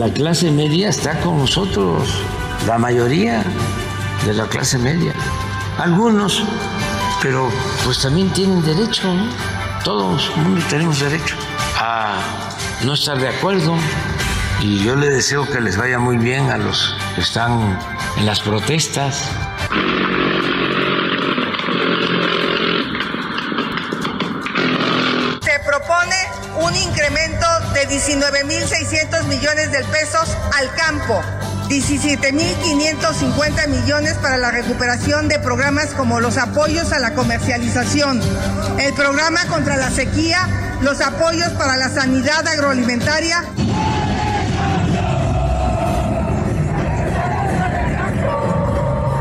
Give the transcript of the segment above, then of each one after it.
La clase media está con nosotros, la mayoría de la clase media. Algunos, pero pues también tienen derecho, ¿no? Todos tenemos derecho a no estar de acuerdo y yo le deseo que les vaya muy bien a los que están en las protestas. 19.600 millones de pesos al campo, 17.550 millones para la recuperación de programas como los apoyos a la comercialización, el programa contra la sequía, los apoyos para la sanidad agroalimentaria.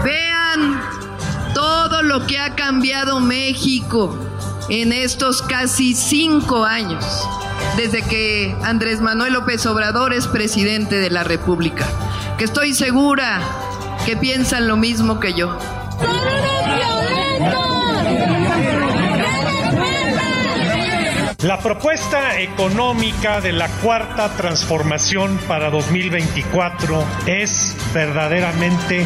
Vean todo lo que ha cambiado México en estos casi cinco años desde que Andrés Manuel López Obrador es presidente de la República, que estoy segura que piensan lo mismo que yo. La propuesta económica de la cuarta transformación para 2024 es verdaderamente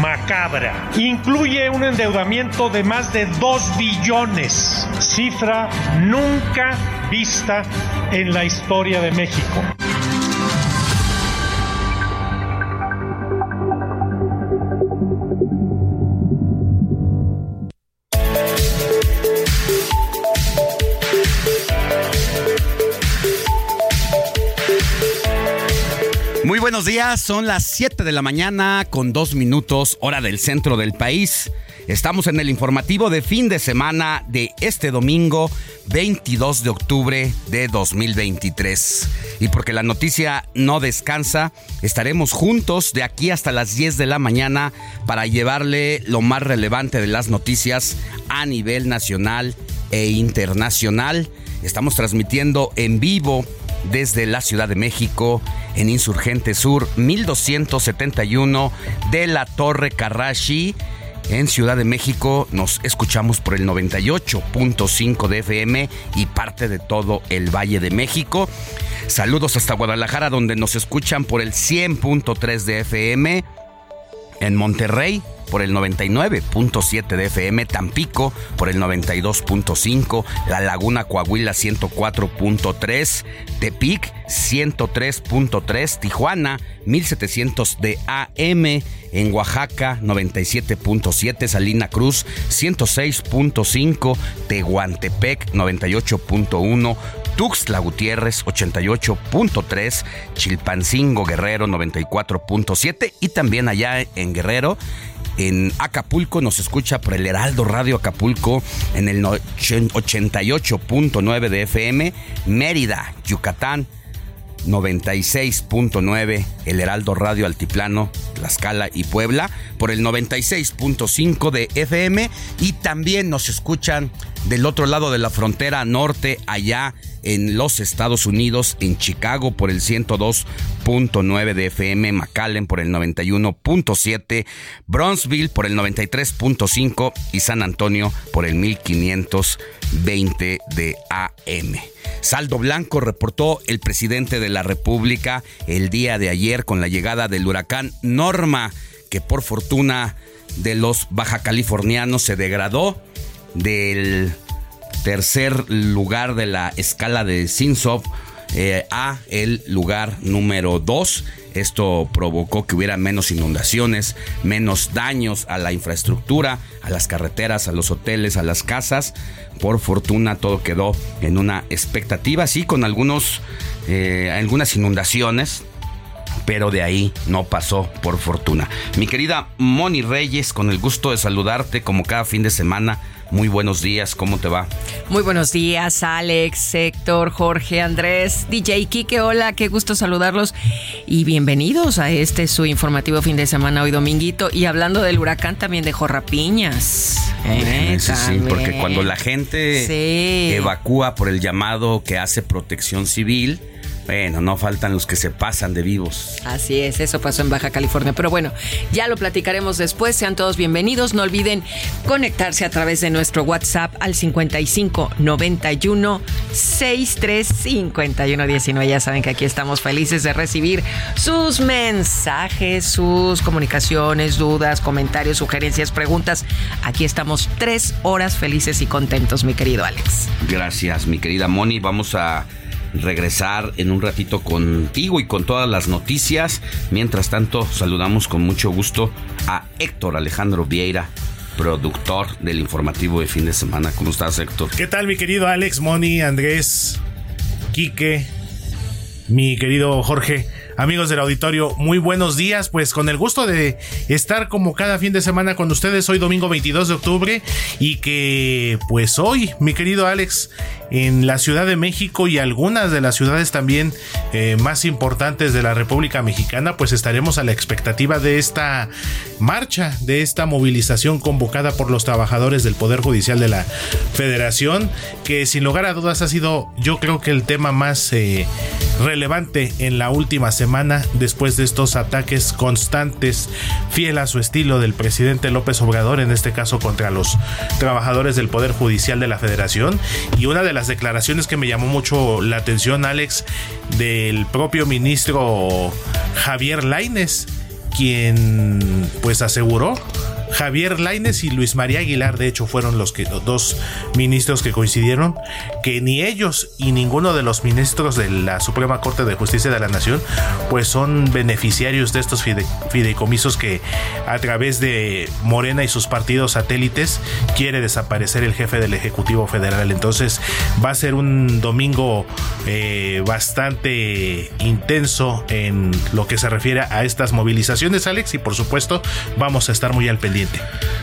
macabra. Incluye un endeudamiento de más de 2 billones, cifra nunca vista en la historia de México. Buenos días, son las 7 de la mañana con dos minutos hora del centro del país. Estamos en el informativo de fin de semana de este domingo 22 de octubre de 2023. Y porque la noticia no descansa, estaremos juntos de aquí hasta las 10 de la mañana para llevarle lo más relevante de las noticias a nivel nacional e internacional. Estamos transmitiendo en vivo desde la Ciudad de México en Insurgente Sur 1271 de la Torre Carrashi. En Ciudad de México nos escuchamos por el 98.5 de FM y parte de todo el Valle de México. Saludos hasta Guadalajara donde nos escuchan por el 100.3 de FM. En Monterrey por el 99.7 de FM, Tampico por el 92.5, La Laguna Coahuila 104.3, Tepic 103.3, Tijuana 1700 de AM, en Oaxaca 97.7, Salina Cruz 106.5, Tehuantepec 98.1, Tuxtla Gutiérrez 88.3, Chilpancingo Guerrero 94.7 y también allá en Guerrero en Acapulco nos escucha por el Heraldo Radio Acapulco en el 88.9 de FM, Mérida, Yucatán 96.9, el Heraldo Radio Altiplano, Tlaxcala y Puebla, por el 96.5 de FM y también nos escuchan del otro lado de la frontera norte, allá en los Estados Unidos, en Chicago por el 102.9 de FM, McAllen por el 91.7, Bronzeville por el 93.5 y San Antonio por el 1520 de AM. Saldo blanco reportó el presidente de la República el día de ayer con la llegada del huracán Norma, que por fortuna de los baja californianos se degradó del tercer lugar de la escala de Sinsov eh, a el lugar número 2. Esto provocó que hubiera menos inundaciones, menos daños a la infraestructura, a las carreteras, a los hoteles, a las casas. Por fortuna todo quedó en una expectativa, sí, con algunos, eh, algunas inundaciones, pero de ahí no pasó por fortuna. Mi querida Moni Reyes, con el gusto de saludarte como cada fin de semana muy buenos días, ¿cómo te va? Muy buenos días, Alex, Héctor, Jorge, Andrés, DJ Kike, hola, qué gusto saludarlos y bienvenidos a este su informativo fin de semana hoy dominguito y hablando del huracán también de Jorrapiñas. Eh, sí, sí, porque cuando la gente evacúa por el llamado que hace protección civil, bueno, no faltan los que se pasan de vivos. Así es, eso pasó en Baja California. Pero bueno, ya lo platicaremos después. Sean todos bienvenidos. No olviden conectarse a través de nuestro WhatsApp al 55 91 63 51 19. Ya saben que aquí estamos felices de recibir sus mensajes, sus comunicaciones, dudas, comentarios, sugerencias, preguntas. Aquí estamos tres horas felices y contentos, mi querido Alex. Gracias, mi querida Moni. Vamos a regresar en un ratito contigo y con todas las noticias. Mientras tanto, saludamos con mucho gusto a Héctor Alejandro Vieira productor del informativo de fin de semana. ¿Cómo estás, Héctor? ¿Qué tal, mi querido Alex, Moni, Andrés, Quique, mi querido Jorge? Amigos del auditorio, muy buenos días. Pues con el gusto de estar como cada fin de semana con ustedes hoy domingo 22 de octubre y que pues hoy, mi querido Alex, en la Ciudad de México y algunas de las ciudades también eh, más importantes de la República Mexicana, pues estaremos a la expectativa de esta marcha, de esta movilización convocada por los trabajadores del Poder Judicial de la Federación, que sin lugar a dudas ha sido yo creo que el tema más eh, relevante en la última semana después de estos ataques constantes, fiel a su estilo del presidente López Obrador, en este caso contra los trabajadores del Poder Judicial de la Federación, y una de las declaraciones que me llamó mucho la atención, Alex, del propio ministro Javier Laines, quien pues aseguró Javier Laines y Luis María Aguilar, de hecho, fueron los, dos ministros que coincidieron, que ni ellos y ninguno de los ministros de la Suprema Corte de Justicia de la Nación, pues son beneficiarios de estos fideicomisos que a través de Morena y sus partidos satélites quiere desaparecer el jefe del Ejecutivo Federal. Entonces va a ser un domingo eh, bastante intenso en lo que se refiere a estas movilizaciones, Alex, y por supuesto vamos a estar muy al pendiente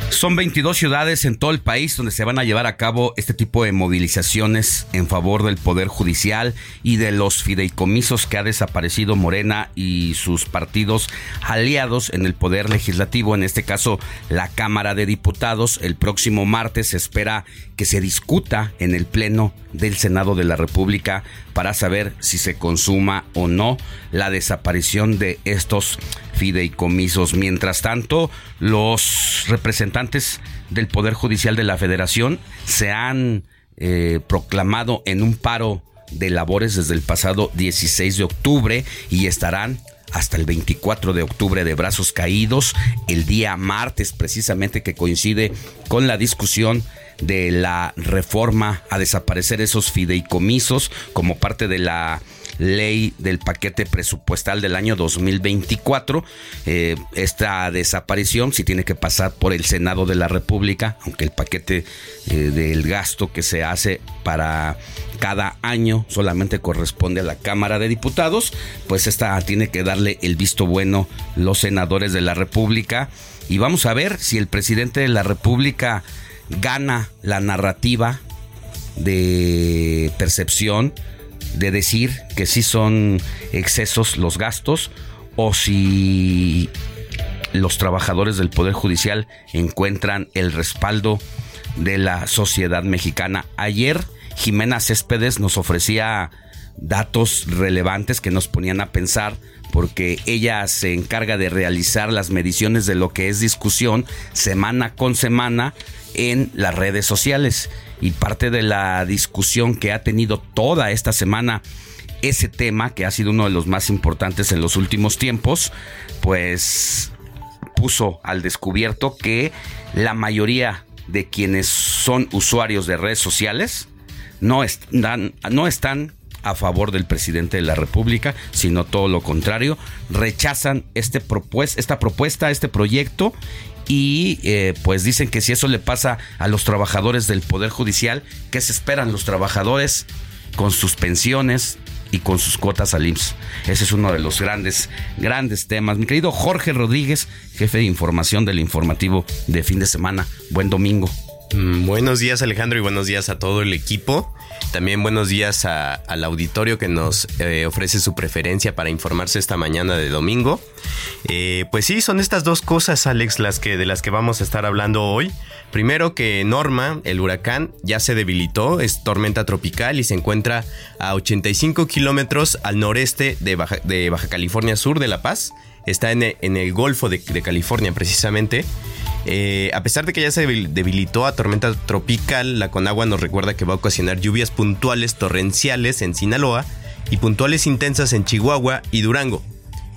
son 22 ciudades en todo el país donde se van a llevar a cabo este tipo de movilizaciones en favor del Poder Judicial y de los fideicomisos que ha desaparecido Morena y sus partidos aliados en el Poder Legislativo, en este caso la Cámara de Diputados. El próximo martes se espera que se discuta en el Pleno del Senado de la República para saber si se consuma o no la desaparición de estos fideicomisos. Mientras tanto, los representantes del Poder Judicial de la Federación se han eh, proclamado en un paro de labores desde el pasado 16 de octubre y estarán hasta el 24 de octubre de brazos caídos, el día martes precisamente que coincide con la discusión de la reforma a desaparecer esos fideicomisos como parte de la ley del paquete presupuestal del año 2024. Eh, esta desaparición si tiene que pasar por el Senado de la República, aunque el paquete eh, del gasto que se hace para cada año solamente corresponde a la Cámara de Diputados, pues esta tiene que darle el visto bueno los senadores de la República. Y vamos a ver si el presidente de la República gana la narrativa de percepción de decir que sí son excesos los gastos o si los trabajadores del Poder Judicial encuentran el respaldo de la sociedad mexicana. Ayer Jimena Céspedes nos ofrecía datos relevantes que nos ponían a pensar porque ella se encarga de realizar las mediciones de lo que es discusión semana con semana en las redes sociales. Y parte de la discusión que ha tenido toda esta semana ese tema, que ha sido uno de los más importantes en los últimos tiempos, pues puso al descubierto que la mayoría de quienes son usuarios de redes sociales no están, no están a favor del presidente de la República, sino todo lo contrario, rechazan este esta propuesta, este proyecto y eh, pues dicen que si eso le pasa a los trabajadores del Poder Judicial, ¿qué se esperan los trabajadores con sus pensiones? y con sus cuotas al IMSS. Ese es uno de los grandes, grandes temas. Mi querido Jorge Rodríguez, jefe de información del informativo de fin de semana. Buen domingo. Mm, buenos días Alejandro y buenos días a todo el equipo. También buenos días al auditorio que nos eh, ofrece su preferencia para informarse esta mañana de domingo. Eh, pues sí, son estas dos cosas, Alex, las que, de las que vamos a estar hablando hoy. Primero que Norma, el huracán, ya se debilitó, es tormenta tropical y se encuentra a 85 kilómetros al noreste de Baja, California Sur de La Paz. Está en el, Golfo de California precisamente. Eh, a pesar de que ya se debilitó a tormenta tropical, la Conagua nos recuerda que va a ocasionar lluvias puntuales torrenciales en Sinaloa y puntuales intensas en Chihuahua y Durango.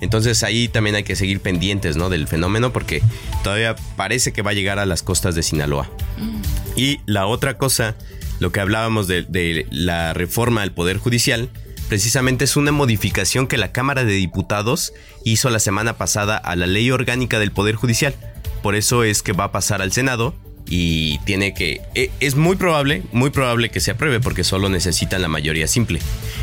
Entonces ahí también hay que seguir pendientes ¿no? del fenómeno porque todavía parece que va a llegar a las costas de Sinaloa. Mm. Y la otra cosa, lo que hablábamos de, de la reforma del Poder Judicial, precisamente es una modificación que la Cámara de Diputados hizo la semana pasada a la ley orgánica del Poder Judicial por eso es que va a pasar al Senado y tiene que... E, es muy probable, muy probable que se apruebe porque solo necesitan la mayoría simple.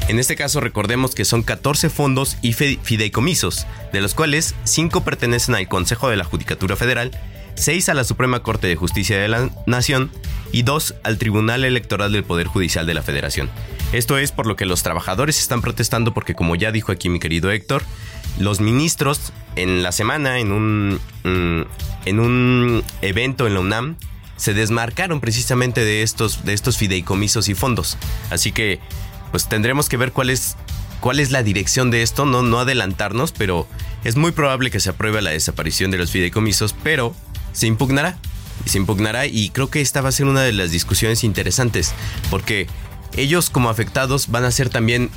En este caso recordemos que son 14 fondos y fideicomisos, de los cuales 5 pertenecen al Consejo de la Judicatura Federal, 6 a la Suprema Corte de Justicia de la Nación y 2 al Tribunal Electoral del Poder Judicial de la Federación. Esto es por lo que los trabajadores están protestando porque como ya dijo aquí mi querido Héctor, los ministros en la semana, en un, mm, en un evento en la UNAM, se desmarcaron precisamente de estos, de estos fideicomisos y fondos. Así que, pues tendremos que ver cuál es, cuál es la dirección de esto, no, no adelantarnos, pero es muy probable que se apruebe la desaparición de los fideicomisos, pero se impugnará. Se impugnará y creo que esta va a ser una de las discusiones interesantes, porque ellos como afectados van a ser también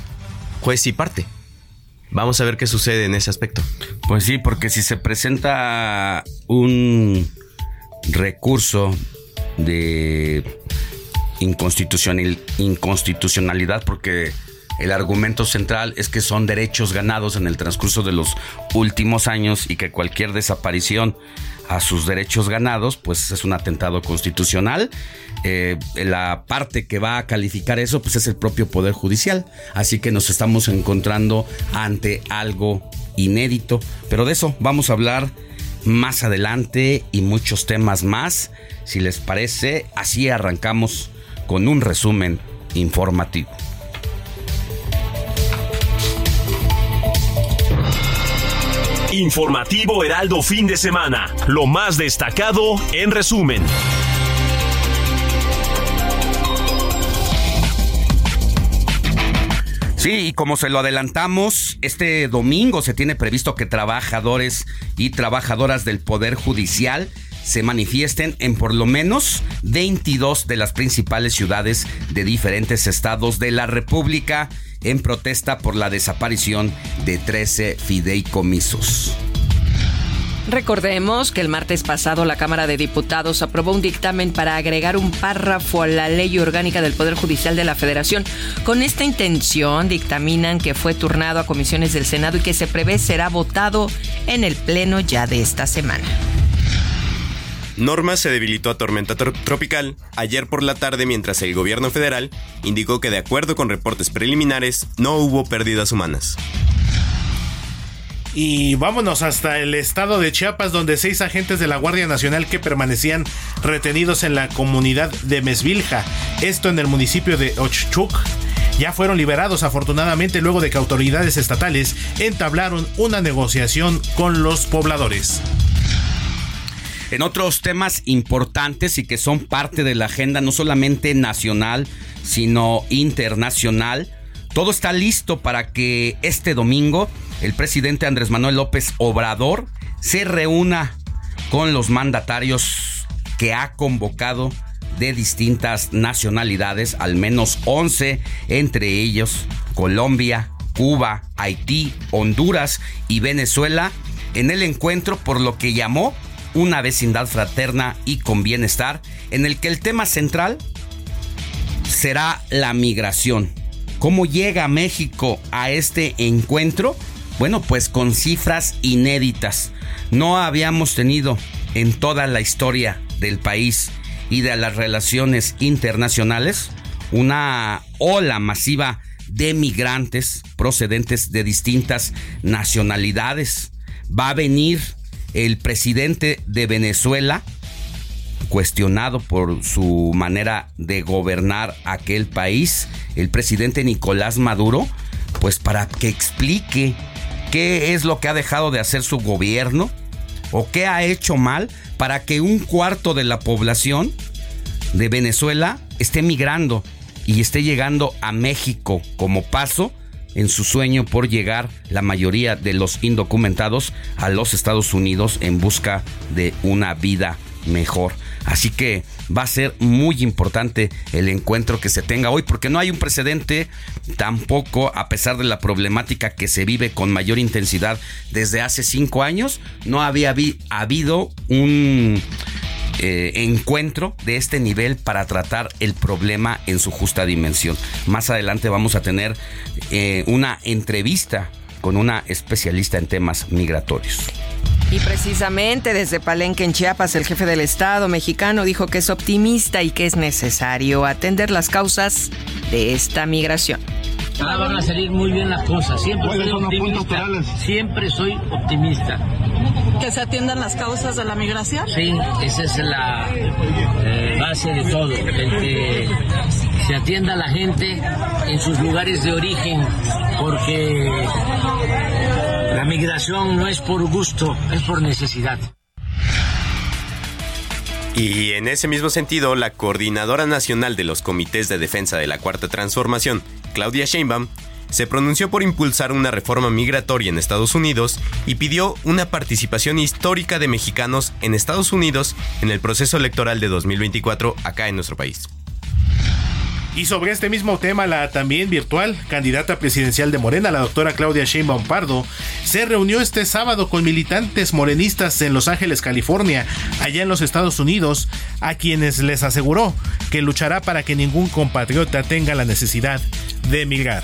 juez y parte. Vamos a ver qué sucede en ese aspecto. Pues sí, porque si se presenta un recurso de inconstitucionalidad, porque el argumento central es que son derechos ganados en el transcurso de los últimos años y que cualquier desaparición a sus derechos ganados, pues es un atentado constitucional. Eh, la parte que va a calificar eso, pues es el propio Poder Judicial. Así que nos estamos encontrando ante algo inédito. Pero de eso vamos a hablar más adelante y muchos temas más. Si les parece, así arrancamos con un resumen informativo. Informativo Heraldo fin de semana. Lo más destacado en resumen. Sí, y como se lo adelantamos, este domingo se tiene previsto que trabajadores y trabajadoras del Poder Judicial se manifiesten en por lo menos 22 de las principales ciudades de diferentes estados de la República en protesta por la desaparición de 13 fideicomisos. Recordemos que el martes pasado la Cámara de Diputados aprobó un dictamen para agregar un párrafo a la ley orgánica del Poder Judicial de la Federación. Con esta intención dictaminan que fue turnado a comisiones del Senado y que se prevé será votado en el Pleno ya de esta semana. Norma se debilitó a tormenta tropical ayer por la tarde mientras el gobierno federal indicó que de acuerdo con reportes preliminares no hubo pérdidas humanas. Y vámonos hasta el estado de Chiapas, donde seis agentes de la Guardia Nacional que permanecían retenidos en la comunidad de Mesvilja, esto en el municipio de Ochchuc, ya fueron liberados afortunadamente luego de que autoridades estatales entablaron una negociación con los pobladores. En otros temas importantes y que son parte de la agenda no solamente nacional, sino internacional, todo está listo para que este domingo el presidente Andrés Manuel López Obrador se reúna con los mandatarios que ha convocado de distintas nacionalidades, al menos 11, entre ellos Colombia, Cuba, Haití, Honduras y Venezuela, en el encuentro por lo que llamó una vecindad fraterna y con bienestar, en el que el tema central será la migración. ¿Cómo llega México a este encuentro? Bueno, pues con cifras inéditas. No habíamos tenido en toda la historia del país y de las relaciones internacionales una ola masiva de migrantes procedentes de distintas nacionalidades. Va a venir el presidente de Venezuela, cuestionado por su manera de gobernar aquel país, el presidente Nicolás Maduro, pues para que explique qué es lo que ha dejado de hacer su gobierno o qué ha hecho mal para que un cuarto de la población de Venezuela esté migrando y esté llegando a México como paso en su sueño por llegar la mayoría de los indocumentados a los Estados Unidos en busca de una vida mejor. Así que va a ser muy importante el encuentro que se tenga hoy porque no hay un precedente tampoco a pesar de la problemática que se vive con mayor intensidad desde hace cinco años. No había habido un eh, encuentro de este nivel para tratar el problema en su justa dimensión. Más adelante vamos a tener eh, una entrevista con una especialista en temas migratorios. Y precisamente desde Palenque, en Chiapas, el jefe del Estado mexicano dijo que es optimista y que es necesario atender las causas de esta migración. Ahora van a salir muy bien las cosas. Siempre soy optimista. Siempre soy optimista. ¿Que se atiendan las causas de la migración? Sí, esa es la eh, base de todo. El que se atienda a la gente en sus lugares de origen, porque la migración no es por gusto, es por necesidad. Y en ese mismo sentido, la coordinadora nacional de los comités de defensa de la Cuarta Transformación, Claudia Sheinbaum, se pronunció por impulsar una reforma migratoria en Estados Unidos y pidió una participación histórica de mexicanos en Estados Unidos en el proceso electoral de 2024 acá en nuestro país. Y sobre este mismo tema, la también virtual candidata presidencial de Morena, la doctora Claudia Sheinbaum Pardo, se reunió este sábado con militantes morenistas en Los Ángeles, California, allá en los Estados Unidos, a quienes les aseguró que luchará para que ningún compatriota tenga la necesidad de emigrar.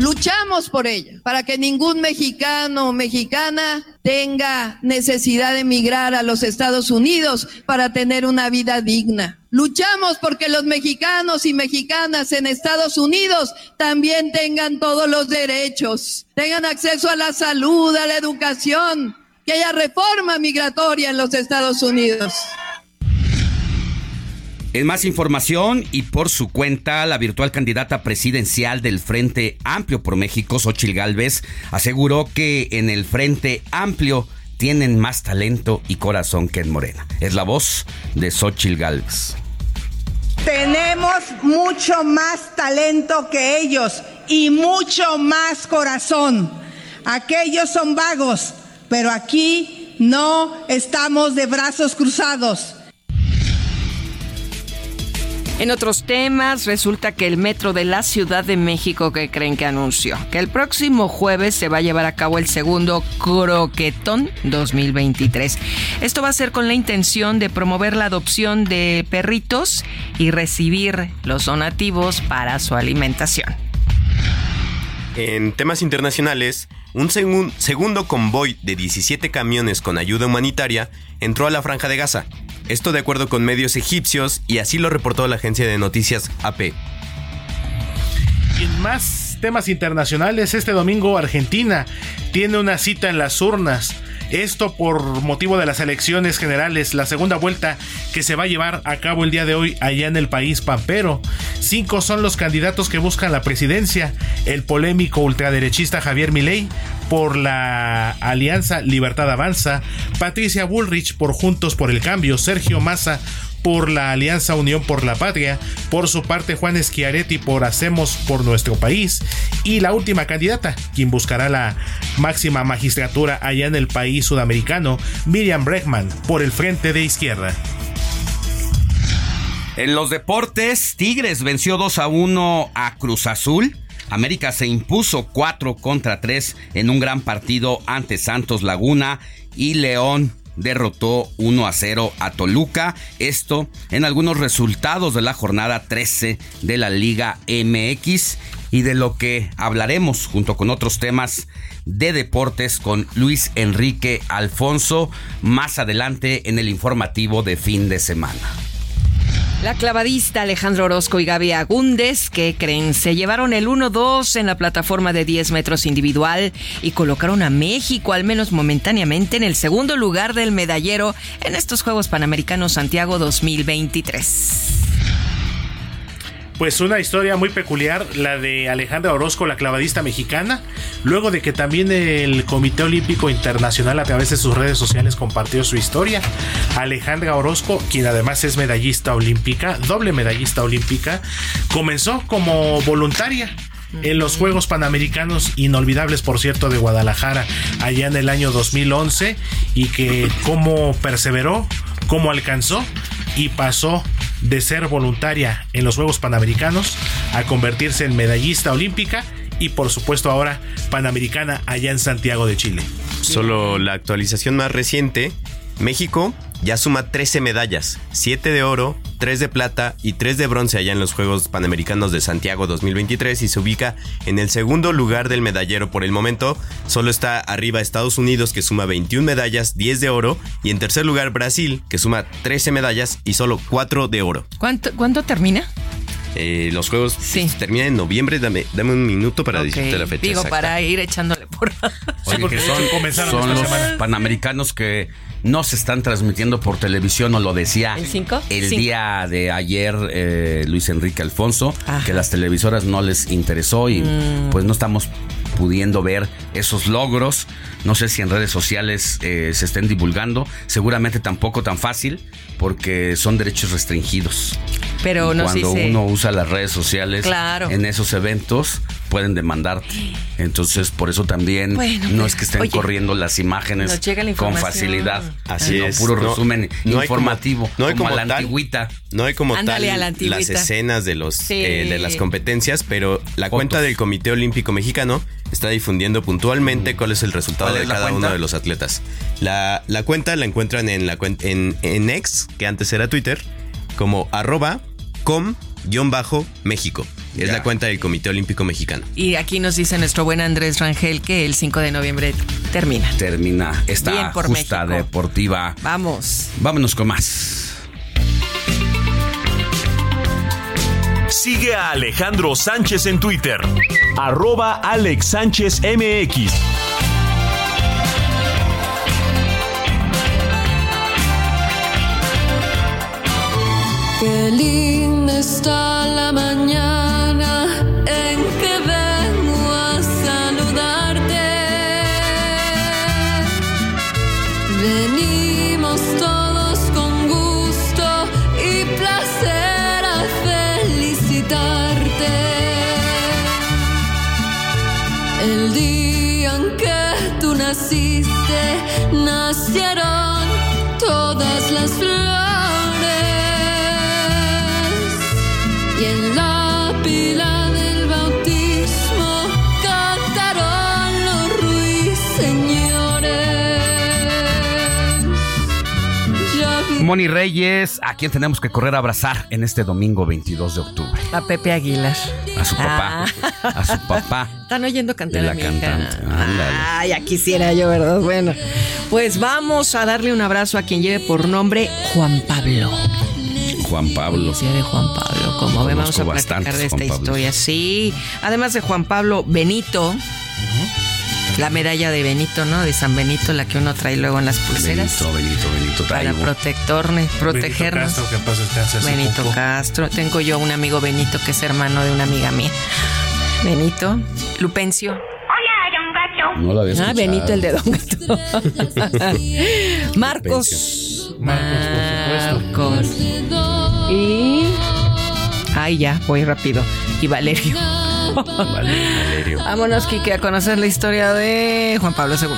Luchamos por ella, para que ningún mexicano o mexicana tenga necesidad de emigrar a los Estados Unidos para tener una vida digna. Luchamos porque los mexicanos y mexicanas en Estados Unidos también tengan todos los derechos, tengan acceso a la salud, a la educación, que haya reforma migratoria en los Estados Unidos. En más información y por su cuenta, la virtual candidata presidencial del Frente Amplio por México, Xochil Gálvez, aseguró que en el Frente Amplio tienen más talento y corazón que en Morena. Es la voz de Xochil Gálvez. Tenemos mucho más talento que ellos y mucho más corazón. Aquellos son vagos, pero aquí no estamos de brazos cruzados. En otros temas, resulta que el metro de la Ciudad de México, que creen que anunció? Que el próximo jueves se va a llevar a cabo el segundo Croquetón 2023. Esto va a ser con la intención de promover la adopción de perritos y recibir los donativos para su alimentación. En temas internacionales, un segundo convoy de 17 camiones con ayuda humanitaria entró a la franja de Gaza esto de acuerdo con medios egipcios y así lo reportó la agencia de noticias AP. Y en más temas internacionales, este domingo Argentina tiene una cita en las urnas. Esto por motivo de las elecciones generales, la segunda vuelta que se va a llevar a cabo el día de hoy allá en el país pampero. Cinco son los candidatos que buscan la presidencia. El polémico ultraderechista Javier Milei, por la Alianza Libertad Avanza, Patricia Bullrich por Juntos por el Cambio, Sergio Massa por la Alianza Unión por la Patria, por su parte Juan Schiaretti por Hacemos por nuestro país y la última candidata, quien buscará la máxima magistratura allá en el país sudamericano, Miriam Bregman por el Frente de Izquierda. En los deportes, Tigres venció 2 a 1 a Cruz Azul. América se impuso 4 contra 3 en un gran partido ante Santos Laguna y León derrotó 1 a 0 a Toluca. Esto en algunos resultados de la jornada 13 de la Liga MX y de lo que hablaremos junto con otros temas de deportes con Luis Enrique Alfonso más adelante en el informativo de fin de semana. La clavadista Alejandro Orozco y Gaby Agúndez, que creen, se llevaron el 1-2 en la plataforma de 10 metros individual y colocaron a México, al menos momentáneamente, en el segundo lugar del medallero en estos Juegos Panamericanos Santiago 2023 pues una historia muy peculiar, la de Alejandra Orozco, la clavadista mexicana, luego de que también el Comité Olímpico Internacional a través de sus redes sociales compartió su historia. Alejandra Orozco, quien además es medallista olímpica, doble medallista olímpica, comenzó como voluntaria en los Juegos Panamericanos inolvidables, por cierto, de Guadalajara, allá en el año 2011, y que cómo perseveró, cómo alcanzó y pasó de ser voluntaria en los Juegos Panamericanos a convertirse en medallista olímpica y por supuesto ahora panamericana allá en Santiago de Chile. Solo la actualización más reciente, México ya suma 13 medallas, 7 de oro, 3 de plata y 3 de bronce allá en los Juegos Panamericanos de Santiago 2023 y se ubica en el segundo lugar del medallero por el momento. Solo está arriba Estados Unidos que suma 21 medallas, 10 de oro y en tercer lugar Brasil que suma 13 medallas y solo 4 de oro. ¿Cuánto, ¿cuánto termina? Eh, los juegos terminan en noviembre. Dame, dame un minuto para decirte la fecha. Digo, para ir echándole por. porque son, son los panamericanos que no se están transmitiendo por televisión, o lo decía el, día de ayer eh, Luis Enrique Alfonso, que las televisoras no les interesó y mm. pues no estamos pudiendo ver esos logros. No sé si en redes sociales eh, se estén divulgando, seguramente tampoco tan fácil porque son derechos restringidos. Pero no Cuando uno usa las redes sociales en esos eventos, pueden demandarte. Entonces, por eso también no es que estén corriendo las imágenes con facilidad. Así es. Puro resumen informativo. no hay como, la tal, No hay como tal las escenas de, los, eh, de las competencias, pero la cuenta del Comité Olímpico Mexicano está difundiendo puntualmente cuál es el resultado de cada uno de los atletas. La, la, cuenta la encuentran en, la, en, en X, que antes era Twitter, como arroba com-méxico. Es la cuenta del Comité Olímpico Mexicano. Y aquí nos dice nuestro buen Andrés Rangel que el 5 de noviembre termina. Termina esta justa deportiva. Vamos. Vámonos con más. Sigue a Alejandro Sánchez en Twitter. Arroba Alex Sánchez MX. Qué linda está la mañana Moni Reyes, a quien tenemos que correr a abrazar en este domingo 22 de octubre. A Pepe Aguilar. A su papá. Ah. A su papá. Están oyendo cantar la a mi cantante. Ah, ya quisiera yo, ¿verdad? Bueno, pues vamos a darle un abrazo a quien lleve por nombre Juan Pablo. Juan Pablo. Sí, de Juan Pablo. Como vemos, vamos a platicar de esta historia. Sí. Además de Juan Pablo, Benito. La medalla de Benito, ¿no? De San Benito, la que uno trae luego en las pulseras. Benito, Benito, Benito. Para protegernos, protegernos. Benito Castro, que pasa Benito Castro. Tengo yo un amigo Benito que es hermano de una amiga mía. Benito. Lupencio. Hola, don No lo había Ah. Benito el de Don Gato. Marcos. Marcos. Y. Ay, ya, voy rápido. Y Valerio. Valerio. Vámonos, Kike, a conocer la historia de Juan Pablo II.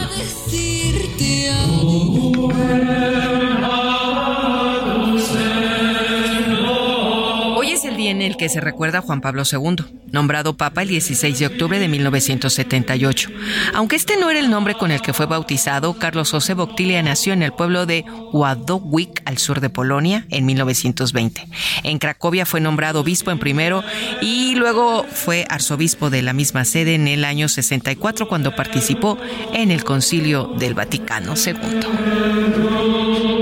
Es el día en el que se recuerda a Juan Pablo II, nombrado Papa el 16 de octubre de 1978. Aunque este no era el nombre con el que fue bautizado, Carlos José Boctilia nació en el pueblo de Ładowick, al sur de Polonia, en 1920. En Cracovia fue nombrado obispo en primero y luego fue arzobispo de la misma sede en el año 64 cuando participó en el Concilio del Vaticano II.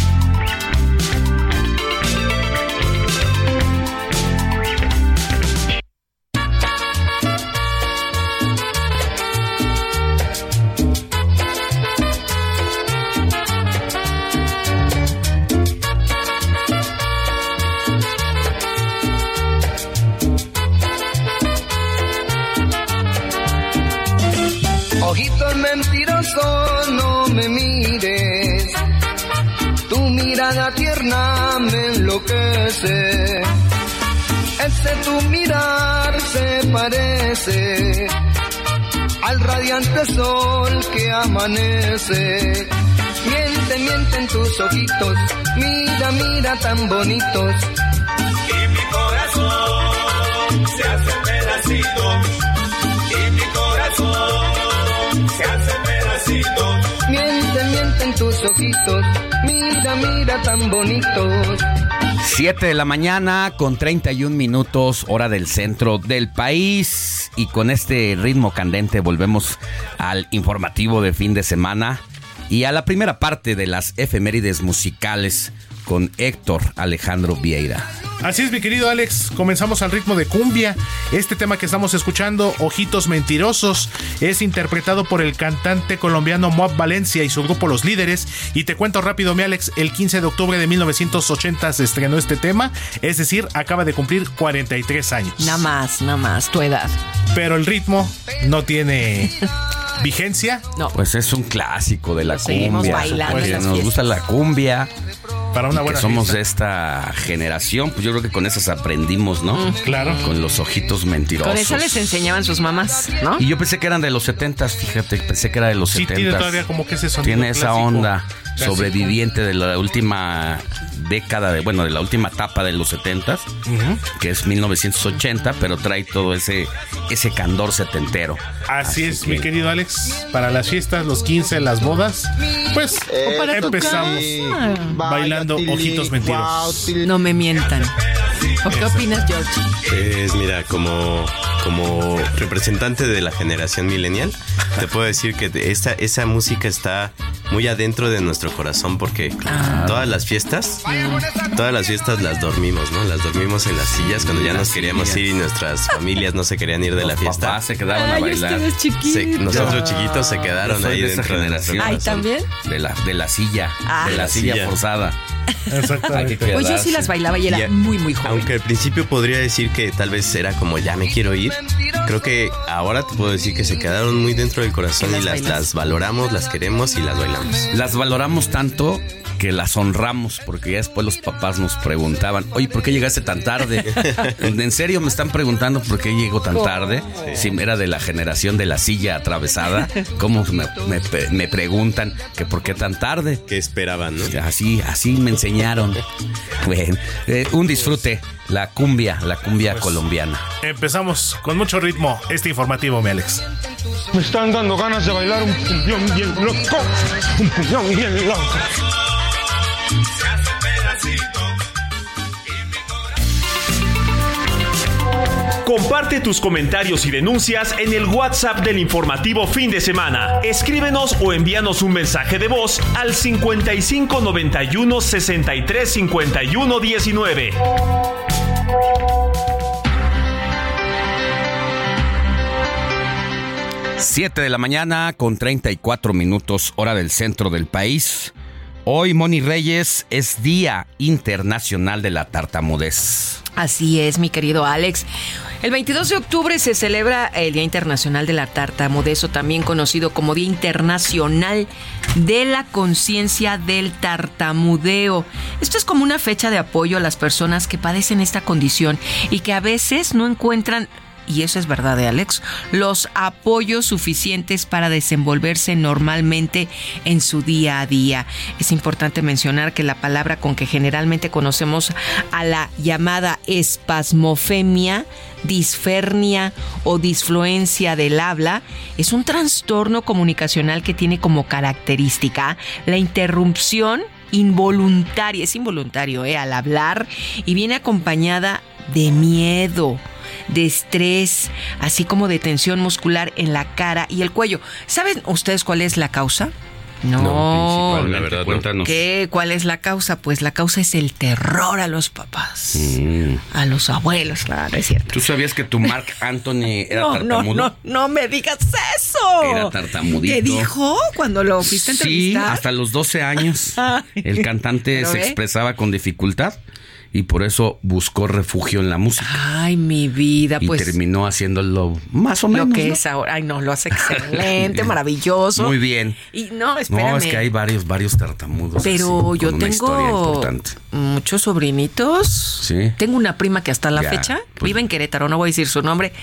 Mirada tierna me enloquece. Ese tu mirar se parece al radiante sol que amanece. Miente, miente en tus ojitos, mira, mira tan bonitos. Y mi corazón se hace pedacito. Tus ojitos, mira, mira tan bonitos. 7 de la mañana con 31 minutos, hora del centro del país. Y con este ritmo candente volvemos al informativo de fin de semana y a la primera parte de las efemérides musicales con Héctor Alejandro Vieira. Así es, mi querido Alex. Comenzamos al ritmo de cumbia. Este tema que estamos escuchando, Ojitos Mentirosos, es interpretado por el cantante colombiano Moab Valencia y su grupo Los Líderes. Y te cuento rápido, mi Alex, el 15 de octubre de 1980 se estrenó este tema, es decir, acaba de cumplir 43 años. Nada más, nada más, tu edad. Pero el ritmo no tiene vigencia. No. Pues es un clásico de la seguimos cumbia. bailando en Pues, las nos fiestas. gusta la cumbia. Para una y buena que somos fiesta. de esta generación, pues yo creo que con esas aprendimos, ¿no? Mm. Claro. Con los ojitos mentirosos. Con eso les enseñaban sus mamás, ¿no? Y yo pensé que eran de los 70 fíjate, pensé que era de los Sí, 70 tiene todavía como que ese sonido Tiene esa clásico. onda. Sobreviviente de la última década, de, bueno, de la última etapa de los 70 que es 1980, pero trae todo ese, ese candor setentero. Así es, mi querido Alex. Para las fiestas, los 15, las bodas, pues para tu empezamos bailando Ojitos Mentirosos. No me mientan. ¿O qué opinas, George? Pues mira, como, como representante de la generación millennial, te puedo decir que esta, esa música está muy adentro de nuestro corazón porque todas las fiestas, todas las fiestas las dormimos, ¿no? Las dormimos en las sillas cuando ya nos queríamos ir y nuestras familias no se querían ir de la fiesta. papás se quedaron a Ay, bailar. ustedes chiquitos. Se- nosotros chiquitos se quedaron ahí de esa dentro de nuestro. Ay. ¿también? De la, de la silla, Ah. de la silla, Silla. forzada. Exactamente. Pues yo sí las bailaba y era Y a- muy, muy joven. Aunque al principio podría decir que tal vez era como ya me quiero ir, creo que ahora te puedo decir que se quedaron muy dentro del corazón Y las las, las valoramos, las queremos y las bailamos. Las valoramos tanto que las honramos, porque ya después los papás nos preguntaban, oye, ¿por qué llegaste tan tarde? ¿En serio me están preguntando por qué llego tan tarde? Si era de la generación de la silla atravesada, ¿cómo me, me- me preguntan que por qué tan tarde? ¿Qué esperaban, no? Así, así me enseñaron. Bueno, eh, un disfrute, la cumbia, la cumbia colombiana. Empezamos con mucho ritmo este informativo, mi Alex. Me están dando ganas de bailar un cumbión bien loco. Un cumbión bien loco. Comparte tus comentarios y denuncias en el WhatsApp del informativo fin de semana. Escríbenos o envíanos un mensaje de voz al 55 91 63 51 19. Siete de la mañana con 34 minutos hora del centro del país. Hoy, Moni Reyes, es Día Internacional de la Tartamudez. Así es, mi querido Alex. El 22 de octubre se celebra el Día Internacional de la Tartamudez, o también conocido como Día Internacional de la Conciencia del Tartamudeo. Esto es como una fecha de apoyo a las personas que padecen esta condición y que a veces no encuentran y eso es verdad de Alex, los apoyos suficientes para desenvolverse normalmente en su día a día. Es importante mencionar que la palabra con que generalmente conocemos a la llamada espasmofemia, disfernia o disfluencia del habla es un trastorno comunicacional que tiene como característica la interrupción involuntaria, es involuntario ¿eh? al hablar y viene acompañada de miedo de estrés, así como de tensión muscular en la cara y el cuello. ¿Saben ustedes cuál es la causa? No, la verdad, cuéntanos. ¿Qué? ¿Cuál es la causa? Pues la causa es el terror a los papás, Mm. a los abuelos, claro, es cierto. ¿Tú sabías que tu Mark Anthony era No, no, tartamudo? no, no me digas eso. Era tartamudito. ¿Qué dijo cuando lo fuiste a Sí, entrevistar? hasta los 12 años. El cantante se expresaba con dificultad y por eso buscó refugio en la música. Ay, mi vida, y pues terminó haciéndolo más o menos. lo que ¿no? es ahora. Ay, no, lo hace excelente, maravilloso. Muy bien. Y no, espérame. No, es que hay varios, varios tartamudos. Pero así, yo tengo muchos sobrinitos. Sí. Tengo una prima que hasta la Ya, fecha pues- vive en Querétaro, no voy a decir su nombre.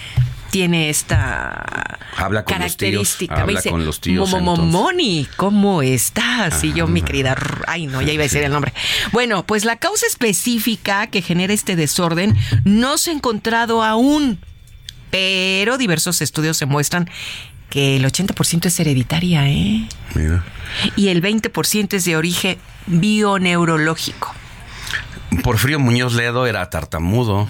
Tiene esta Habla con los tíos, característica. Me habla dice, con los tíos, "Momo- entonces". Moni, ¿cómo estás? Y yo, mi querida. Ay, no, ya iba a decir el nombre. Bueno, pues la causa específica que genera este desorden no se ha encontrado aún. Pero diversos estudios demuestran que el 80% es hereditaria, ¿eh? Mira. y el 20% es de origen bioneurológico. Porfirio Muñoz Ledo era tartamudo,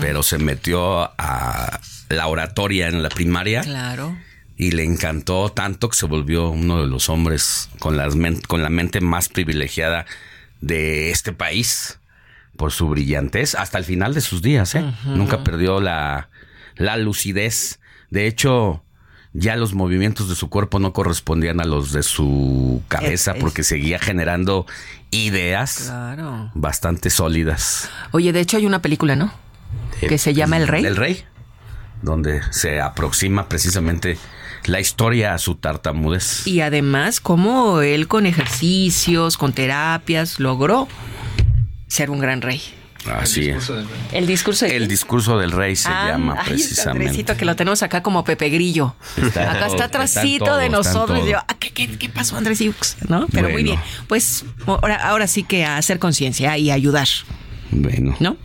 pero se metió a la oratoria en la primaria Claro. y le encantó tanto que se volvió uno de los hombres con, las con la mente más privilegiada de este país por su brillantez hasta el final de sus días. ¿eh? Nunca perdió la, la lucidez. De hecho, ya los movimientos de su cuerpo no correspondían a los de su cabeza Es- es- porque seguía generando ideas Claro. bastante sólidas. Oye, de hecho hay una película, ¿no? Que se llama El Rey. El Rey, donde se aproxima precisamente la historia a su tartamudez. Y además, cómo él con ejercicios, con terapias, logró ser un gran rey. Así es. El discurso de El discurso del rey se Ah, llama ay, precisamente. Andresito, que lo tenemos acá como Pepe Grillo. Está acá todo, está está atrásito todo, de está nosotros. yo, ah, ¿qué, qué, qué pasó, Andrés Iux? ¿No? Pero muy bien. Pues ahora, ahora sí que a hacer conciencia y ayudar. Bueno. ¿No?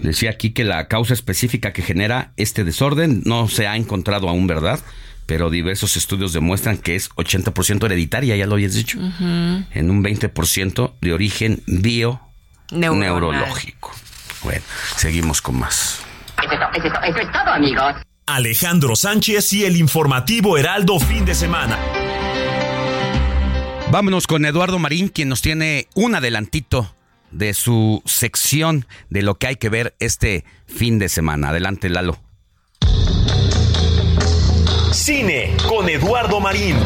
Decía aquí que la causa específica que genera este desorden no se ha encontrado aún, ¿verdad? Pero diversos estudios demuestran que es 80% hereditaria, ya lo habías dicho, en un 20% de origen bio Neuronal. neurológico. Bueno, seguimos con más. Eso es todo, amigos. Alejandro Sánchez y el informativo Heraldo fin de semana. Vámonos con Eduardo Marín, quien nos tiene un adelantito de su sección de lo que hay que ver este fin de semana. Adelante, Lalo. Cine con Eduardo Marín.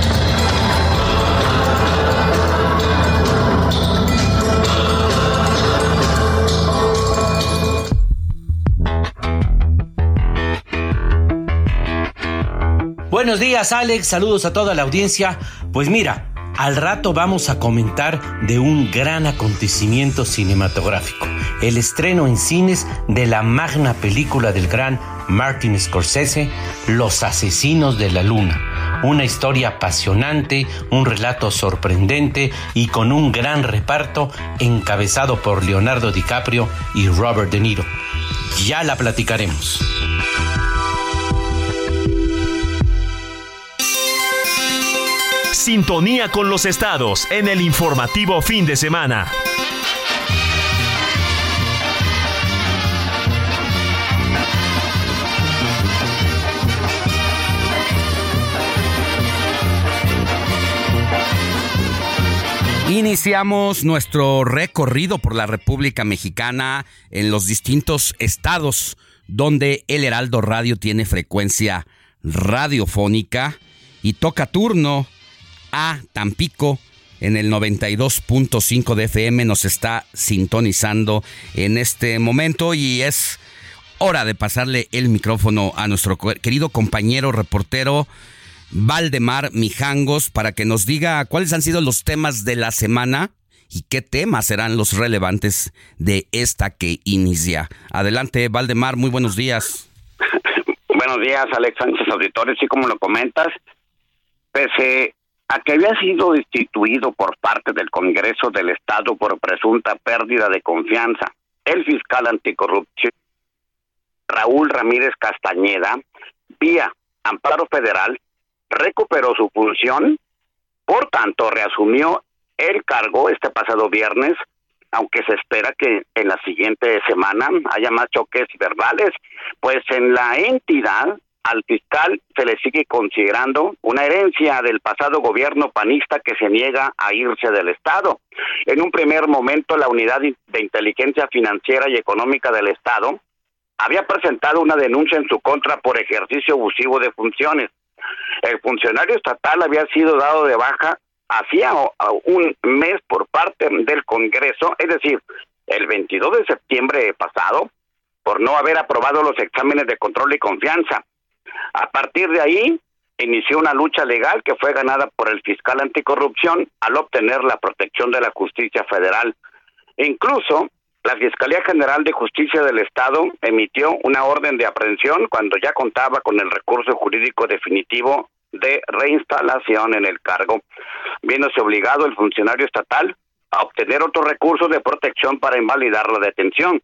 Buenos días, Alex. Saludos a toda la audiencia. Pues mira, Al rato vamos a comentar de un gran acontecimiento cinematográfico, el estreno en cines de la magna película del gran Martin Scorsese, Los Asesinos de la Luna. Una historia apasionante, un relato sorprendente y con un gran reparto encabezado por Leonardo DiCaprio y Robert De Niro. Ya la platicaremos. Sintonía con los estados en el informativo fin de semana. Iniciamos nuestro recorrido por la República Mexicana en los distintos estados donde el Heraldo Radio tiene frecuencia radiofónica y toca turno a Tampico en el 92.5 de FM nos está sintonizando en este momento y es hora de pasarle el micrófono a nuestro querido compañero reportero Valdemar Mijangos para que nos diga cuáles han sido los temas de la semana y qué temas serán los relevantes de esta que inicia. Adelante, Valdemar, muy buenos días. buenos días, Alex Sánchez Auditores, y como lo comentas, pese a que había sido destituido por parte del Congreso del Estado por presunta pérdida de confianza, el fiscal anticorrupción Raúl Ramírez Castañeda, vía amparo federal, recuperó su función, por tanto reasumió el cargo este pasado viernes, aunque se espera que en la siguiente semana haya más choques verbales, pues en la entidad al fiscal se le sigue considerando una herencia del pasado gobierno panista que se niega a irse del Estado. En un primer momento, la Unidad de Inteligencia Financiera y Económica del Estado había presentado una denuncia en su contra por ejercicio abusivo de funciones. El funcionario estatal había sido dado de baja hacía un mes por parte del Congreso, es decir, el 22 de septiembre pasado, por no haber aprobado los exámenes de control y confianza. A partir de ahí, inició una lucha legal que fue ganada por el fiscal anticorrupción al obtener la protección de la justicia federal. incluso, la Fiscalía General de Justicia del Estado emitió una orden de aprehensión cuando ya contaba con el recurso jurídico definitivo de reinstalación en el cargo, viéndose obligado el funcionario estatal a obtener otro recurso de protección para invalidar la detención.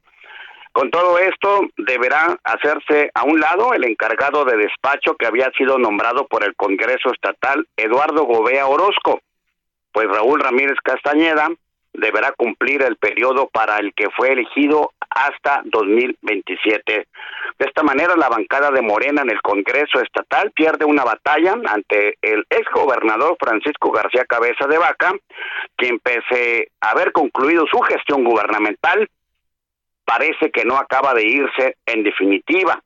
Con todo esto, deberá hacerse a un lado el encargado de despacho que había sido nombrado por el Congreso Estatal, Eduardo Gobea Orozco, pues Raúl Ramírez Castañeda deberá cumplir el periodo para el que fue elegido hasta 2027. De esta manera, la bancada de Morena en el Congreso Estatal pierde una batalla ante el exgobernador Francisco García Cabeza de Vaca, quien pese a haber concluido su gestión gubernamental, parece que no acaba de irse en definitiva.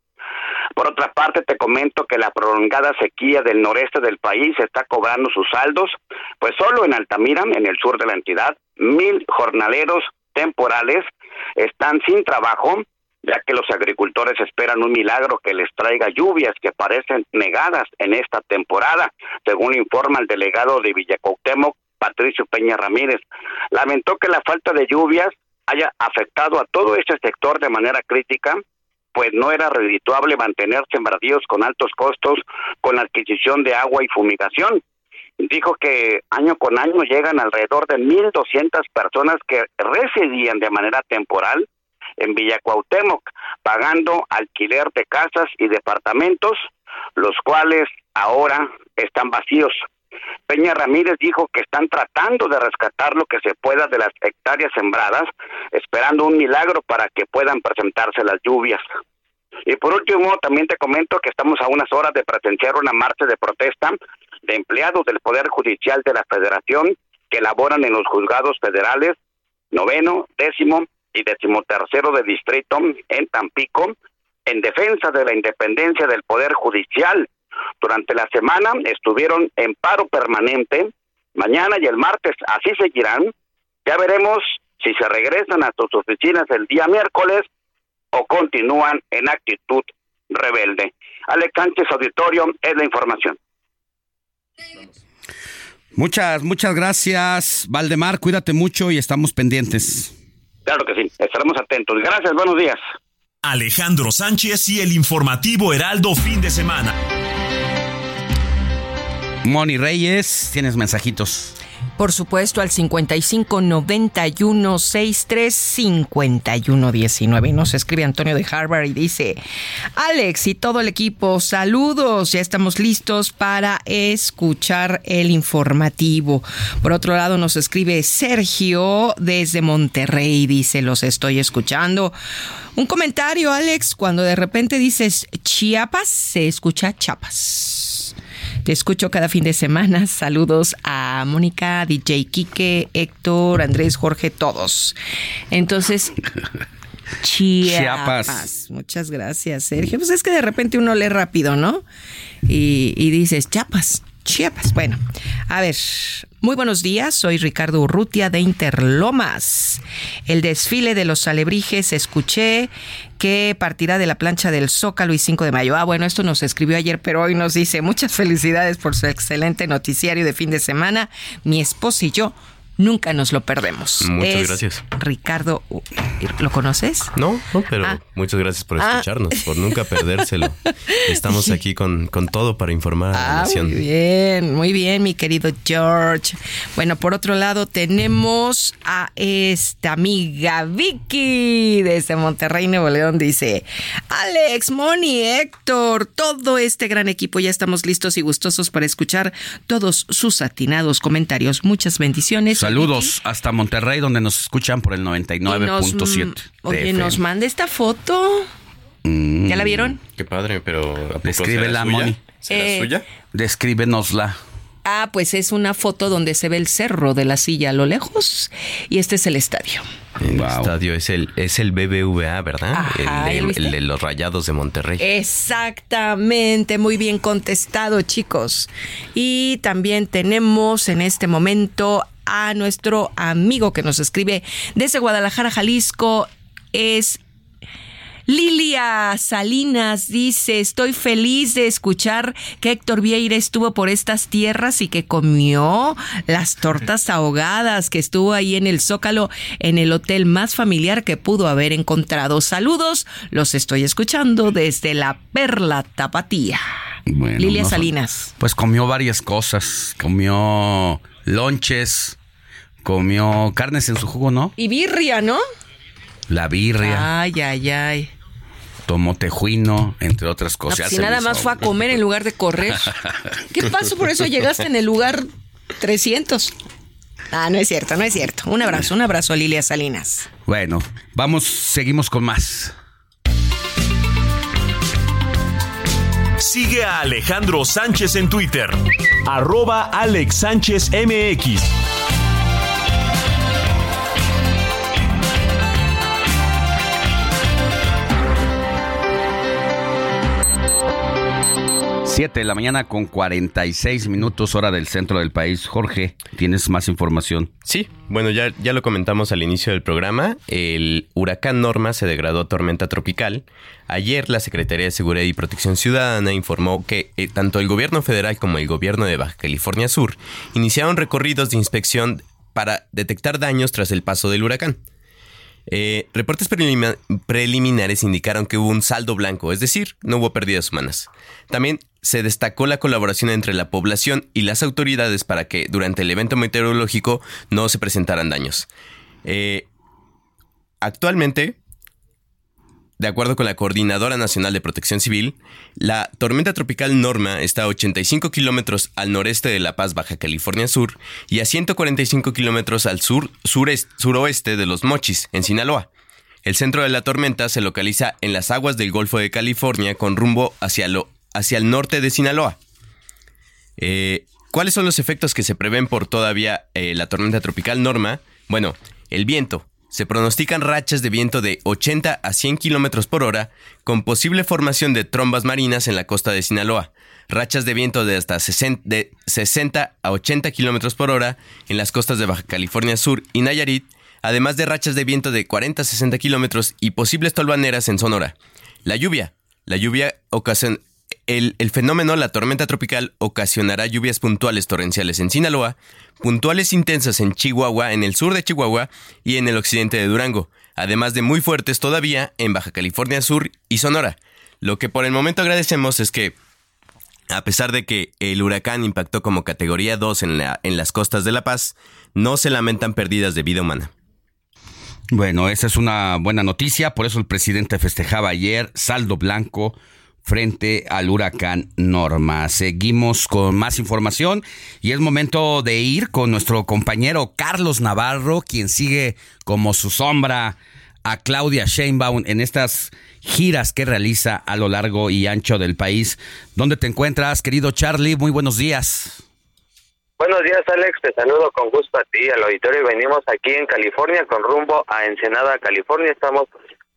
Por otra parte, te comento que la prolongada sequía del noreste del país está cobrando sus saldos, pues solo en Altamira, en el sur de la entidad, mil jornaleros temporales están sin trabajo, ya que los agricultores esperan un milagro que les traiga lluvias que parecen negadas en esta temporada, según informa el delegado de Villacautemoc, Patricio Peña Ramírez. Lamentó que la falta de lluvias haya afectado a todo este sector de manera crítica, pues no era redituable mantener sembradíos con altos costos con la adquisición de agua y fumigación. Dijo que año con año llegan alrededor de 1.200 personas que residían de manera temporal en Villa Cuauhtémoc, pagando alquiler de casas y departamentos, los cuales ahora están vacíos. Peña Ramírez dijo que están tratando de rescatar lo que se pueda de las hectáreas sembradas, esperando un milagro para que puedan presentarse las lluvias. Y por último, también te comento que estamos a unas horas de presenciar una marcha de protesta de empleados del Poder Judicial de la Federación que laboran en los juzgados federales noveno, décimo y decimotercero de distrito en Tampico en defensa de la independencia del Poder Judicial durante la semana estuvieron en paro permanente. Mañana y el martes así seguirán. Ya veremos si se regresan a sus oficinas el día miércoles o continúan en actitud rebelde. Alex Sánchez Auditorio es la información. Muchas, muchas gracias, Valdemar. Cuídate mucho y estamos pendientes. Claro que sí, estaremos atentos. Gracias, buenos días. Alejandro Sánchez y el informativo Heraldo fin de semana. Moni Reyes, tienes mensajitos. Por supuesto, al 55 91 63 51 19. Nos escribe Antonio de Harvard y dice: Alex y todo el equipo, saludos. Ya estamos listos para escuchar el informativo. Por otro lado, nos escribe Sergio desde Monterrey. Dice: Los estoy escuchando. Un comentario, Alex, cuando de repente dices Chiapas, se escucha Chapas. Te escucho cada fin de semana. Saludos a Mónica, DJ Quique, Héctor, Andrés, Jorge, todos. Entonces, Chiapas. Chiapas. Muchas gracias, Sergio. Pues es que de repente uno lee rápido, ¿no? Y, y dices, Chiapas, Chiapas. Bueno, a ver. Muy buenos días, soy Ricardo Urrutia de Interlomas. El desfile de los alebrijes escuché que partirá de la plancha del Zócalo y 5 de mayo. Ah, bueno, esto nos escribió ayer, pero hoy nos dice muchas felicidades por su excelente noticiario de fin de semana. Mi esposo y yo nunca nos lo perdemos. Muchas Es gracias. Ricardo, ¿lo conoces? No, no, pero Ah. muchas gracias por Ah. escucharnos, por nunca perdérselo. Estamos aquí con, con todo para informar a la Ah, nación. muy bien, muy bien, mi querido George. Bueno, por otro lado tenemos a esta amiga Vicky desde Monterrey, Nuevo León. Dice, Alex, Moni, Héctor, todo este gran equipo ya estamos listos y gustosos para escuchar todos sus atinados comentarios. Muchas bendiciones. Saludos hasta Monterrey, donde nos escuchan por el Y nos- 99.7. Oye, de nos FM. manda esta foto. Mm. ¿Ya la vieron? Qué padre, pero ¿a poco será suya? Moni. ¿Será Eh, suya? Descríbenosla. Ah, pues es una foto donde se ve el cerro de la silla a lo lejos y este es el estadio. El estadio es el, es el BBVA, ¿verdad? Ajá, el, el de los rayados de Monterrey. Exactamente, muy bien contestado, chicos. Y también tenemos en este momento a nuestro amigo que nos escribe desde Guadalajara, Jalisco. Es Lilia Salinas dice, estoy feliz de escuchar que Héctor Vieira estuvo por estas tierras y que comió las tortas ahogadas que estuvo ahí en el Zócalo, en el hotel más familiar que pudo haber encontrado. Saludos, los estoy escuchando desde la Perla Tapatía. Bueno, Lilia no- Salinas. Pues comió varias cosas. Comió lonches, comió carnes en su jugo, ¿no? Y birria, ¿no? La birria, Ay, ay, ay. Tomó tejuino, entre otras No, cosas. pues Ya si nada más fue a comer en lugar de correr. ¿Qué pasó? Por eso llegaste en el lugar 300. Ah, no es cierto, no es cierto. Un abrazo, un abrazo a Lilia Salinas. Bueno, vamos, seguimos con más. Sigue a Alejandro Sánchez en Twitter. Arroba Alex Sánchez MX. Siete de la mañana con 46 minutos hora del centro del país. Jorge, ¿tienes más información? Sí, bueno, ya, ya lo comentamos al inicio del programa. El huracán Norma se degradó a tormenta tropical. Ayer la Secretaría de Seguridad y Protección Ciudadana informó que eh, tanto el gobierno federal como el gobierno de Baja California Sur iniciaron recorridos de inspección para detectar daños tras el paso del huracán. Eh, reportes preliminares indicaron que hubo un saldo blanco, es decir, no hubo pérdidas humanas. También se destacó la colaboración entre la población y las autoridades para que durante el evento meteorológico no se presentaran daños. Eh, actualmente, de acuerdo con la Coordinadora Nacional de Protección Civil, la tormenta tropical Norma está a 85 kilómetros al noreste de La Paz, Baja California Sur, y a 145 kilómetros al sur, surest- suroeste de Los Mochis, en Sinaloa. El centro de la tormenta se localiza en las aguas del Golfo de California con rumbo hacia, lo, hacia el norte de Sinaloa. Eh, ¿Cuáles son los efectos que se prevén por todavía eh, la tormenta tropical Norma? Bueno, el viento. Se pronostican rachas de viento de 80 a 100 kilómetros por hora, con posible formación de trombas marinas en la costa de Sinaloa. Rachas de viento de hasta 60, de 60 a 80 kilómetros por hora en las costas de Baja California Sur y Nayarit, además de rachas de viento de 40 a 60 kilómetros y posibles tolvaneras en Sonora. La lluvia. La lluvia ocasión- el, fenómeno, la tormenta tropical, ocasionará lluvias puntuales torrenciales en Sinaloa, puntuales intensas en Chihuahua, en el sur de Chihuahua y en el occidente de Durango, además de muy fuertes todavía en Baja California Sur y Sonora. Lo que por el momento agradecemos es que a pesar de que el huracán impactó como categoría 2 en, en las costas de La Paz, no se lamentan pérdidas de vida humana. Bueno, esa es una buena noticia, por eso el presidente festejaba ayer saldo blanco frente al huracán Norma. Seguimos con más información y es momento de ir con nuestro compañero Carlos Navarro, quien sigue como su sombra a Claudia Sheinbaum en estas giras que realiza a lo largo y ancho del país. ¿Dónde te encuentras, querido Charlie? Muy buenos días. Buenos días, Alex. Te saludo con gusto a ti, al auditorio. Venimos aquí en California con rumbo a Ensenada, California. Estamos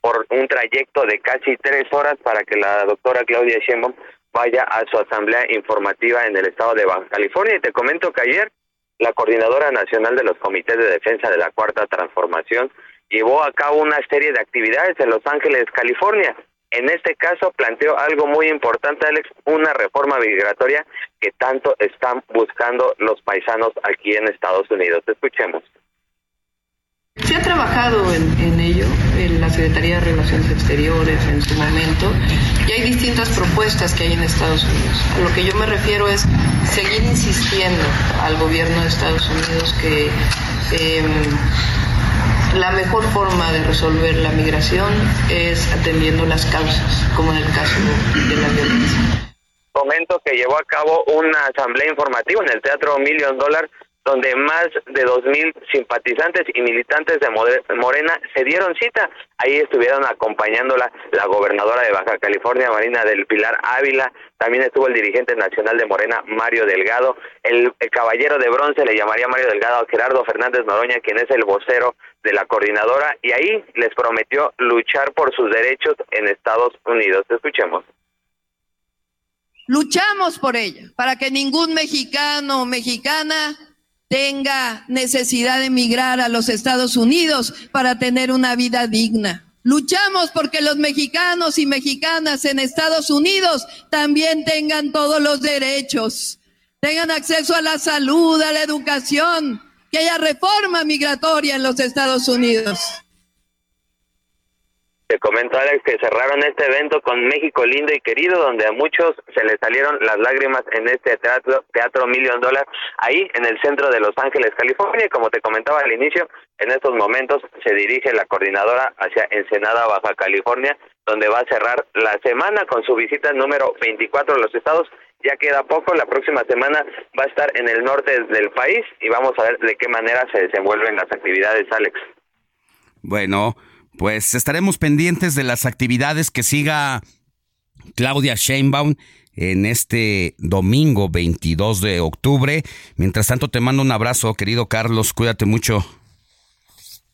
por un trayecto de casi tres horas para que la doctora Claudia Sheinbaum vaya a su asamblea informativa en el estado de Baja California. Y te comento que ayer la Coordinadora Nacional de los Comités de Defensa de la Cuarta Transformación llevó a cabo una serie de actividades en Los Ángeles, California. En este caso planteó algo muy importante, Alex, una reforma migratoria que tanto están buscando los paisanos aquí en Estados Unidos. Escuchemos. Se ha trabajado en, en ello en la Secretaría de Relaciones Exteriores en su momento y hay distintas propuestas que hay en Estados Unidos. Lo que yo me refiero es seguir insistiendo al gobierno de Estados Unidos que eh, la mejor forma de resolver la migración es atendiendo las causas, como en el caso de la violencia. Comento que llevó a cabo una asamblea informativa en el Teatro Million Dollar donde más de dos mil simpatizantes y militantes de More- Morena se dieron cita. Ahí estuvieron acompañándola la gobernadora de Baja California, Marina del Pilar Ávila, también estuvo el dirigente nacional de Morena, Mario Delgado, el, el caballero de bronce, le llamaría Mario Delgado, a Gerardo Fernández Noroña, quien es el vocero de la coordinadora, y ahí les prometió luchar por sus derechos en Estados Unidos. Escuchemos. Luchamos por ella, para que ningún mexicano o mexicana tenga necesidad de emigrar a los Estados Unidos para tener una vida digna. Luchamos porque los mexicanos y mexicanas en Estados Unidos también tengan todos los derechos, tengan acceso a la salud, a la educación, que haya reforma migratoria en los Estados Unidos. Te comento, Alex, que cerraron este evento con México lindo y querido, donde a muchos se les salieron las lágrimas en este teatro, teatro Million Dollar, ahí en el centro de Los Ángeles, California. Y como te comentaba al inicio, en estos momentos se dirige la coordinadora hacia Ensenada, Baja California, donde va a cerrar la semana con su visita número 24 a los estados. Ya queda poco, la próxima semana va a estar en el norte del país y vamos a ver de qué manera se desenvuelven las actividades, Alex. Bueno, pues estaremos pendientes de las actividades que siga Claudia Sheinbaum en este domingo 22 de octubre. Mientras tanto, te mando un abrazo, querido Carlos, cuídate mucho.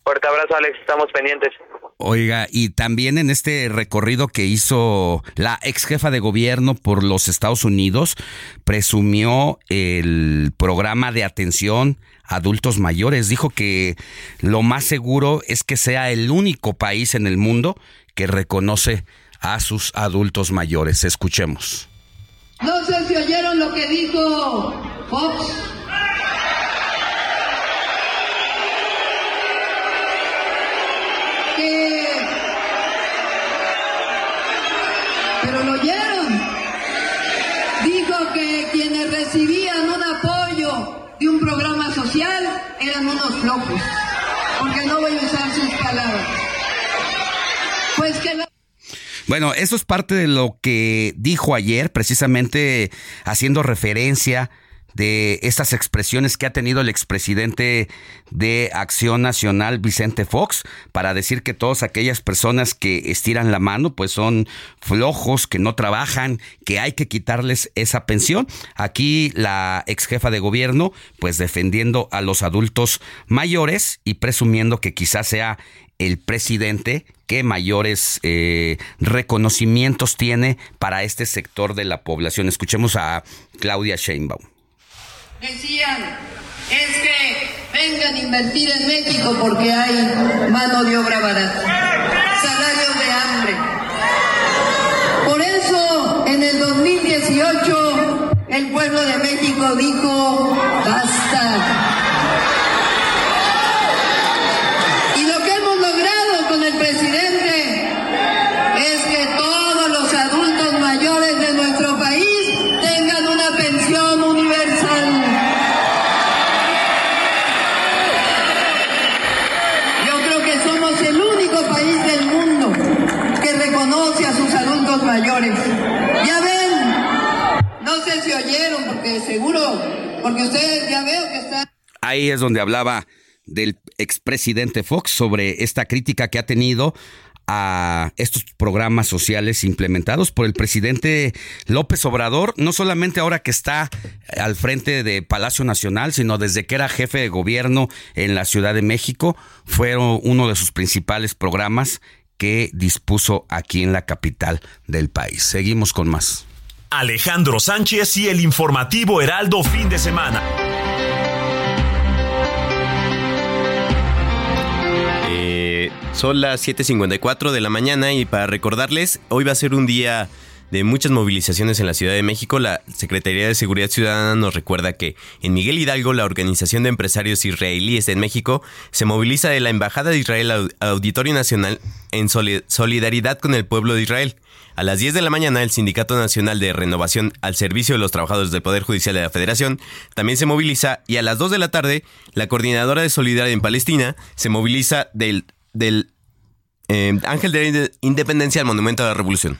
Fuerte abrazo, Alex, estamos pendientes. Oiga, y también en este recorrido que hizo la ex jefa de gobierno por los Estados Unidos, presumió el programa de atención a adultos mayores. Dijo que lo más seguro es que sea el único país en el mundo que reconoce a sus adultos mayores. Escuchemos. No sé si oyeron lo que dijo Fox. Lo oyeron. Dijo que quienes recibían un apoyo de un programa social eran unos flojos. Porque no voy a usar sus palabras. Pues que no... Bueno, eso es parte de lo que dijo ayer, precisamente haciendo referencia de estas expresiones que ha tenido el expresidente de Acción Nacional, Vicente Fox, para decir que todas aquellas personas que estiran la mano, pues son flojos, que no trabajan, que hay que quitarles esa pensión. Aquí la ex jefa de gobierno, pues defendiendo a los adultos mayores y presumiendo que quizás sea el presidente que mayores eh, reconocimientos tiene para este sector de la población. Escuchemos a Claudia Sheinbaum. Decían, es que vengan a invertir en México porque hay mano de obra barata, salarios de hambre. Por eso, en el 2010 18 el pueblo de México dijo basta. Mayores. Ya ven, no sé si oyeron, porque seguro, porque ustedes ya veo que están... Ahí es donde hablaba del expresidente Fox sobre esta crítica que ha tenido a estos programas sociales implementados por el presidente López Obrador, no solamente ahora que está al frente de Palacio Nacional, sino desde que era jefe de gobierno en la Ciudad de México, fueron uno de sus principales programas que dispuso aquí en la capital del país. Seguimos con más. Alejandro Sánchez y el informativo Heraldo fin de semana. Eh, son las 7.54 de la mañana y para recordarles, hoy va a ser un día de muchas movilizaciones en la Ciudad de México. La Secretaría de Seguridad Ciudadana nos recuerda que en Miguel Hidalgo, la Organización de Empresarios Israelíes en México, se moviliza de la Embajada de Israel al Auditorio Nacional en soli- solidaridad con el pueblo de Israel. A las 10 de la mañana, el Sindicato Nacional de Renovación al Servicio de los Trabajadores del Poder Judicial de la Federación también se moviliza y a las 2 de la tarde, la Coordinadora de Solidaridad en Palestina se moviliza del, del eh, Ángel de Independencia al Monumento a la Revolución.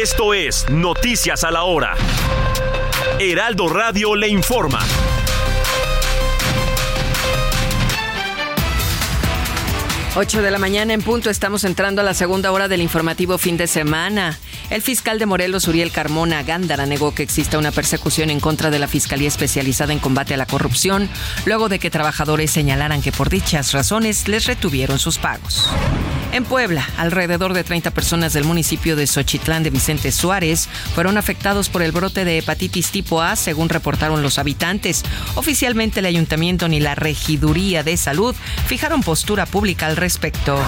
Esto es Noticias a la Hora. Heraldo Radio le informa. Ocho de la mañana en punto, estamos entrando a la segunda hora del informativo fin de semana. El fiscal de Morelos, Uriel Carmona Gándara, negó que exista una persecución en contra de la Fiscalía Especializada en Combate a la Corrupción, luego de que trabajadores señalaran que por dichas razones les retuvieron sus pagos. En Puebla, alrededor de 30 personas del municipio de Xochitlán de Vicente Suárez fueron afectados por el brote de hepatitis tipo A, según reportaron los habitantes. Oficialmente el ayuntamiento ni la regiduría de salud fijaron postura pública al respecto.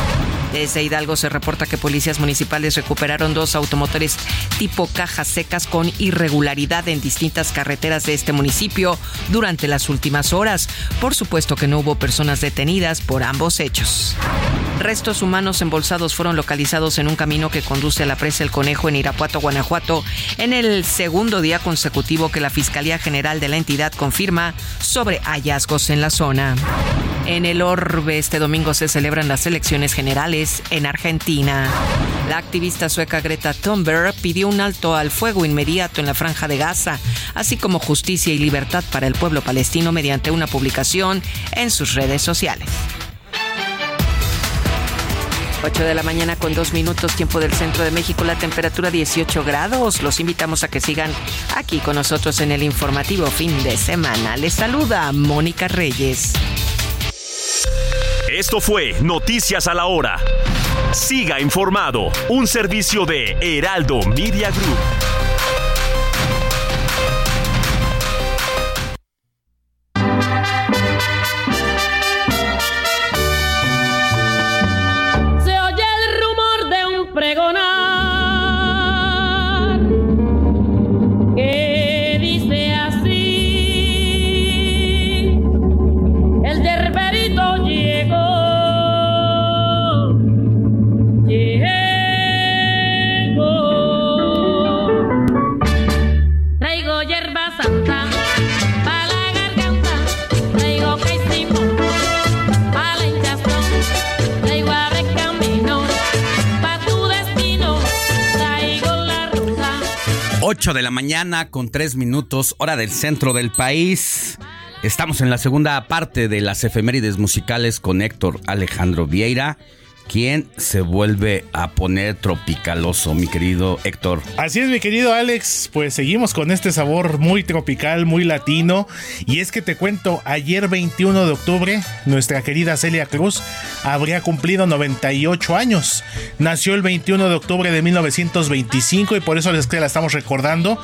Desde Hidalgo se reporta que policías municipales recuperaron dos automotores tipo cajas secas con irregularidad en distintas carreteras de este municipio durante las últimas horas. Por supuesto que no hubo personas detenidas por ambos hechos. Restos humanos embolsados fueron localizados en un camino que conduce a la presa El Conejo en Irapuato, Guanajuato, en el segundo día consecutivo que la Fiscalía General de la entidad confirma sobre hallazgos en la zona. En el Orbe este domingo se celebran las elecciones generales en Argentina. La activista sueca Greta Thunberg pidió un alto al fuego inmediato en la franja de Gaza, así como justicia y libertad para el pueblo palestino mediante una publicación en sus redes sociales. 8 de la mañana con dos minutos, tiempo del centro de México, la temperatura 18 grados. Los invitamos a que sigan aquí con nosotros en el informativo fin de semana. Les saluda Mónica Reyes. Esto fue Noticias a la Hora. Siga informado, un servicio de Heraldo Media Group. De la mañana con 3 minutos, hora del centro del país. Estamos en la segunda parte de las efemérides musicales con Héctor Alejandro Vieira. ¿Quién se vuelve a poner tropicaloso, mi querido Héctor? Así es, mi querido Alex. Pues seguimos con este sabor muy tropical, muy latino. Y es que te cuento, ayer 21 de octubre, nuestra querida Celia Cruz habría cumplido 98 años. Nació el 21 de octubre de 1925 y por eso es que la estamos recordando.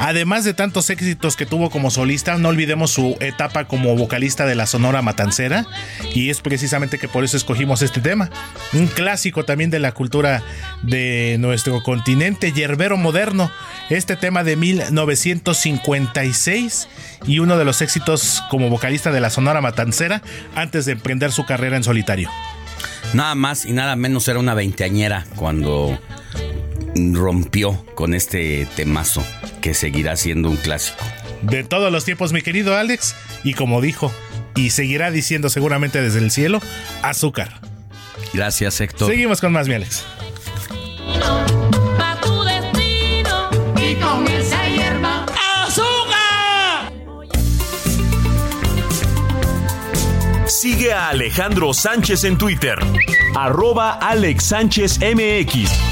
Además de tantos éxitos que tuvo como solista, no olvidemos su etapa como vocalista de la Sonora Matancera y es precisamente que por eso escogimos este tema. Un clásico también de la cultura de nuestro continente, Yerbero Moderno, este tema de 1956 y uno de los éxitos como vocalista de la Sonora Matancera antes de emprender su carrera en solitario. Nada más y nada menos era una veinteañera cuando rompió con este temazo que seguirá siendo un clásico. De todos los tiempos, mi querido Alex, y como dijo, y seguirá diciendo seguramente desde el cielo, azúcar. Gracias, Héctor. Seguimos con más, mi Alex. Pa' tu destino y con esa hierba. ¡Azúcar! Sigue a Alejandro Sánchez en Twitter. Arroba Alex Sánchez MX.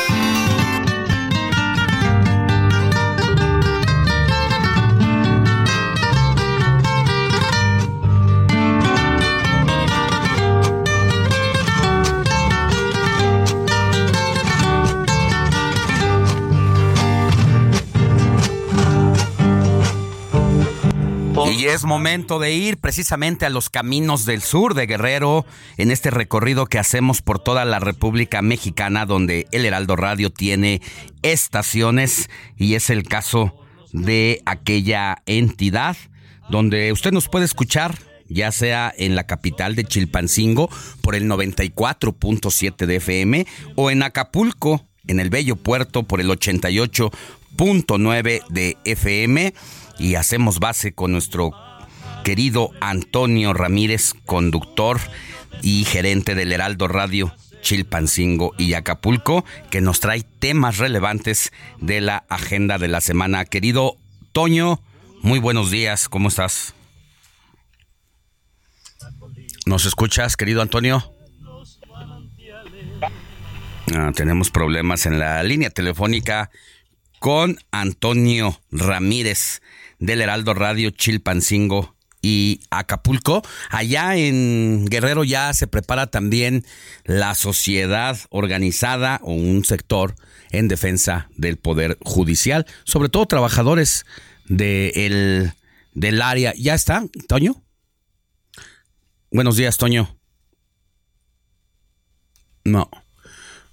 Y es momento de ir precisamente a los caminos del sur de Guerrero en este recorrido que hacemos por toda la República Mexicana donde el Heraldo Radio tiene estaciones y es el caso de aquella entidad donde usted nos puede escuchar ya sea en la capital de Chilpancingo por el 94.7 de FM o en Acapulco en el bello puerto por el 88.9 de FM y hacemos base con nuestro querido Antonio Ramírez, conductor y gerente del Heraldo Radio Chilpancingo y Acapulco, que nos trae temas relevantes de la agenda de la semana. Querido Toño, muy buenos días, ¿cómo estás? ¿Nos escuchas, querido Antonio? Ah, tenemos problemas en la línea telefónica con Antonio Ramírez del Heraldo Radio Chilpancingo y Acapulco. Allá en Guerrero ya se prepara también la sociedad organizada o un sector en defensa del poder judicial, sobre todo trabajadores de del área. ¿Ya está, Toño? Buenos días, Toño. No,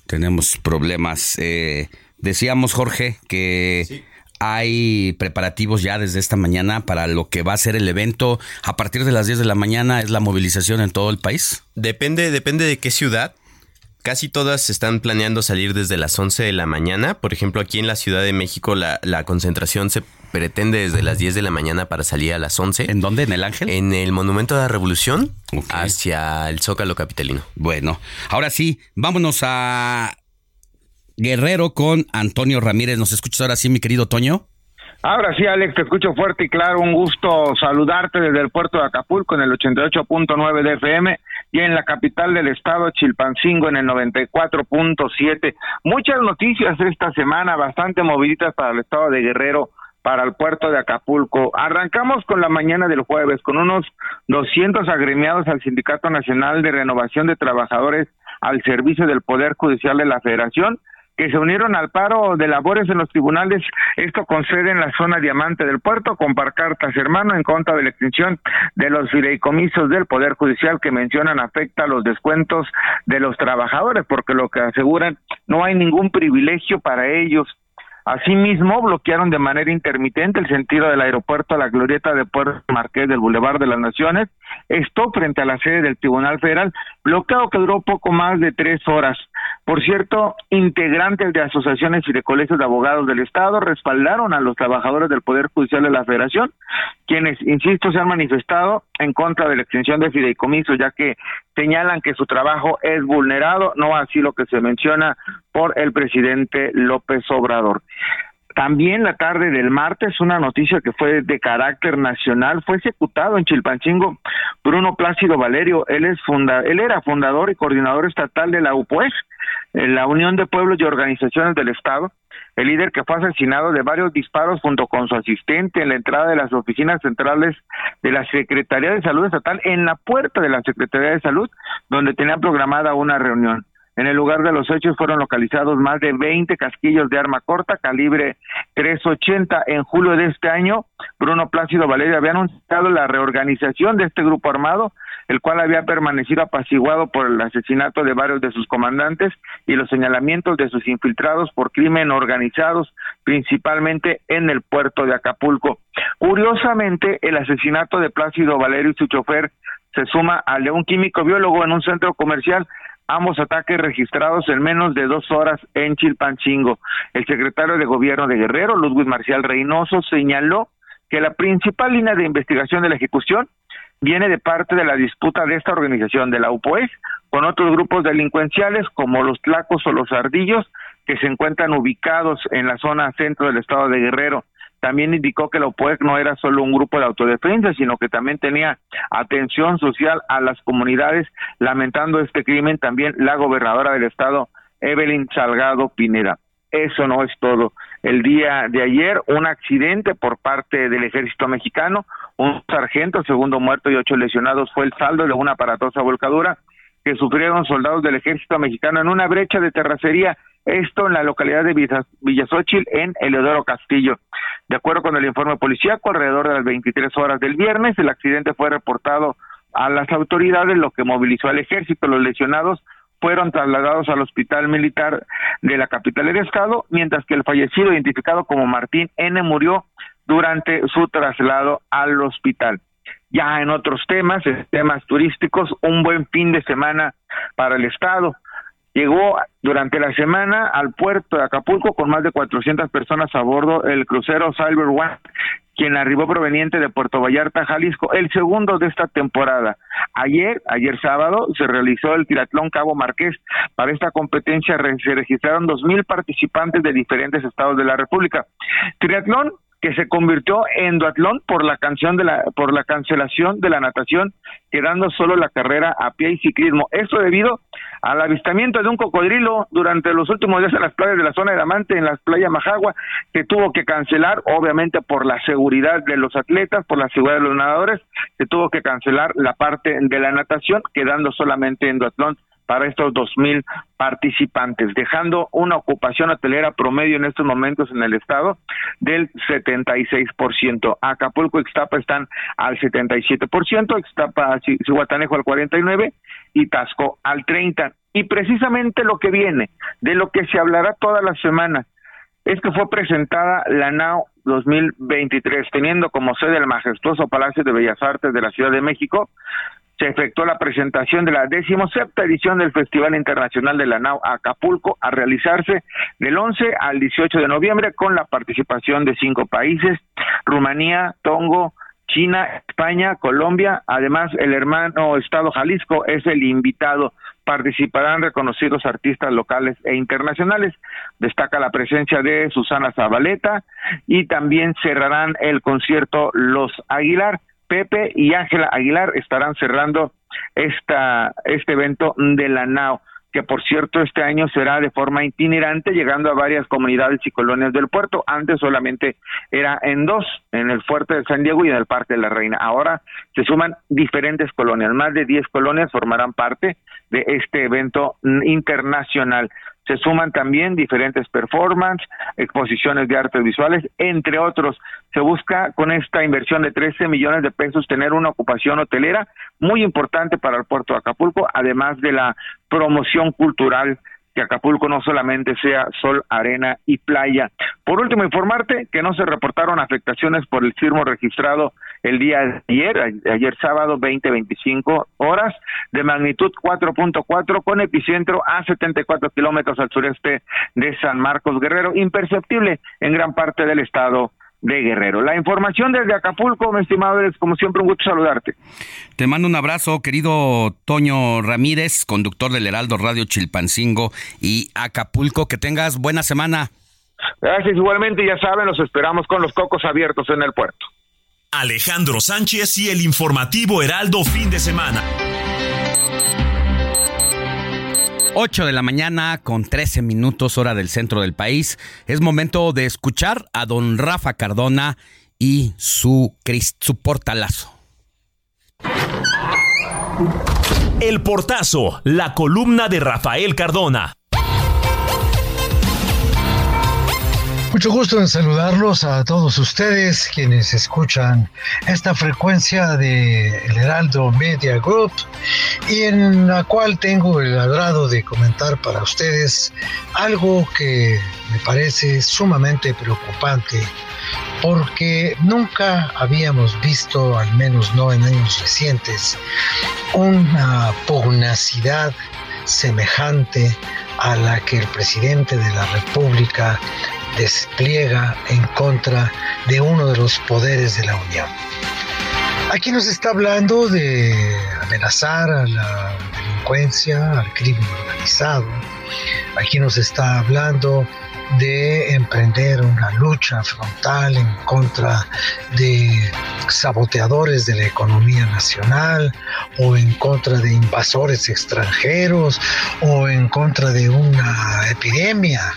tenemos problemas. Eh, decíamos, Jorge, que hay preparativos ya desde esta mañana para lo que va a ser el evento. A partir de las 10 de la mañana es la movilización en todo el país. Depende, depende de qué ciudad. Casi todas están planeando salir desde las 11 de la mañana. Por ejemplo, aquí en la Ciudad de México la, la concentración se pretende desde las 10 de la mañana para salir a las 11. ¿En dónde? ¿En el Ángel? En el Monumento de la Revolución hacia el Zócalo Capitalino. Bueno, ahora sí, vámonos a Guerrero con Antonio Ramírez. ¿Nos escuchas ahora sí, mi querido Toño? Ahora sí, Alex, te escucho fuerte y claro. Un gusto saludarte desde el puerto de Acapulco en el 88.9 de FM y en la capital del estado, Chilpancingo, en el 94.7. Muchas noticias esta semana, bastante moviditas para el estado de Guerrero, para el puerto de Acapulco. Arrancamos con la mañana del jueves con unos 200 agremiados al Sindicato Nacional de Renovación de Trabajadores al servicio del Poder Judicial de la Federación que se unieron al paro de labores en los tribunales, esto con sede en la zona diamante del puerto, con cartas hermano en contra de la extinción de los fideicomisos del Poder Judicial que mencionan afecta a los descuentos de los trabajadores, porque lo que aseguran no hay ningún privilegio para ellos. Asimismo, bloquearon de manera intermitente el sentido del aeropuerto a la glorieta de Puerto Marqués del Boulevard de las Naciones, esto frente a la sede del Tribunal Federal, bloqueo que duró poco más de tres horas. Por cierto, integrantes de asociaciones y de colegios de abogados del Estado respaldaron a los trabajadores del Poder Judicial de la Federación, quienes, insisto, se han manifestado en contra de la extensión de fideicomiso, ya que señalan que su trabajo es vulnerado, no así lo que se menciona por el presidente López Obrador. También la tarde del martes, una noticia que fue de carácter nacional, fue ejecutado en Chilpancingo Bruno Plácido Valerio. Él, es funda él era fundador y coordinador estatal de la UPOES, la Unión de Pueblos y Organizaciones del Estado. El líder que fue asesinado de varios disparos junto con su asistente en la entrada de las oficinas centrales de la Secretaría de Salud Estatal en la puerta de la Secretaría de Salud, donde tenían programada una reunión. En el lugar de los hechos fueron localizados más de 20 casquillos de arma corta calibre 380. En julio de este año, Bruno Plácido Valeria había anunciado la reorganización de este grupo armado, el cual había permanecido apaciguado por el asesinato de varios de sus comandantes y los señalamientos de sus infiltrados por crimen organizados, principalmente en el puerto de Acapulco. Curiosamente, el asesinato de Plácido Valerio y su chofer se suma al de un químico biólogo en un centro comercial ambos ataques registrados en menos de dos horas en Chilpancingo. El secretario de Gobierno de Guerrero, Ludwig Marcial Reynoso, señaló que la principal línea de investigación de la ejecución viene de parte de la disputa de esta organización de la UPOES con otros grupos delincuenciales como los Tlacos o los Ardillos que se encuentran ubicados en la zona centro del estado de Guerrero. También indicó que la OPOEC no era solo un grupo de autodefensa, sino que también tenía atención social a las comunidades. Lamentando este crimen, también la gobernadora del estado, Evelyn Salgado Pineda. Eso no es todo. El día de ayer, un accidente por parte del ejército mexicano, un sargento, segundo muerto y ocho lesionados fue el saldo de una aparatosa volcadura que sufrieron soldados del ejército mexicano en una brecha de terracería esto en la localidad de Villasóchil, en Eleodoro Castillo. De acuerdo con el informe policíaco, alrededor de las 23 horas del viernes, el accidente fue reportado a las autoridades, lo que movilizó al ejército. Los lesionados fueron trasladados al hospital militar de la capital del estado, mientras que el fallecido, identificado como Martín N., murió durante su traslado al hospital. Ya en otros temas, temas turísticos, un buen fin de semana para el estado. Llegó durante la semana al puerto de Acapulco con más de 400 personas a bordo el crucero Silver One, quien arribó proveniente de Puerto Vallarta, Jalisco, el segundo de esta temporada. Ayer, ayer sábado, se realizó el Triatlón Cabo Marqués. Para esta competencia se registraron 2.000 participantes de diferentes estados de la República. Triatlón que se convirtió en duatlón por la canción de la por la cancelación de la natación, quedando solo la carrera a pie y ciclismo. Esto debido al avistamiento de un cocodrilo durante los últimos días en las playas de la zona de Damante, en las playas Majagua, que tuvo que cancelar, obviamente por la seguridad de los atletas, por la seguridad de los nadadores, se tuvo que cancelar la parte de la natación, quedando solamente en duatlón para estos dos mil participantes, dejando una ocupación hotelera promedio en estos momentos en el estado del 76%. Acapulco y Ixtapa están al 77%, Ixtapa, Cihuatanejo al 49% y Tasco al 30%. Y precisamente lo que viene, de lo que se hablará toda la semana, es que fue presentada la NAO 2023, teniendo como sede el majestuoso Palacio de Bellas Artes de la Ciudad de México, se efectuó la presentación de la decimosepta edición del Festival Internacional de la NAU Acapulco a realizarse del 11 al 18 de noviembre con la participación de cinco países, Rumanía, Tongo, China, España, Colombia, además el hermano Estado Jalisco es el invitado. Participarán reconocidos artistas locales e internacionales. Destaca la presencia de Susana Zabaleta y también cerrarán el concierto Los Aguilar. Pepe y Ángela Aguilar estarán cerrando esta, este evento de la NAO, que por cierto este año será de forma itinerante, llegando a varias comunidades y colonias del puerto. Antes solamente era en dos, en el fuerte de San Diego y en el Parque de la Reina. Ahora se suman diferentes colonias, más de 10 colonias formarán parte de este evento internacional se suman también diferentes performances, exposiciones de artes visuales, entre otros. Se busca con esta inversión de 13 millones de pesos tener una ocupación hotelera muy importante para el puerto de Acapulco, además de la promoción cultural que Acapulco no solamente sea sol, arena y playa. Por último, informarte que no se reportaron afectaciones por el sismo registrado el día de ayer, ayer sábado 20-25 horas, de magnitud 4.4 con epicentro a 74 kilómetros al sureste de San Marcos Guerrero, imperceptible en gran parte del estado de Guerrero. La información desde Acapulco, mi estimado, es como siempre un gusto saludarte. Te mando un abrazo, querido Toño Ramírez, conductor del Heraldo Radio Chilpancingo y Acapulco. Que tengas buena semana. Gracias, igualmente, ya saben, los esperamos con los cocos abiertos en el puerto. Alejandro Sánchez y el informativo Heraldo fin de semana. 8 de la mañana con 13 minutos hora del centro del país. Es momento de escuchar a don Rafa Cardona y su, su portalazo. El portazo, la columna de Rafael Cardona. Mucho gusto en saludarlos a todos ustedes quienes escuchan esta frecuencia de El Heraldo Media Group y en la cual tengo el agrado de comentar para ustedes algo que me parece sumamente preocupante porque nunca habíamos visto, al menos no en años recientes, una pugnacidad semejante a la que el presidente de la República despliega en contra de uno de los poderes de la Unión. Aquí nos está hablando de amenazar a la delincuencia, al crimen organizado. Aquí nos está hablando de emprender una lucha frontal en contra de saboteadores de la economía nacional o en contra de invasores extranjeros o en contra de una epidemia.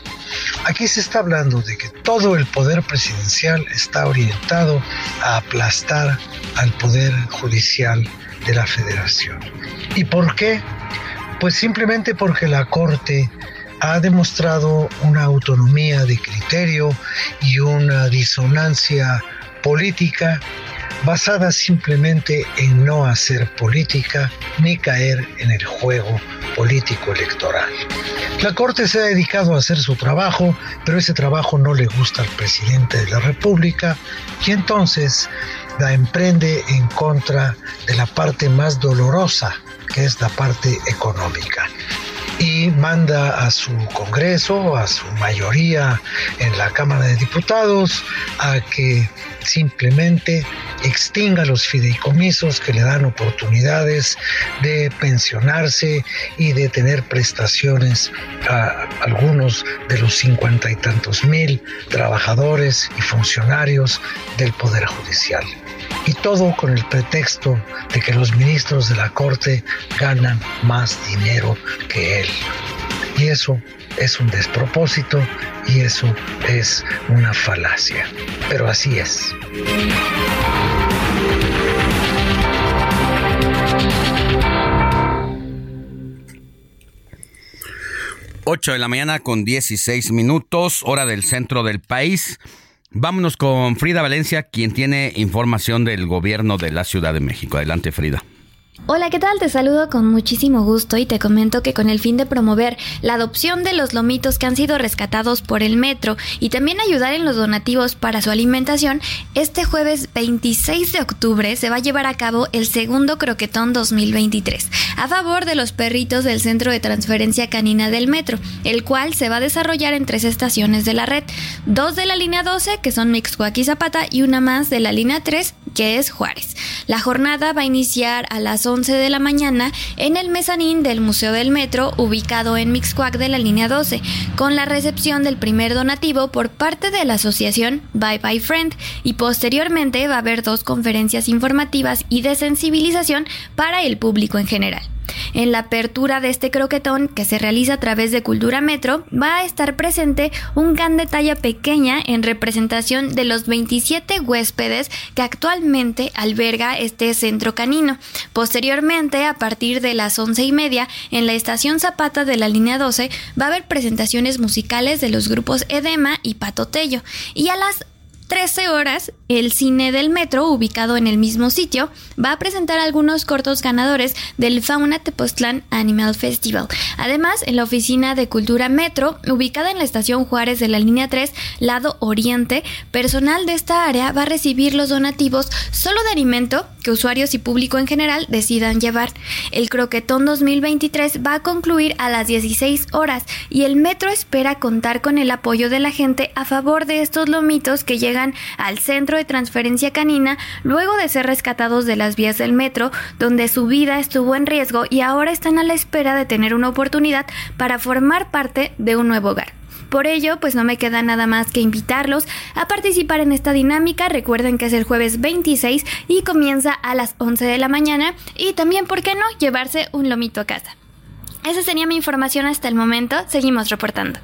Aquí se está hablando de que todo el poder presidencial está orientado a aplastar al poder judicial de la federación. ¿Y por qué? Pues simplemente porque la Corte ha demostrado una autonomía de criterio y una disonancia política basada simplemente en no hacer política ni caer en el juego político electoral. La Corte se ha dedicado a hacer su trabajo, pero ese trabajo no le gusta al presidente de la República y entonces la emprende en contra de la parte más dolorosa, que es la parte económica y manda a su Congreso, a su mayoría en la Cámara de Diputados, a que simplemente extinga los fideicomisos que le dan oportunidades de pensionarse y de tener prestaciones a algunos de los cincuenta y tantos mil trabajadores y funcionarios del Poder Judicial. Y todo con el pretexto de que los ministros de la Corte ganan más dinero que él. Y eso es un despropósito y eso es una falacia. Pero así es. 8 de la mañana con 16 minutos, hora del centro del país. Vámonos con Frida Valencia, quien tiene información del gobierno de la Ciudad de México. Adelante, Frida. Hola, ¿qué tal? Te saludo con muchísimo gusto y te comento que con el fin de promover la adopción de los lomitos que han sido rescatados por el metro y también ayudar en los donativos para su alimentación, este jueves 26 de octubre se va a llevar a cabo el segundo croquetón 2023 a favor de los perritos del Centro de Transferencia Canina del Metro, el cual se va a desarrollar en tres estaciones de la red, dos de la línea 12 que son Mixcoac y Zapata y una más de la línea 3 que es Juárez. La jornada va a iniciar a las 11 de la mañana en el mezanín del Museo del Metro, ubicado en Mixcoac de la línea 12, con la recepción del primer donativo por parte de la asociación Bye Bye Friend y posteriormente va a haber dos conferencias informativas y de sensibilización para el público en general. En la apertura de este croquetón, que se realiza a través de Cultura Metro, va a estar presente un can de talla pequeña en representación de los 27 huéspedes que actualmente alberga este centro canino. Posteriormente, a partir de las once y media, en la estación Zapata de la línea 12, va a haber presentaciones musicales de los grupos Edema y Patotello. Y a las 13 horas, el cine del metro, ubicado en el mismo sitio, va a presentar algunos cortos ganadores del Fauna Tepoztlán Animal Festival. Además, en la oficina de Cultura Metro, ubicada en la estación Juárez de la línea 3, lado oriente, personal de esta área va a recibir los donativos solo de alimento que usuarios y público en general decidan llevar. El Croquetón 2023 va a concluir a las 16 horas y el metro espera contar con el apoyo de la gente a favor de estos lomitos que llegan al centro de transferencia canina luego de ser rescatados de las vías del metro donde su vida estuvo en riesgo y ahora están a la espera de tener una oportunidad para formar parte de un nuevo hogar. Por ello, pues no me queda nada más que invitarlos a participar en esta dinámica. Recuerden que es el jueves 26 y comienza a las 11 de la mañana. Y también, ¿por qué no?, llevarse un lomito a casa. Esa sería mi información hasta el momento. Seguimos reportando.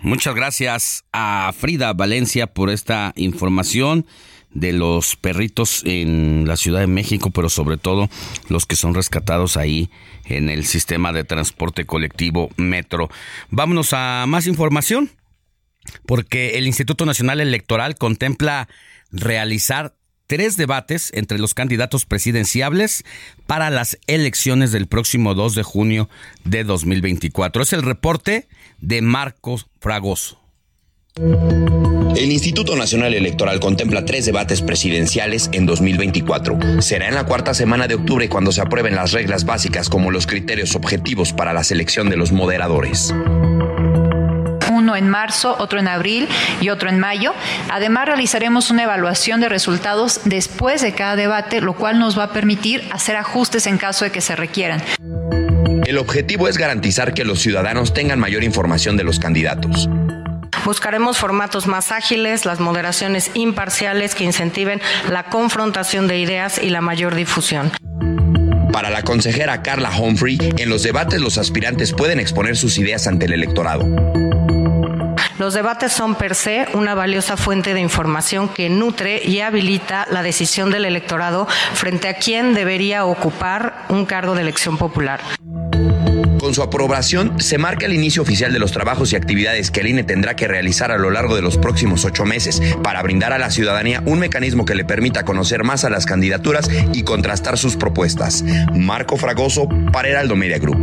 Muchas gracias a Frida Valencia por esta información de los perritos en la Ciudad de México, pero sobre todo los que son rescatados ahí en el sistema de transporte colectivo Metro. Vámonos a más información, porque el Instituto Nacional Electoral contempla realizar tres debates entre los candidatos presidenciables para las elecciones del próximo 2 de junio de 2024. Es el reporte de Marcos Fragoso. El Instituto Nacional Electoral contempla tres debates presidenciales en 2024. Será en la cuarta semana de octubre cuando se aprueben las reglas básicas como los criterios objetivos para la selección de los moderadores uno en marzo, otro en abril y otro en mayo. Además, realizaremos una evaluación de resultados después de cada debate, lo cual nos va a permitir hacer ajustes en caso de que se requieran. El objetivo es garantizar que los ciudadanos tengan mayor información de los candidatos. Buscaremos formatos más ágiles, las moderaciones imparciales que incentiven la confrontación de ideas y la mayor difusión. Para la consejera Carla Humphrey, en los debates los aspirantes pueden exponer sus ideas ante el electorado. Los debates son per se una valiosa fuente de información que nutre y habilita la decisión del electorado frente a quién debería ocupar un cargo de elección popular. Con su aprobación, se marca el inicio oficial de los trabajos y actividades que el INE tendrá que realizar a lo largo de los próximos ocho meses para brindar a la ciudadanía un mecanismo que le permita conocer más a las candidaturas y contrastar sus propuestas. Marco Fragoso para Heraldo Media Group.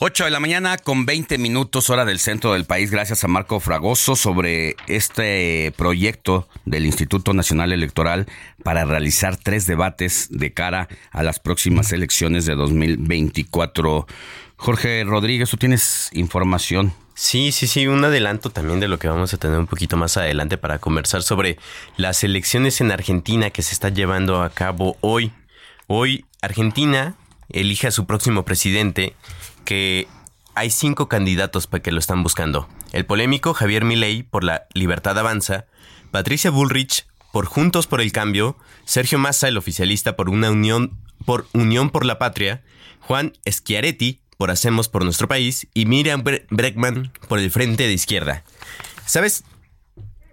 8 de la mañana con 20 minutos hora del centro del país. Gracias a Marco Fragoso sobre este proyecto del Instituto Nacional Electoral para realizar tres debates de cara a las próximas elecciones de 2024. Jorge Rodríguez, ¿tú tienes información? Sí, sí, sí, un adelanto también de lo que vamos a tener un poquito más adelante para conversar sobre las elecciones en Argentina que se está llevando a cabo hoy. Hoy Argentina elige a su próximo presidente que hay cinco candidatos para que lo están buscando. El polémico Javier Milei por la Libertad Avanza, Patricia Bullrich por Juntos por el Cambio, Sergio Massa, el oficialista por una unión por Unión por la Patria, Juan Schiaretti por Hacemos por Nuestro País y Miriam Breckman por el Frente de Izquierda. ¿Sabes?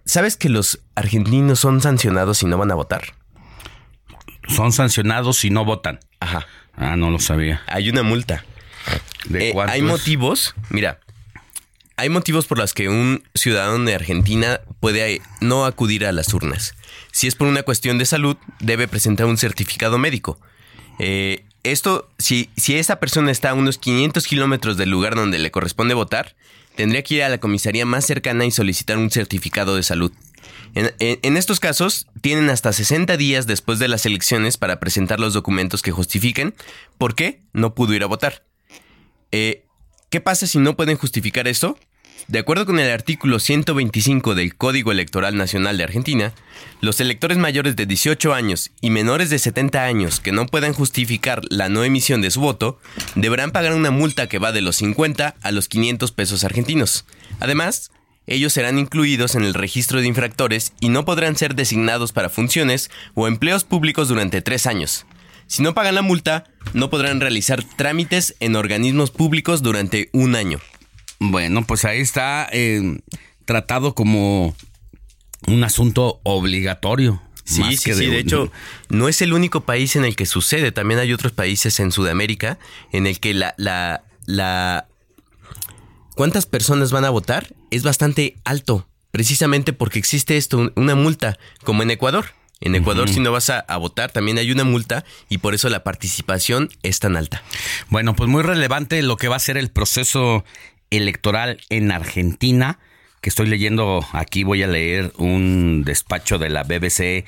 ¿Sabes que los argentinos son sancionados si no van a votar? Son sancionados si no votan. Ajá. Ah, no lo sabía. Hay una multa. ¿De Eh, hay motivos, mira, hay motivos por los que un ciudadano de Argentina puede no acudir a las urnas. Si es por una cuestión de salud, debe presentar un certificado médico. Eh, esto, si, si esa persona está a unos 500 kilómetros del lugar donde le corresponde votar, tendría que ir a la comisaría más cercana y solicitar un certificado de salud. En, en- en estos casos, tienen hasta 60 días después de las elecciones para presentar los documentos que justifiquen por qué no pudo ir a votar. Eh, ¿Qué pasa si no pueden justificar esto? De acuerdo con el artículo 125 del Código Electoral Nacional de Argentina, los electores mayores de 18 años y menores de 70 años que no puedan justificar la no emisión de su voto deberán pagar una multa que va de los 50 a los 500 pesos argentinos. Además, ellos serán incluidos en el registro de infractores y no podrán ser designados para funciones o empleos públicos durante tres años. Si no pagan la multa, no podrán realizar trámites en organismos públicos durante un año. Bueno, pues ahí está eh, tratado como un asunto obligatorio. Sí, más sí, que sí. De hecho, no es el único país en el que sucede. También hay otros países en Sudamérica en el que la, la, la... ¿Cuántas personas van a votar? Es bastante alto. Precisamente porque existe esto, una multa, como en Ecuador. En Ecuador, si no vas a, a votar, también hay una multa y por eso la participación es tan alta. Bueno, pues muy relevante lo que va a ser el proceso electoral en Argentina, que estoy leyendo aquí, voy a leer un despacho de la BBC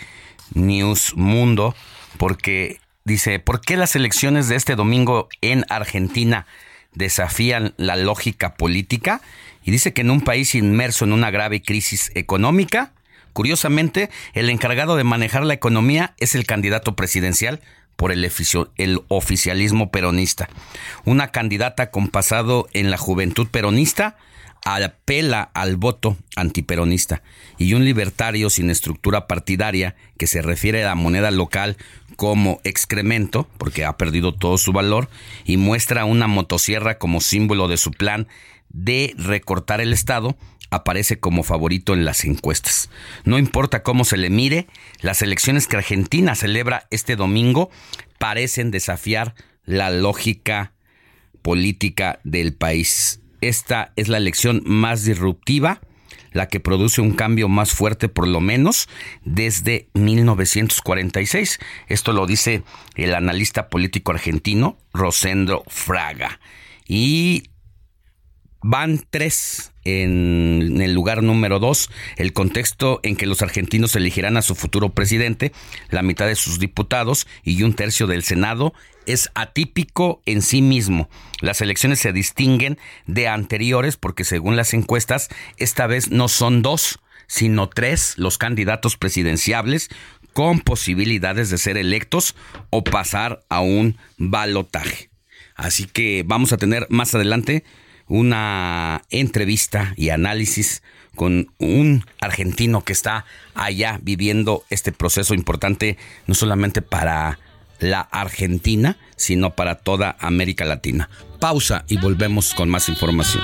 News Mundo, porque dice, ¿por qué las elecciones de este domingo en Argentina desafían la lógica política? Y dice que en un país inmerso en una grave crisis económica, curiosamente, el encargado de manejar la economía es el candidato presidencial por el, oficialismo peronista. Una candidata con pasado en la juventud peronista apela al voto antiperonista y un libertario sin estructura partidaria que se refiere a la moneda local como excremento, porque ha perdido todo su valor, y muestra una motosierra como símbolo de su plan de recortar el Estado, aparece como favorito en las encuestas. No importa cómo se le mire, las elecciones que Argentina celebra este domingo parecen desafiar la lógica política del país. Esta es la elección más disruptiva, la que produce un cambio más fuerte por lo menos desde 1946. Esto lo dice el analista político argentino Rosendo Fraga. Y van tres en el lugar número dos, el contexto en que los argentinos elegirán a su futuro presidente, la mitad de sus diputados y un tercio del Senado, es atípico en sí mismo. Las elecciones se distinguen de anteriores porque según las encuestas, esta vez no son dos, sino tres los candidatos presidenciables con posibilidades de ser electos o pasar a un balotaje. Así que vamos a tener más adelante una entrevista y análisis con un argentino que está allá viviendo este proceso importante, no solamente para la Argentina, sino para toda América Latina. Pausa y volvemos con más información.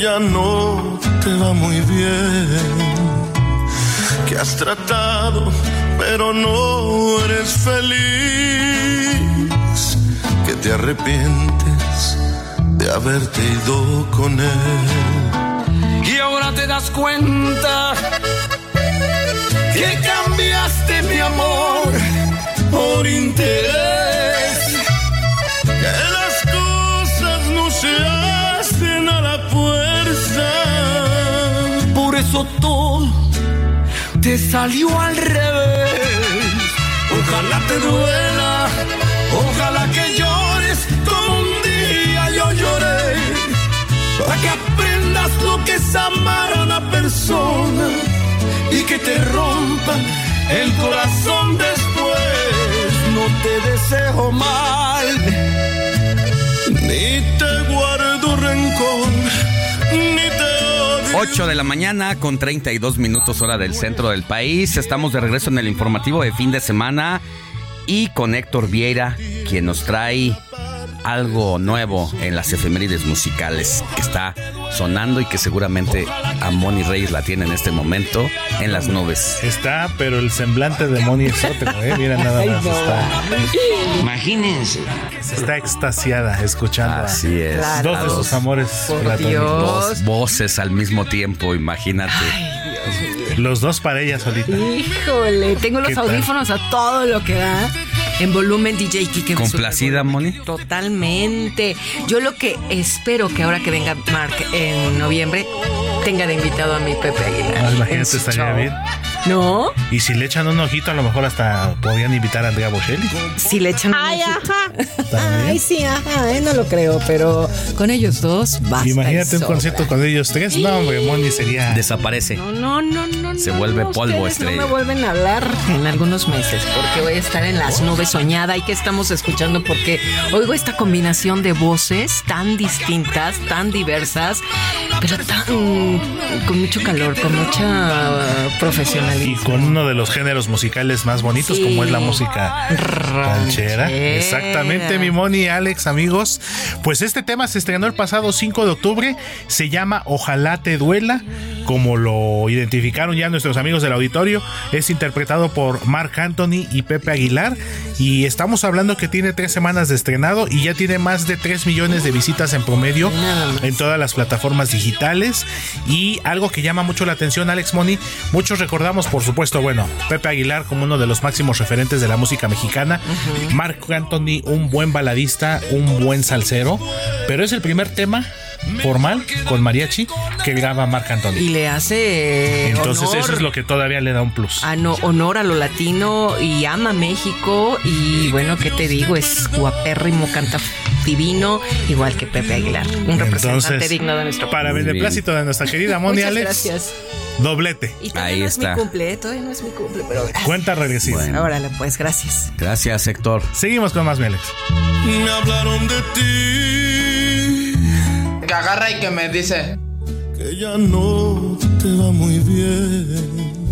Ya no te va muy bien. Que has tratado, pero no eres feliz. Que te arrepientes de haberte ido con él. Y ahora te das cuenta que cambiaste mi amor por interés. Todo te salió al revés. Ojalá te duela, ojalá que llores como un día yo lloré. Para que aprendas lo que es amar a una persona y que te rompan el corazón después. No te deseo mal, ni te 8 de la mañana con 32 minutos hora del centro del país. Estamos de regreso en el informativo de fin de semana y con Héctor Vieira, quien nos trae algo nuevo en las efemérides musicales que está sonando y que seguramente a Moni Reyes la tiene en este momento en las nubes. Está, pero el semblante de Moni es otro, ¿eh? Mira nada más. Está, Imagínense. está extasiada escuchando Así es. a dos de sus amores platónicos. Dos voces al mismo tiempo, imagínate. Los dos para ella solita. Híjole, tengo los audífonos a todo lo que da. En volumen DJ Kike. ¿Complacida, Moni? Totalmente. Yo lo que espero que ahora que venga Mark en noviembre, tenga de invitado a mi Pepe Aguilar. En imagínate, su estaría show. bien. ¿No? Y si le echan un ojito, a lo mejor hasta podrían invitar a Andrea Bocelli. Si le echan un Ay, ojito. También. Ay, sí, ajá, eh, no lo creo, pero con ellos dos basta. Imagínate un concierto con ellos tres. No, hombre, Moni sería. Desaparece. No, no, no, no. Se no, vuelve no, polvo estrella. No me vuelven a hablar en algunos meses porque voy a estar en las nubes soñada y que estamos escuchando porque oigo esta combinación de voces tan distintas, tan diversas, pero tan con mucho calor, con mucha Y con uno de los géneros musicales más bonitos, Sí. como es la música ranchera. Exactamente, mi Moni, Alex, amigos. Pues este tema se estrenó el pasado 5 de octubre. Se llama Ojalá te duela. Como lo identificaron ya nuestros amigos del auditorio, es interpretado por Mark Anthony y Pepe Aguilar. Y estamos hablando que tiene tres semanas de estrenado y ya tiene más de 3 millones de visitas en promedio en todas las plataformas digitales. Y algo que llama mucho la atención, Alex Moni, muchos recordamos, por supuesto, bueno, Pepe Aguilar como uno de los máximos referentes de la música mexicana, Mark Anthony, un buen baladista, un buen salsero, pero es el primer tema formal con mariachi que graba Mark Anthony. Y le hace Entonces honor eso es lo que todavía le da un plus. a no- honor a lo latino y ama México y bueno, ¿qué te digo? Es guapérrimo, canta divino, igual que Pepe Aguilar, un representante Entonces, digno de nuestro para país. beneplácito de nuestra querida Moni Muchas Alex, gracias. doblete. Y todavía Ahí no está. es mi cumple, ¿eh? todavía no es mi cumple, pero gracias. Cuenta regresiva. Órale, pues, gracias. Gracias, Héctor. Seguimos con más, mi Alex. Me hablaron de ti. Que agarra y que me dice. Que ya no te va muy bien.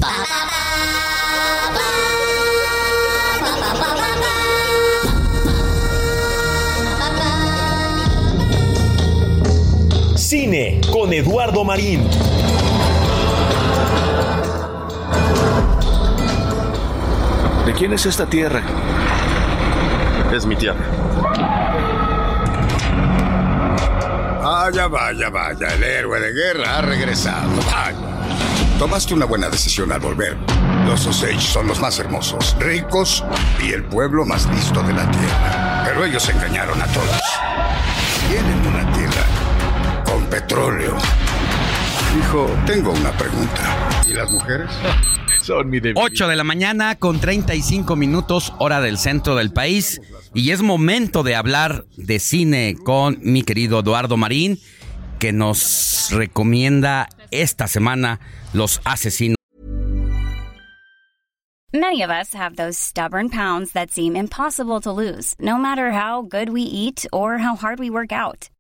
Cine con Eduardo Marín. ¿De quién es esta tierra? Es mi tierra. Vaya, vaya, vaya, el héroe de guerra ha regresado. Vaya. Tomaste una buena decisión al volver. Los Osage son los más hermosos, ricos y el pueblo más listo de la tierra. Pero ellos engañaron a todos. Petróleo. Hijo, tengo una pregunta. ¿Y las mujeres? Son mi debilidad. 8 de la mañana con 35 minutos, hora del centro del país. Y es momento de hablar de cine con mi querido Eduardo Marín, que nos recomienda esta semana Los Asesinos. Many of us have those stubborn pounds that seem impossible to lose, no matter how good we eat or how hard we work out.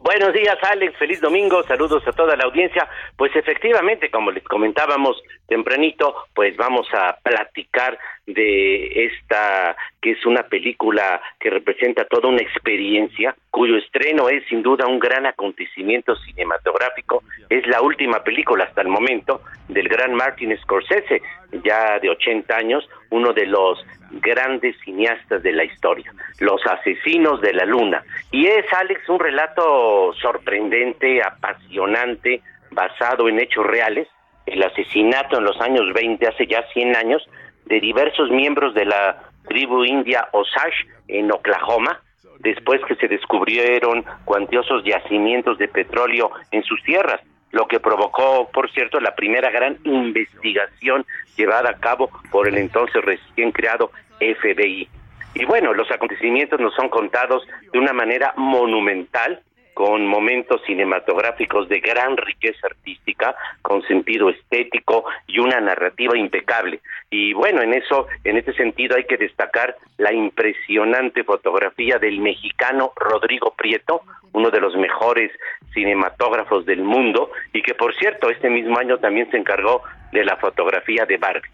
Buenos días, Alex. Feliz domingo. Saludos a toda la audiencia. Pues efectivamente, como les comentábamos tempranito, pues vamos a platicar de esta que es una película que representa toda una experiencia, cuyo estreno es sin duda un gran acontecimiento cinematográfico. Es la última película hasta el momento del gran Martin Scorsese, ya de 80 años, uno de los grandes cineastas de la historia, Los Asesinos de la Luna. Y es, Alex, un relato sorprendente, apasionante, basado en hechos reales, el asesinato en los años 20, hace ya 100 años, de diversos miembros de la tribu india Osage en Oklahoma, después que se descubrieron cuantiosos yacimientos de petróleo en sus tierras, lo que provocó, por cierto, la primera gran investigación llevada a cabo por el entonces recién creado FBI. Y bueno, los acontecimientos nos son contados de una manera monumental, con momentos cinematográficos de gran riqueza artística, con sentido estético y una narrativa impecable. Y bueno, en eso, en ese sentido hay que destacar la impresionante fotografía del mexicano Rodrigo Prieto, uno de los mejores cinematógrafos del mundo y que por cierto este mismo año también se encargó de la fotografía de Barbie.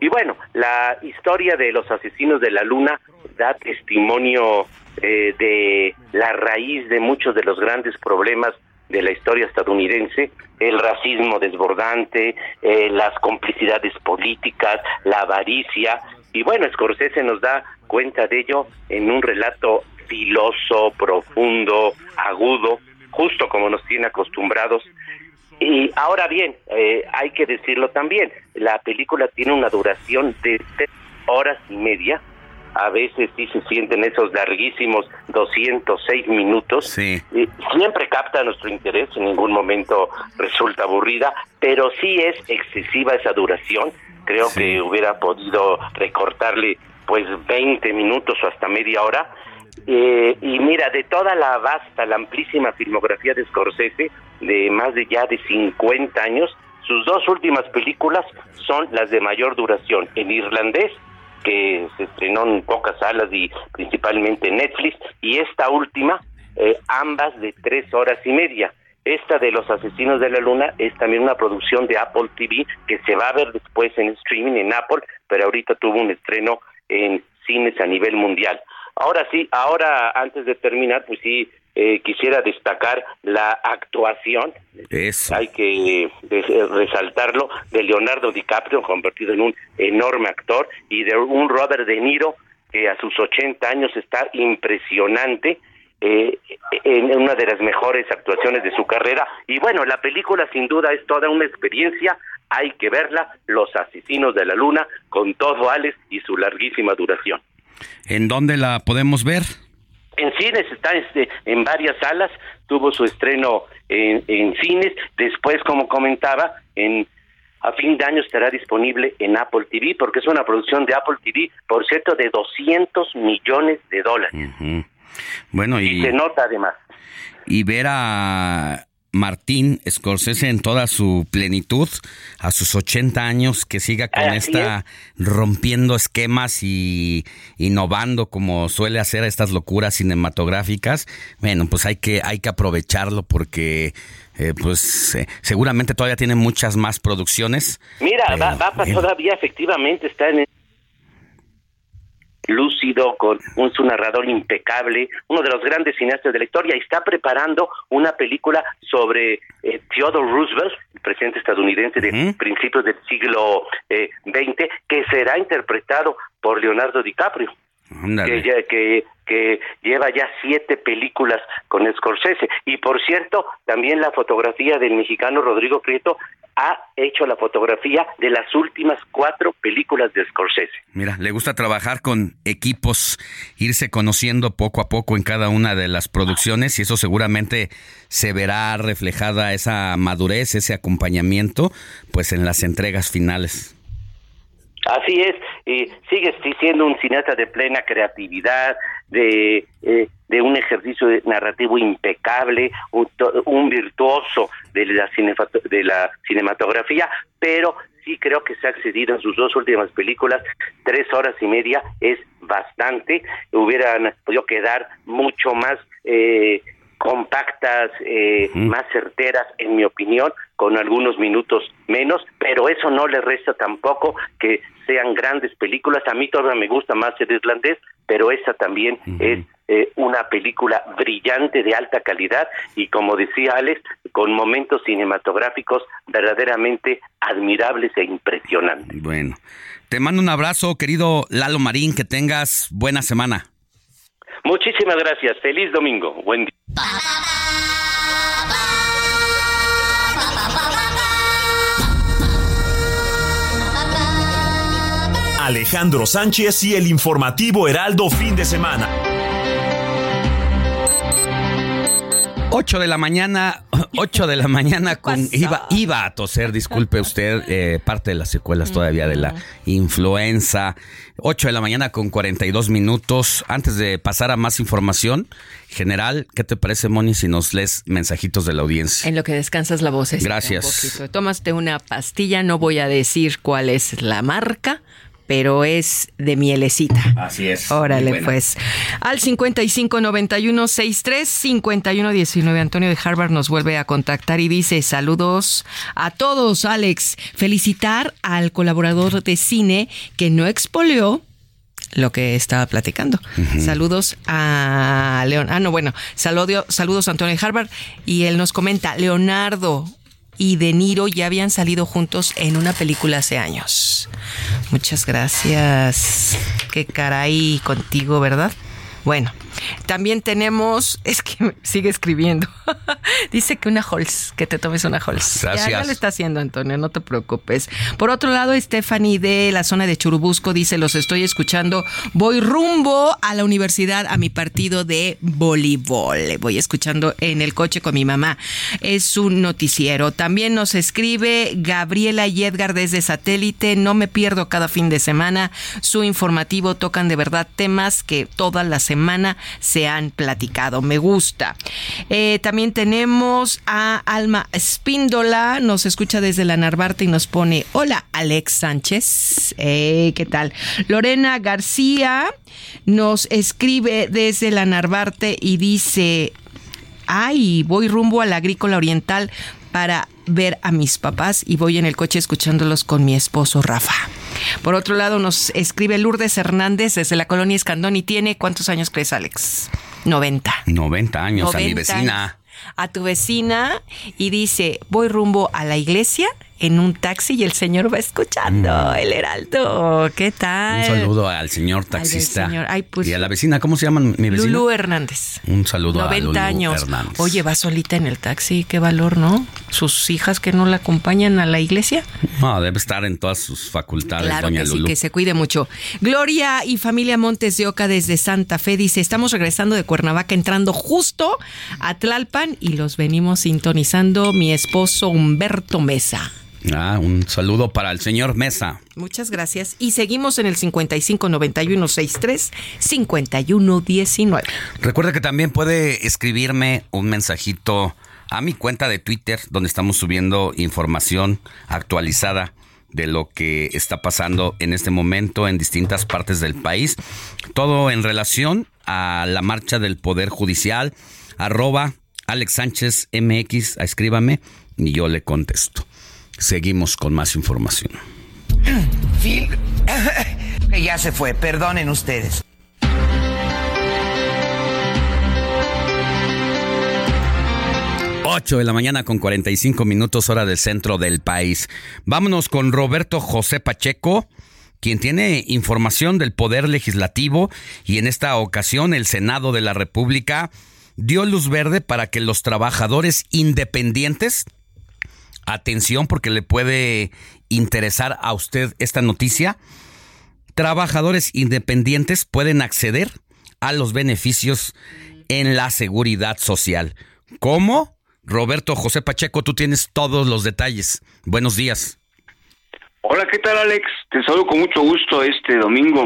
Y bueno, la historia de los asesinos de la luna da testimonio eh, de la raíz de muchos de los grandes problemas de la historia estadounidense, el racismo desbordante, eh, las complicidades políticas, la avaricia, y bueno, Scorsese nos da cuenta de ello en un relato filoso, profundo, agudo, justo como nos tiene acostumbrados. Y ahora bien, eh, hay que decirlo también, la película tiene una duración de tres horas y media, a veces sí se sienten esos larguísimos 206 minutos. Sí. siempre capta nuestro interés, en ningún momento resulta aburrida, pero sí es excesiva esa duración. Creo que hubiera podido recortarle pues 20 minutos o hasta media hora. Eh, y mira, de toda la vasta, la amplísima filmografía de Scorsese, de más de ya de 50 años, sus dos últimas películas son las de mayor duración, en irlandés que se estrenó en pocas salas y principalmente en Netflix, y esta última, eh, ambas de tres horas y media. Esta de Los Asesinos de la Luna es también una producción de Apple TV que se va a ver después en streaming en Apple, pero ahorita tuvo un estreno en cines a nivel mundial. Ahora sí, ahora antes de terminar, pues sí, eh, quisiera destacar la actuación, hay que eh, resaltarlo, de Leonardo DiCaprio, convertido en un enorme actor, y de un Robert De Niro, que a sus 80 años está impresionante, eh, en una de las mejores actuaciones de su carrera. Y bueno, la película sin duda es toda una experiencia, hay que verla, Los Asesinos de la Luna, con todo Alex y su larguísima duración. ¿En dónde la podemos ver? En cines, está este, en varias salas, tuvo su estreno en, cines, después, como comentaba, en a fin de año estará disponible en Apple TV, porque es una producción de Apple TV, por cierto, de 200 millones de dólares. Bueno, y, y se nota además. Y ver a Martín Scorsese en toda su plenitud, a sus 80 años, que siga con esta rompiendo esquemas y innovando como suele hacer estas locuras cinematográficas. Bueno, pues hay que, hay que aprovecharlo porque eh, pues eh, seguramente todavía tiene muchas más producciones. Mira, va, va todavía efectivamente está en lúcido, con un su narrador impecable, uno de los grandes cineastas de la historia, y está preparando una película sobre eh, Theodore Roosevelt, el presidente estadounidense de principios del siglo XX, eh, que será interpretado por Leonardo DiCaprio. Que, que, que, lleva ya siete películas con Scorsese. Y por cierto, también la fotografía del mexicano Rodrigo Prieto ha hecho la fotografía de las últimas cuatro películas de Scorsese. Mira, le gusta trabajar con equipos, irse conociendo poco a poco en cada una de las producciones y eso seguramente se verá reflejada esa madurez, ese acompañamiento, pues en las entregas finales. Así es, y sigue siendo un cineasta de plena creatividad, de, eh, de un ejercicio narrativo impecable, un, virtuoso de la, de la cinematografía, pero sí creo que se ha accedido en sus dos últimas películas, tres horas y media es bastante, hubieran podido quedar mucho más eh, compactas, eh, más certeras, en mi opinión, con algunos minutos menos, pero eso no le resta tampoco que sean grandes películas. A mí todavía me gusta más el irlandés, pero esa también es eh, una película brillante de alta calidad y como decía Alex, con momentos cinematográficos verdaderamente admirables e impresionantes. Bueno, te mando un abrazo, querido Lalo Marín, que tengas buena semana. Muchísimas gracias. Feliz domingo. Buen día. Alejandro Sánchez y el informativo Heraldo fin de semana. 8 de la mañana, 8 de la mañana con iba, iba a toser, disculpe usted, eh, parte de las secuelas todavía de la influenza. 8 de la mañana con 42 minutos. Antes de pasar a más información general, ¿qué te parece, Moni, si nos lees mensajitos de la audiencia? En lo que descansas la voz. Gracias. Un Tómaste una pastilla, no voy a decir cuál es la marca pero es de mielecita. Así es. Órale, pues. Al 5591635119 Antonio de Harvard nos vuelve a contactar y dice, "Saludos a todos, Alex. Felicitar al colaborador de cine que no expolió lo que estaba platicando. Saludos a León. Ah, no, bueno, saludos, saludos a Antonio de Harvard y él nos comenta, Leonardo, y De Niro ya habían salido juntos en una película hace años. Muchas gracias. Qué caray contigo, ¿verdad? Bueno, también tenemos, es que sigue escribiendo. Dice que una Holz, que te tomes una Holz. Gracias. Ya, lo está haciendo, Antonio, no te preocupes. Por otro lado, Stephanie de la zona de Churubusco dice: Los estoy escuchando. Voy rumbo a la universidad a mi partido de voleibol. Voy escuchando en el coche con mi mamá. Es un noticiero. También nos escribe Gabriela y Edgar desde satélite. No me pierdo cada fin de semana. Su informativo tocan de verdad temas que toda la semana se han platicado. Me gusta. Eh, también tenemos a Alma Espíndola, nos escucha desde la Narvarte y nos pone, hola Alex Sánchez, ¿qué tal? Lorena García nos escribe desde la Narvarte y dice, ay, voy rumbo a la agrícola oriental para ver a mis papás y voy en el coche escuchándolos con mi esposo Rafa. Por otro lado, nos escribe Lourdes Hernández desde la colonia Escandón y tiene, ¿cuántos años crees, Alex? 90. 90 años, a mi vecina. A tu vecina y dice, voy rumbo a la iglesia en un taxi y el señor va escuchando mm. el heraldo. ¿Qué tal? Un saludo al señor taxista. Pues y a la vecina, ¿cómo se llama mi vecina? Lulu Hernández. Un saludo a Lulu años. Hernández. Oye, va solita en el taxi, qué valor, ¿no? Sus hijas que no la acompañan a la iglesia. No, debe estar en todas sus facultades, claro doña que Lulu. Sí, que se cuide mucho. Gloria y familia Montes de Oca desde Santa Fe dice, estamos regresando de Cuernavaca entrando justo a Tlalpan y los venimos sintonizando mi esposo Humberto Mesa. Ah, un saludo para el señor Mesa. Muchas gracias. Y seguimos en el 559163 5119. Recuerda que también puede escribirme un mensajito a mi cuenta de Twitter, donde estamos subiendo información actualizada de lo que está pasando en este momento en distintas partes del país. Todo en relación a la marcha del Poder Judicial. Arroba Alex Sánchez MX, escríbame y yo le contesto. Seguimos con más información. Phil, ya se fue, perdonen ustedes. Ocho de la mañana con 45 minutos hora del centro del país. Vámonos con Roberto José Pacheco, quien tiene información del Poder Legislativo y en esta ocasión el Senado de la República dio luz verde para que los trabajadores independientes atención porque le puede interesar a usted esta noticia. Trabajadores independientes pueden acceder a los beneficios en la seguridad social. ¿Cómo? Roberto José Pacheco, tú tienes todos los detalles. Buenos días. Hola, ¿qué tal Alex? Te saludo con mucho gusto este domingo.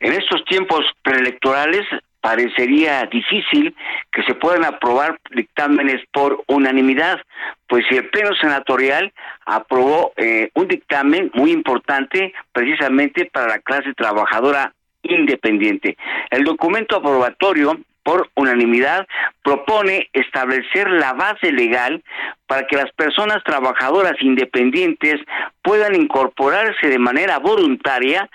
En estos tiempos preelectorales parecería difícil que se puedan aprobar dictámenes por unanimidad, pues el Pleno Senatorial aprobó eh, un dictamen muy importante precisamente para la clase trabajadora independiente. El documento aprobatorio por unanimidad propone establecer la base legal para que las personas trabajadoras independientes puedan incorporarse de manera voluntaria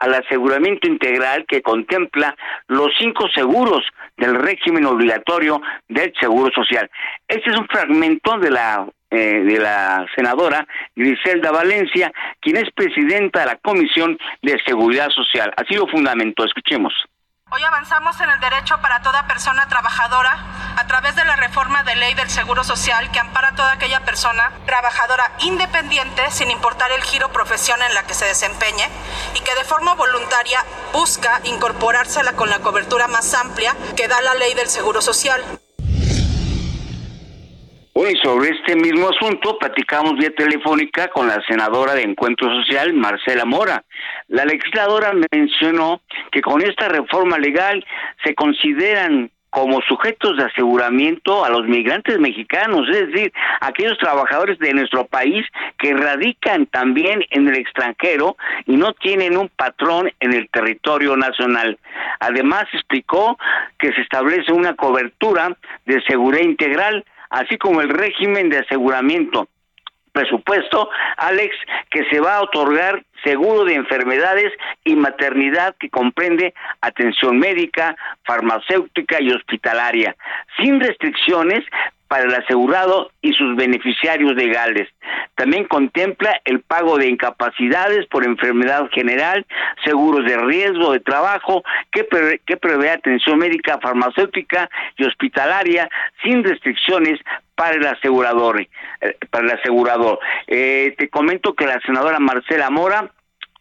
al aseguramiento integral que contempla los cinco seguros del régimen obligatorio del Seguro Social. Este es un fragmento de la eh, de la senadora Griselda Valencia, quien es presidenta de la Comisión de Seguridad Social. Así lo fundamentó. Escuchemos. Hoy avanzamos en el derecho para toda persona trabajadora a través de la reforma de ley del Seguro Social que ampara a toda aquella persona trabajadora independiente sin importar el giro profesión en la que se desempeñe y que de forma voluntaria busca incorporársela con la cobertura más amplia que da la ley del Seguro Social. Bueno, y sobre este mismo asunto platicamos vía telefónica con la senadora de Encuentro Social, Marcela Mora. La legisladora mencionó que con esta reforma legal se consideran como sujetos de aseguramiento a los migrantes mexicanos, es decir, aquellos trabajadores de nuestro país que radican también en el extranjero y no tienen un patrón en el territorio nacional. Además, explicó que se establece una cobertura de seguridad integral, así como el régimen de aseguramiento presupuesto, Alex, que se va a otorgar seguro de enfermedades y maternidad que comprende atención médica, farmacéutica y hospitalaria, sin restricciones para el asegurado y sus beneficiarios legales. También contempla el pago de incapacidades por enfermedad general, seguros de riesgo de trabajo, que, que prevé atención médica, farmacéutica y hospitalaria sin restricciones para el asegurador. Eh, para el asegurador. Eh, te comento que la senadora Marcela Mora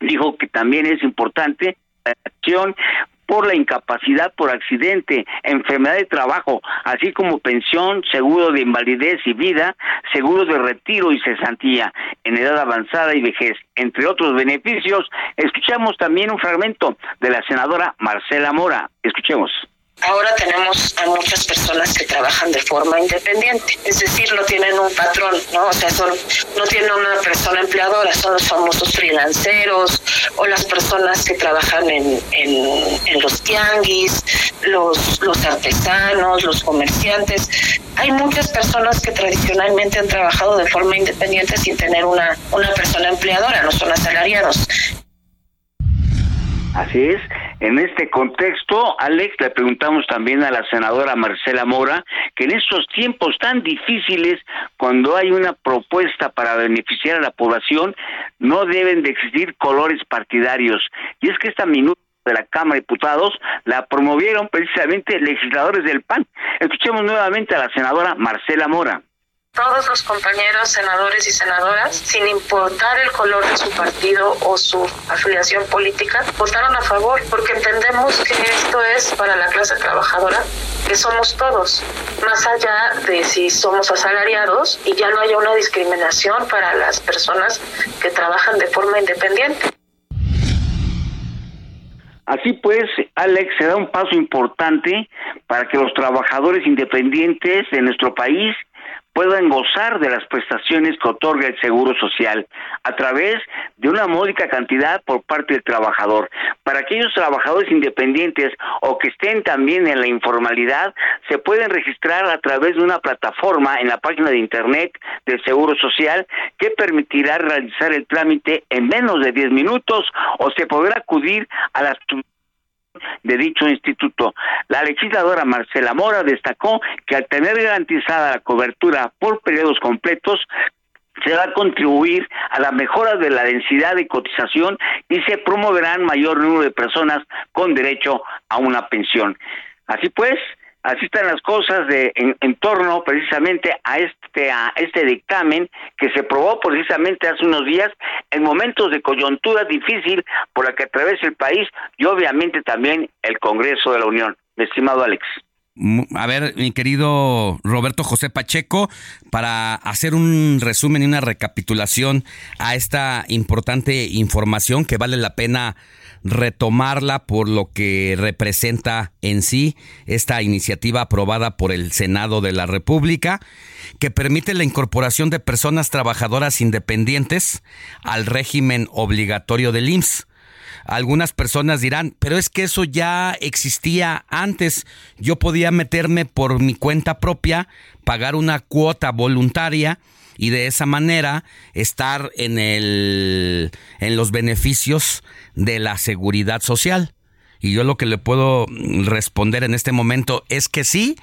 dijo que también es importante la acción por la incapacidad por accidente, enfermedad de trabajo, así como pensión, seguro de invalidez y vida, seguro de retiro y cesantía en edad avanzada y vejez, entre otros beneficios. Escuchamos también un fragmento de la senadora Marcela Mora. Escuchemos. Ahora tenemos a muchas personas que trabajan de forma independiente, es decir, no tienen un patrón, ¿no? O sea, son, no tienen una persona empleadora, son los famosos freelanceros o las personas que trabajan en, en, los tianguis, los, los artesanos, los comerciantes. Hay muchas personas que tradicionalmente han trabajado de forma independiente sin tener una, una persona empleadora, no son asalariados. Así es. En este contexto, Alex, le preguntamos también a la senadora Marcela Mora que en estos tiempos tan difíciles, cuando hay una propuesta para beneficiar a la población, no deben de existir colores partidarios. Y es que esta minuta de la Cámara de Diputados la promovieron precisamente legisladores del PAN. Escuchemos nuevamente a la senadora Marcela Mora todos los compañeros senadores y senadoras, sin importar el color de su partido o su afiliación política, votaron a favor porque entendemos que esto es para la clase trabajadora, que somos todos, más allá de si somos asalariados y ya no haya una discriminación para las personas que trabajan de forma independiente. Así pues, Alex, se da un paso importante para que los trabajadores independientes de nuestro país puedan gozar de las prestaciones que otorga el Seguro Social a través de una módica cantidad por parte del trabajador. Para aquellos trabajadores independientes o que estén también en la informalidad, se pueden registrar a través de una plataforma en la página de Internet del Seguro Social que permitirá realizar el trámite en menos de 10 minutos o se podrá acudir a las de dicho instituto. La legisladora Marcela Mora destacó que al tener garantizada la cobertura por periodos completos, se va a contribuir a la mejora de la densidad de cotización y se promoverán mayor número de personas con derecho a una pensión. Así pues, así están las cosas de en, torno precisamente a este a este dictamen que se probó precisamente hace unos días en momentos de coyuntura difícil por la que atraviesa el país y obviamente también el Congreso de la Unión. estimado Alex. A ver, mi querido Roberto José Pacheco, para hacer un resumen y una recapitulación a esta importante información que vale la pena retomarla por lo que representa en sí esta iniciativa aprobada por el Senado de la República, que permite la incorporación de personas trabajadoras independientes al régimen obligatorio del IMSS. Algunas personas dirán, pero es que eso ya existía antes. Yo podía meterme por mi cuenta propia, pagar una cuota voluntaria y de esa manera estar en el en los beneficios de la seguridad social. Y yo lo que le puedo responder en este momento es que sí,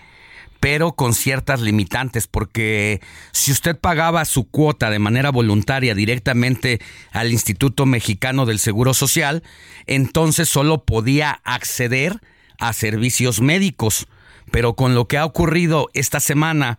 pero con ciertas limitantes, porque si usted pagaba su cuota de manera voluntaria directamente al Instituto Mexicano del Seguro Social, entonces solo podía acceder a servicios médicos. Pero con lo que ha ocurrido esta semana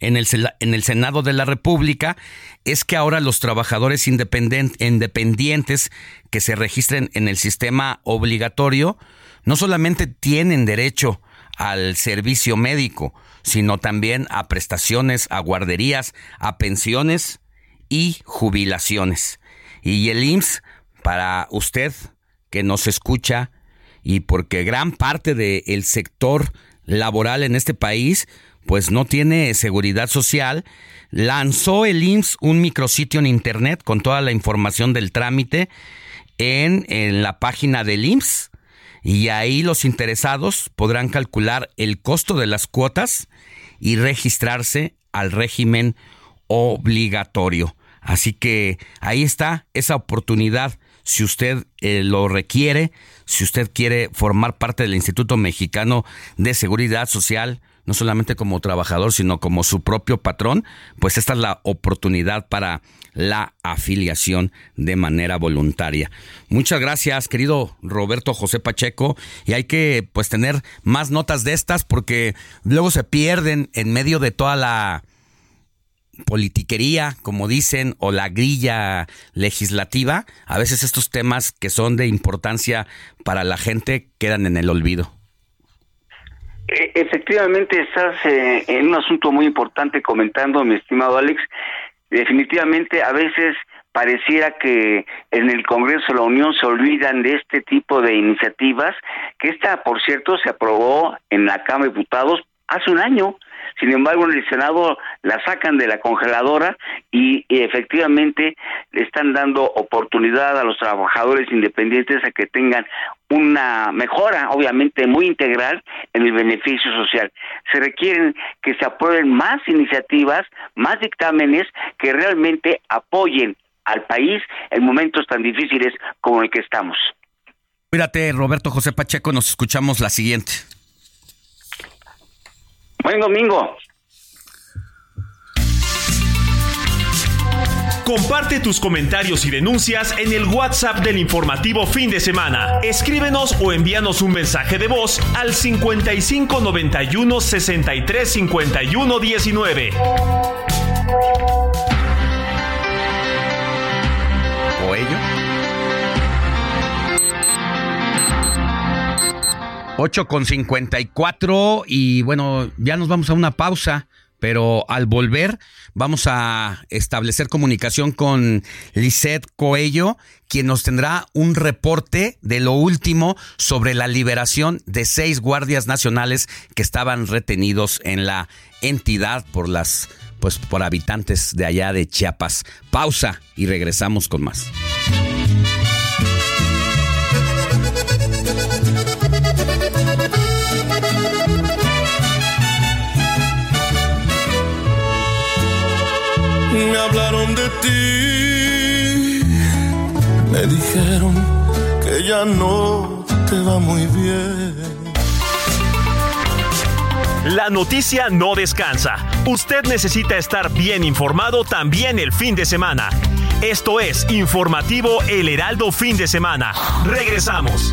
en el, en el Senado de la República es que ahora los trabajadores independientes que se registren en el sistema obligatorio no solamente tienen derecho al servicio médico, sino también a prestaciones, a guarderías, a pensiones y jubilaciones. Y el IMSS, para usted que nos escucha y porque gran parte del sector laboral en este país pues no tiene seguridad social, lanzó el IMSS un micrositio en internet con toda la información del trámite en, en la página del IMSS y ahí los interesados podrán calcular el costo de las cuotas y registrarse al régimen obligatorio. Así que ahí está esa oportunidad si usted eh, lo requiere, si usted quiere formar parte del Instituto Mexicano de Seguridad Social, no solamente como trabajador, sino como su propio patrón, pues esta es la oportunidad para la afiliación de manera voluntaria. Muchas gracias, querido Roberto José Pacheco, y hay que pues tener más notas de estas porque luego se pierden en medio de toda la politiquería, como dicen, o la grilla legislativa, a veces estos temas que son de importancia para la gente quedan en el olvido. E, efectivamente, estás eh, en un asunto muy importante comentando, mi estimado Alex. Definitivamente, a veces pareciera que en el Congreso de la Unión se olvidan de este tipo de iniciativas, que esta, por cierto, se aprobó en la Cámara de Diputados hace un año sin embargo, en el Senado la sacan de la congeladora y, efectivamente le están dando oportunidad a los trabajadores independientes a que tengan una mejora, obviamente muy integral, en el beneficio social. Se requieren que se aprueben más iniciativas, más dictámenes que realmente apoyen al país en momentos tan difíciles como el que estamos. Cuídate, Roberto José Pacheco, nos escuchamos la siguiente. Buen domingo. Comparte tus comentarios y denuncias en el WhatsApp del informativo fin de semana. Escríbenos o envíanos un mensaje de voz al 55 91 63 51 19. 8 con 54 y bueno, ya nos vamos a una pausa, pero al volver vamos a establecer comunicación con Lisette Coello, quien nos tendrá un reporte de lo último sobre la liberación de seis guardias nacionales que estaban retenidos en la entidad por las pues por habitantes de allá de Chiapas. Pausa y regresamos con más. Me dijeron que ya no te va muy bien. La noticia no descansa. Usted necesita estar bien informado también el fin de semana. Esto es Informativo El Heraldo Fin de Semana. Regresamos.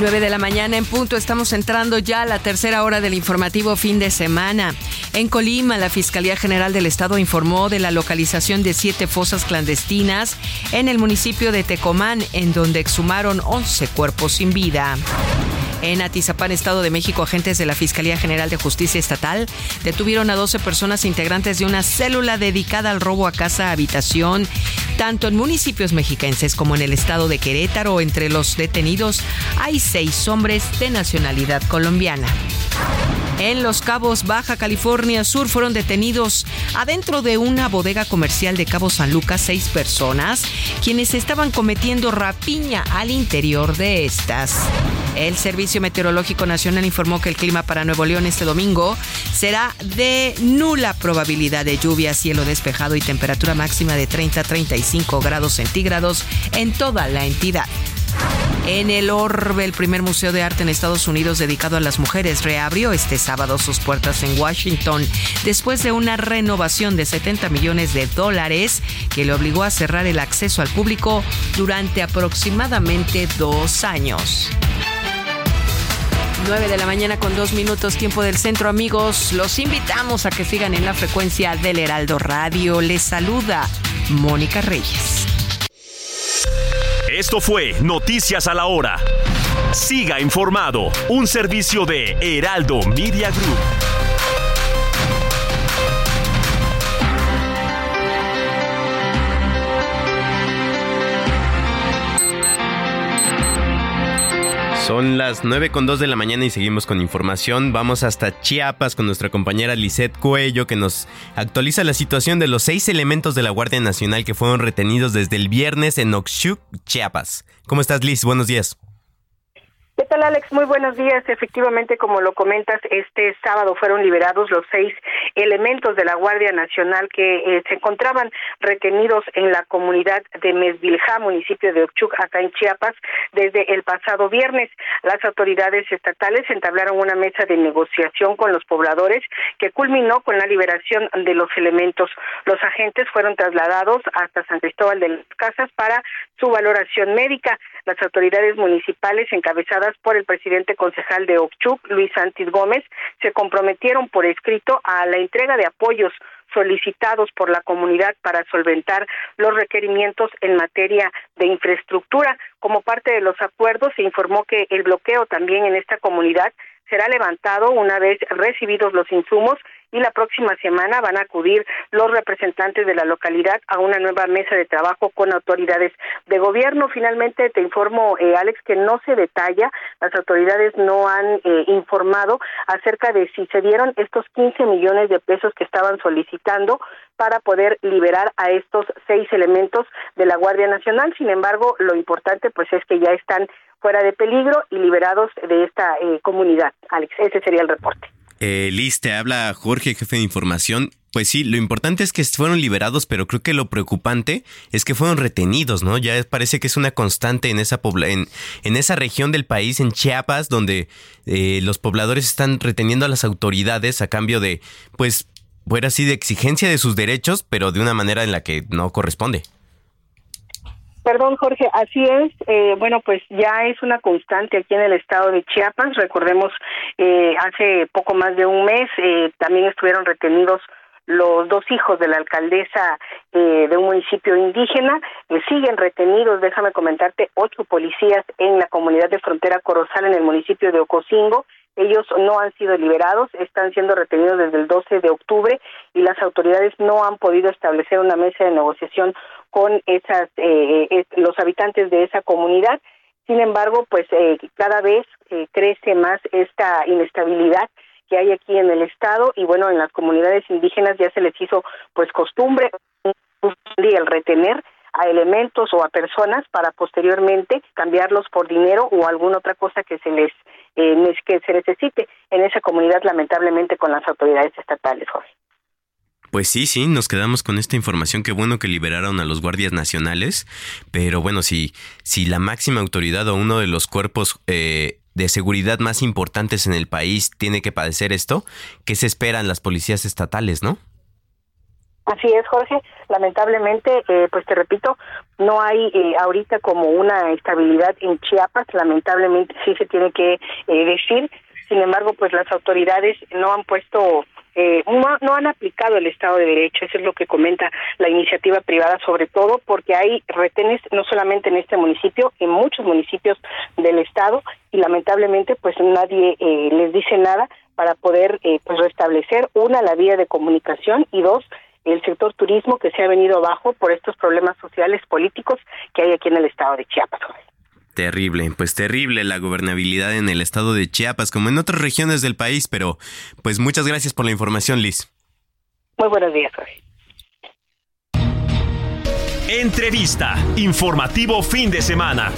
9 de la mañana en punto, estamos entrando ya a la tercera hora del informativo fin de semana. En Colima, la Fiscalía General del Estado informó de la localización de siete fosas clandestinas en el municipio de Tecomán, en donde exhumaron 11 cuerpos sin vida. En Atizapán, Estado de México, agentes de la Fiscalía General de Justicia Estatal detuvieron a 12 personas integrantes de una célula dedicada al robo a casa habitación, tanto en municipios mexiquenses como en el estado de Querétaro. Entre los detenidos hay seis hombres de nacionalidad colombiana. En Los Cabos, Baja California Sur, fueron detenidos adentro de una bodega comercial de Cabo San Lucas seis personas, quienes estaban cometiendo rapiña al interior de estas. El Servicio Meteorológico Nacional informó que el clima para Nuevo León este domingo será de nula probabilidad de lluvia, cielo despejado y temperatura máxima de 30 a 35 grados centígrados en toda la entidad. En el Orbe, el primer museo de arte en Estados Unidos dedicado a las mujeres, reabrió este sábado sus puertas en Washington después de una renovación de 70 millones de dólares que le obligó a cerrar el acceso al público durante aproximadamente dos años. 9 de la mañana con dos minutos tiempo del centro amigos. Los invitamos a que sigan en la frecuencia del Heraldo Radio. Les saluda Mónica Reyes. Esto fue Noticias a la Hora. Siga informado, un servicio de Heraldo Media Group. Son las 9 con 2 de la mañana y seguimos con información. Vamos hasta Chiapas con nuestra compañera Lisette Cuello que nos actualiza la situación de los seis elementos de la Guardia Nacional que fueron retenidos desde el viernes en Oxchuc, Chiapas. ¿Cómo estás, Liz? Buenos días. ¿Qué tal, Alex? Muy buenos días. Efectivamente, como lo comentas, este sábado fueron liberados los seis elementos de la Guardia Nacional que eh, se encontraban retenidos en la comunidad de Mesvilja, municipio de Ochuc, acá en Chiapas, desde el pasado viernes. Las autoridades estatales entablaron una mesa de negociación con los pobladores que culminó con la liberación de los elementos. Los agentes fueron trasladados hasta San Cristóbal de las Casas para su valoración médica. Las autoridades municipales encabezadas por el presidente concejal de Ochuc, Luis Santis Gómez, se comprometieron por escrito a la entrega de apoyos solicitados por la comunidad para solventar los requerimientos en materia de infraestructura. Como parte de los acuerdos, se informó que el bloqueo también en esta comunidad será levantado una vez recibidos los insumos y la próxima semana van a acudir los representantes de la localidad a una nueva mesa de trabajo con autoridades de gobierno. Finalmente, te informo, eh, Alex, que no se detalla, las autoridades no han eh, informado acerca de si se dieron estos 15 millones de pesos que estaban solicitando para poder liberar a estos seis elementos de la Guardia Nacional. Sin embargo, lo importante pues es que ya están fuera de peligro y liberados de esta eh, comunidad. Alex, ese sería el reporte. Eh, Liz, te habla Jorge, jefe de información. Pues sí, lo importante es que fueron liberados, pero creo que lo preocupante es que fueron retenidos, ¿no? Ya parece que es una constante en esa en, esa región del país, en Chiapas, donde eh, los pobladores están reteniendo a las autoridades a cambio de, pues, fuera así de exigencia de sus derechos, pero de una manera en la que no corresponde. Perdón, Jorge, así es. Eh, bueno, pues ya es una constante aquí en el estado de Chiapas. Recordemos, eh, hace poco más de un mes eh, también estuvieron retenidos los dos hijos de la alcaldesa eh, de un municipio indígena eh, siguen retenidos, déjame comentarte, ocho policías en la comunidad de frontera Corozal en el municipio de Ocosingo. Ellos no han sido liberados, están siendo retenidos desde el 12 de octubre y las autoridades no han podido establecer una mesa de negociación con esas eh, los habitantes de esa comunidad. Sin embargo, pues cada vez crece más esta inestabilidad que hay aquí en el estado y bueno en las comunidades indígenas ya se les hizo pues costumbre el retener a elementos o a personas para posteriormente cambiarlos por dinero o alguna otra cosa que se les eh, que se necesite en esa comunidad lamentablemente con las autoridades estatales Jorge. Pues sí, sí, nos quedamos con esta información. Qué bueno que liberaron a los guardias nacionales. Pero bueno, si, si la máxima autoridad o uno de los cuerpos eh, de seguridad más importantes en el país tiene que padecer esto, ¿qué se esperan las policías estatales, no? Así es, Jorge. Lamentablemente, eh, pues te repito, no hay eh, ahorita como una estabilidad en Chiapas. Lamentablemente sí se tiene que eh, decir. Sin embargo, pues las autoridades no han puesto eh, no, han aplicado el Estado de Derecho, eso es lo que comenta la iniciativa privada, sobre todo porque hay retenes no solamente en este municipio, en muchos municipios del Estado y lamentablemente pues nadie eh, les dice nada para poder eh, pues restablecer una la vía de comunicación y dos el sector turismo que se ha venido abajo por estos problemas sociales políticos que hay aquí en el Estado de Chiapas. Terrible, pues terrible la gobernabilidad en el estado de Chiapas, como en otras regiones del país, pero pues muchas gracias por la información, Liz. Muy buenos días, Jorge. Entrevista, informativo fin de semana.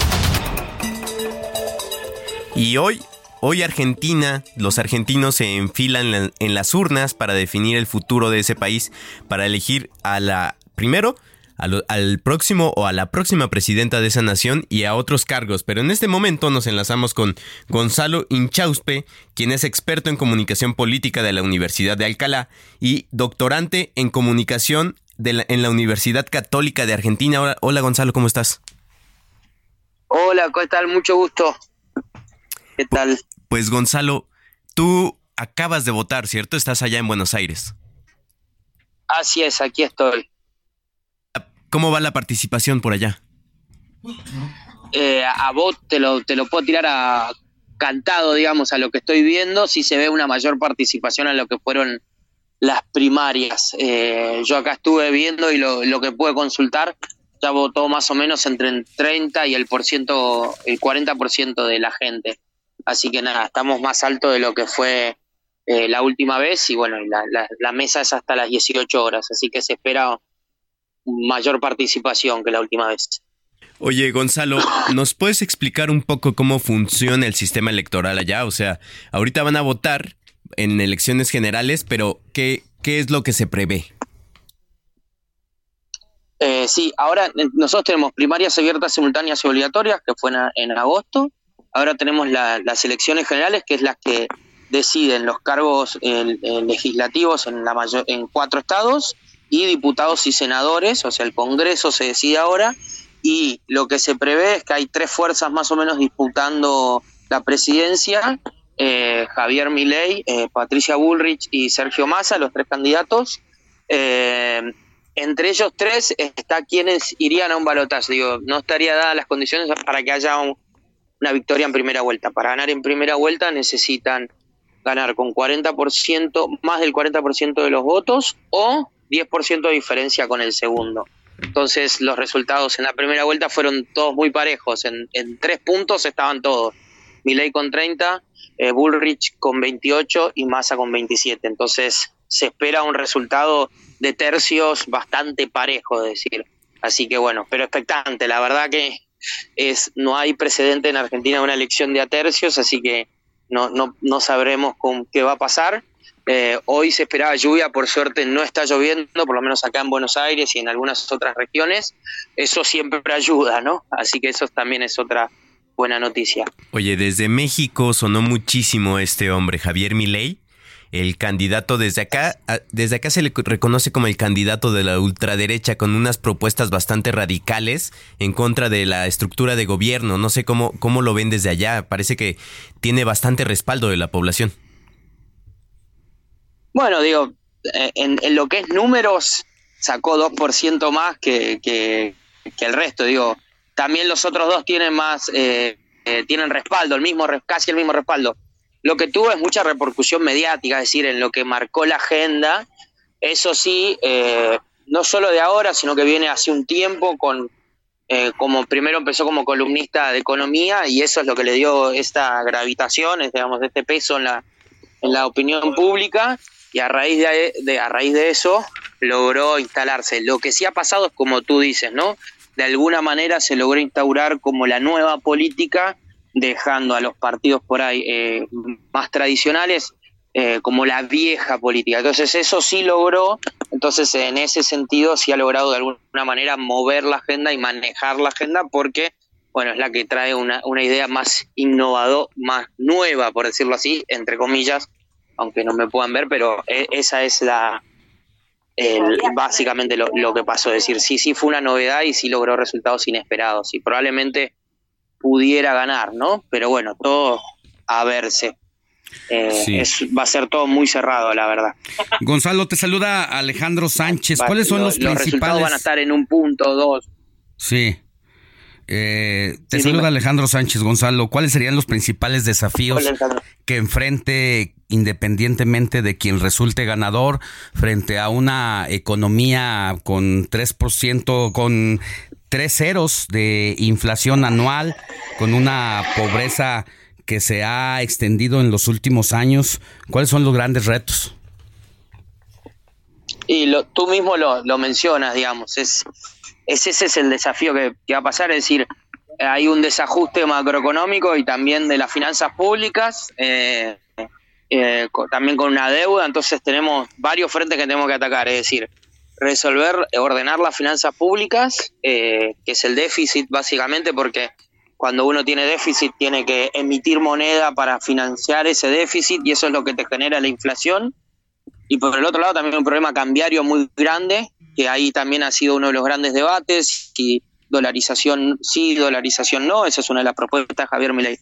Y hoy, hoy Argentina, los argentinos se enfilan en las urnas para definir el futuro de ese país, para elegir a la, primero, al próximo o a la próxima presidenta de esa nación y a otros cargos. Pero en este momento nos enlazamos con Gonzalo Inchauspe, quien es experto en comunicación política de la Universidad de Alcalá y doctorante en comunicación en la Universidad Católica de Argentina. Hola, hola Gonzalo, ¿cómo estás? Hola, ¿qué tal? Mucho gusto. ¿Qué tal? Pues Gonzalo, tú acabas de votar, ¿cierto? Estás allá en Buenos Aires. Así es, aquí estoy. ¿Cómo va la participación por allá? Eh, a vos te lo, te lo puedo tirar a cantado, digamos, a lo que estoy viendo, si se ve una mayor participación en lo que fueron las primarias. Eh, yo acá estuve viendo y lo, lo que pude consultar, ya votó más o menos entre el 30 y el, por ciento, el 40% de la gente. Así que nada, estamos más alto de lo que fue eh, la última vez y bueno, la, la, mesa es hasta las 18 horas, así que se espera mayor participación que la última vez. Oye, Gonzalo, ¿nos puedes explicar un poco cómo funciona el sistema electoral allá? O sea, ahorita van a votar en elecciones generales, pero ¿qué, qué es lo que se prevé? Eh, sí, ahora eh, nosotros tenemos primarias abiertas, simultáneas y obligatorias, que fue en, agosto. Ahora tenemos las elecciones generales, que es las que deciden los cargos legislativos en, la mayor, en cuatro estados y diputados y senadores, o sea, el Congreso se decide ahora y lo que se prevé es que hay tres fuerzas más o menos disputando la presidencia, eh, Javier Milei, eh, Patricia Bullrich y Sergio Massa, los tres candidatos. Eh, entre ellos tres está quienes irían a un balotaje. Digo, no estaría dadas las condiciones para que haya una victoria en primera vuelta. Para ganar en primera vuelta necesitan ganar con 40%, más del 40% de los votos o 10% de diferencia con el segundo. Entonces los resultados en la primera vuelta fueron todos muy parejos. En, tres puntos estaban todos. Milei con 30, eh, Bullrich con 28 y Massa con 27. Entonces se espera un resultado de tercios bastante parejo, decir. Así que bueno, pero expectante. La verdad que es no hay precedente en Argentina una elección de a tercios, así que no, no, no sabremos con qué va a pasar. Eh, hoy se esperaba lluvia, por suerte no está lloviendo, por lo menos acá en Buenos Aires y en algunas otras regiones. Eso siempre ayuda, ¿no? Así que eso también es otra buena noticia. Oye, desde México sonó muchísimo este hombre, Javier Milei, el candidato desde acá, desde acá se le reconoce como el candidato de la ultraderecha con unas propuestas bastante radicales en contra de la estructura de gobierno. No sé cómo, cómo lo ven desde allá. Parece que tiene bastante respaldo de la población. Bueno, digo, eh, en, lo que es números, sacó 2% más que, que, el resto. Digo, también los otros dos tienen más, eh, eh, tienen respaldo, el mismo, casi el mismo respaldo. Lo que tuvo es mucha repercusión mediática, es decir, en lo que marcó la agenda. Eso sí, no solo de ahora, sino que viene hace un tiempo con, como primero empezó como columnista de economía y eso es lo que le dio esta gravitación, digamos, este peso en la, en la opinión pública y a raíz de, a raíz de eso logró instalarse. Lo que sí ha pasado es como tú dices, ¿no? De alguna manera se logró instaurar como la nueva política, dejando a los partidos por ahí eh, más tradicionales eh, como la vieja política. Entonces eso sí logró, entonces en ese sentido sí ha logrado de alguna manera mover la agenda y manejar la agenda porque, bueno, es la que trae una, una idea más innovadora, más nueva, por decirlo así, entre comillas, aunque no me puedan ver, pero e, esa es la básicamente lo, que pasó. Es decir, sí, sí fue una novedad y sí logró resultados inesperados y probablemente pudiera ganar, ¿no? Pero bueno, todo a verse. Eh, va a ser todo muy cerrado, la verdad. Gonzalo, te saluda Alejandro Sánchez. ¿Cuáles son los, principales? Los resultados van a estar en un punto, dos. Sí. Eh, te saluda Alejandro Sánchez Gonzalo. ¿Cuáles serían los principales desafíos que enfrente, independientemente de quien resulte ganador, frente a una economía con 3%, con tres ceros de inflación anual, con una pobreza que se ha extendido en los últimos años? ¿Cuáles son los grandes retos? Y lo, tú mismo lo, mencionas, digamos, es ese es el desafío que, va a pasar, es decir, hay un desajuste macroeconómico y también de las finanzas públicas, eh, eh, también con una deuda, entonces tenemos varios frentes que tenemos que atacar, es decir, resolver, ordenar las finanzas públicas, eh, que es el déficit básicamente, porque cuando uno tiene déficit tiene que emitir moneda para financiar ese déficit y eso es lo que te genera la inflación. Y por el otro lado también un problema cambiario muy grande, que ahí también ha sido uno de los grandes debates, y dolarización sí, dolarización no, esa es una de las propuestas de Javier Milei.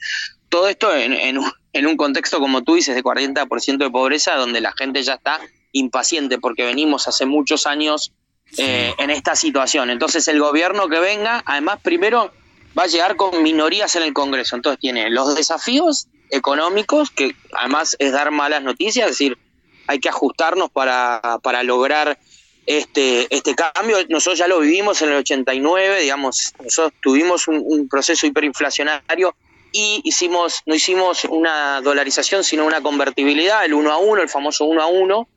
Todo esto en, en, un contexto, como tú dices, de 40% de pobreza, donde la gente ya está impaciente porque venimos hace muchos años eh, en esta situación. Entonces el gobierno que venga, además primero va a llegar con minorías en el Congreso. Entonces tiene los desafíos económicos, que además es dar malas noticias, es decir, hay que ajustarnos para, para lograr este, este cambio. Nosotros ya lo vivimos en el 89, digamos, nosotros tuvimos un, un proceso hiperinflacionario y hicimos, no hicimos una dolarización, sino una convertibilidad, el uno a uno, el famoso uno a uno,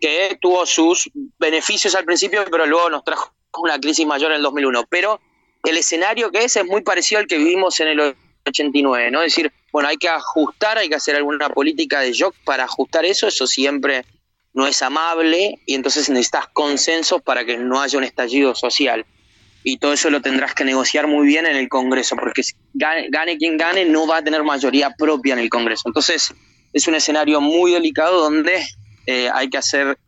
que tuvo sus beneficios al principio, pero luego nos trajo una crisis mayor en el 2001. Pero el escenario que es es muy parecido al que vivimos en el 89, ¿no? Es decir, bueno, hay que ajustar, hay que hacer alguna política de shock para ajustar eso, eso siempre no es amable y entonces necesitas consensos para que no haya un estallido social. Y todo eso lo tendrás que negociar muy bien en el Congreso, porque gane, gane quien gane, no va a tener mayoría propia en el Congreso. Entonces, es un escenario muy delicado donde eh, hay que hacer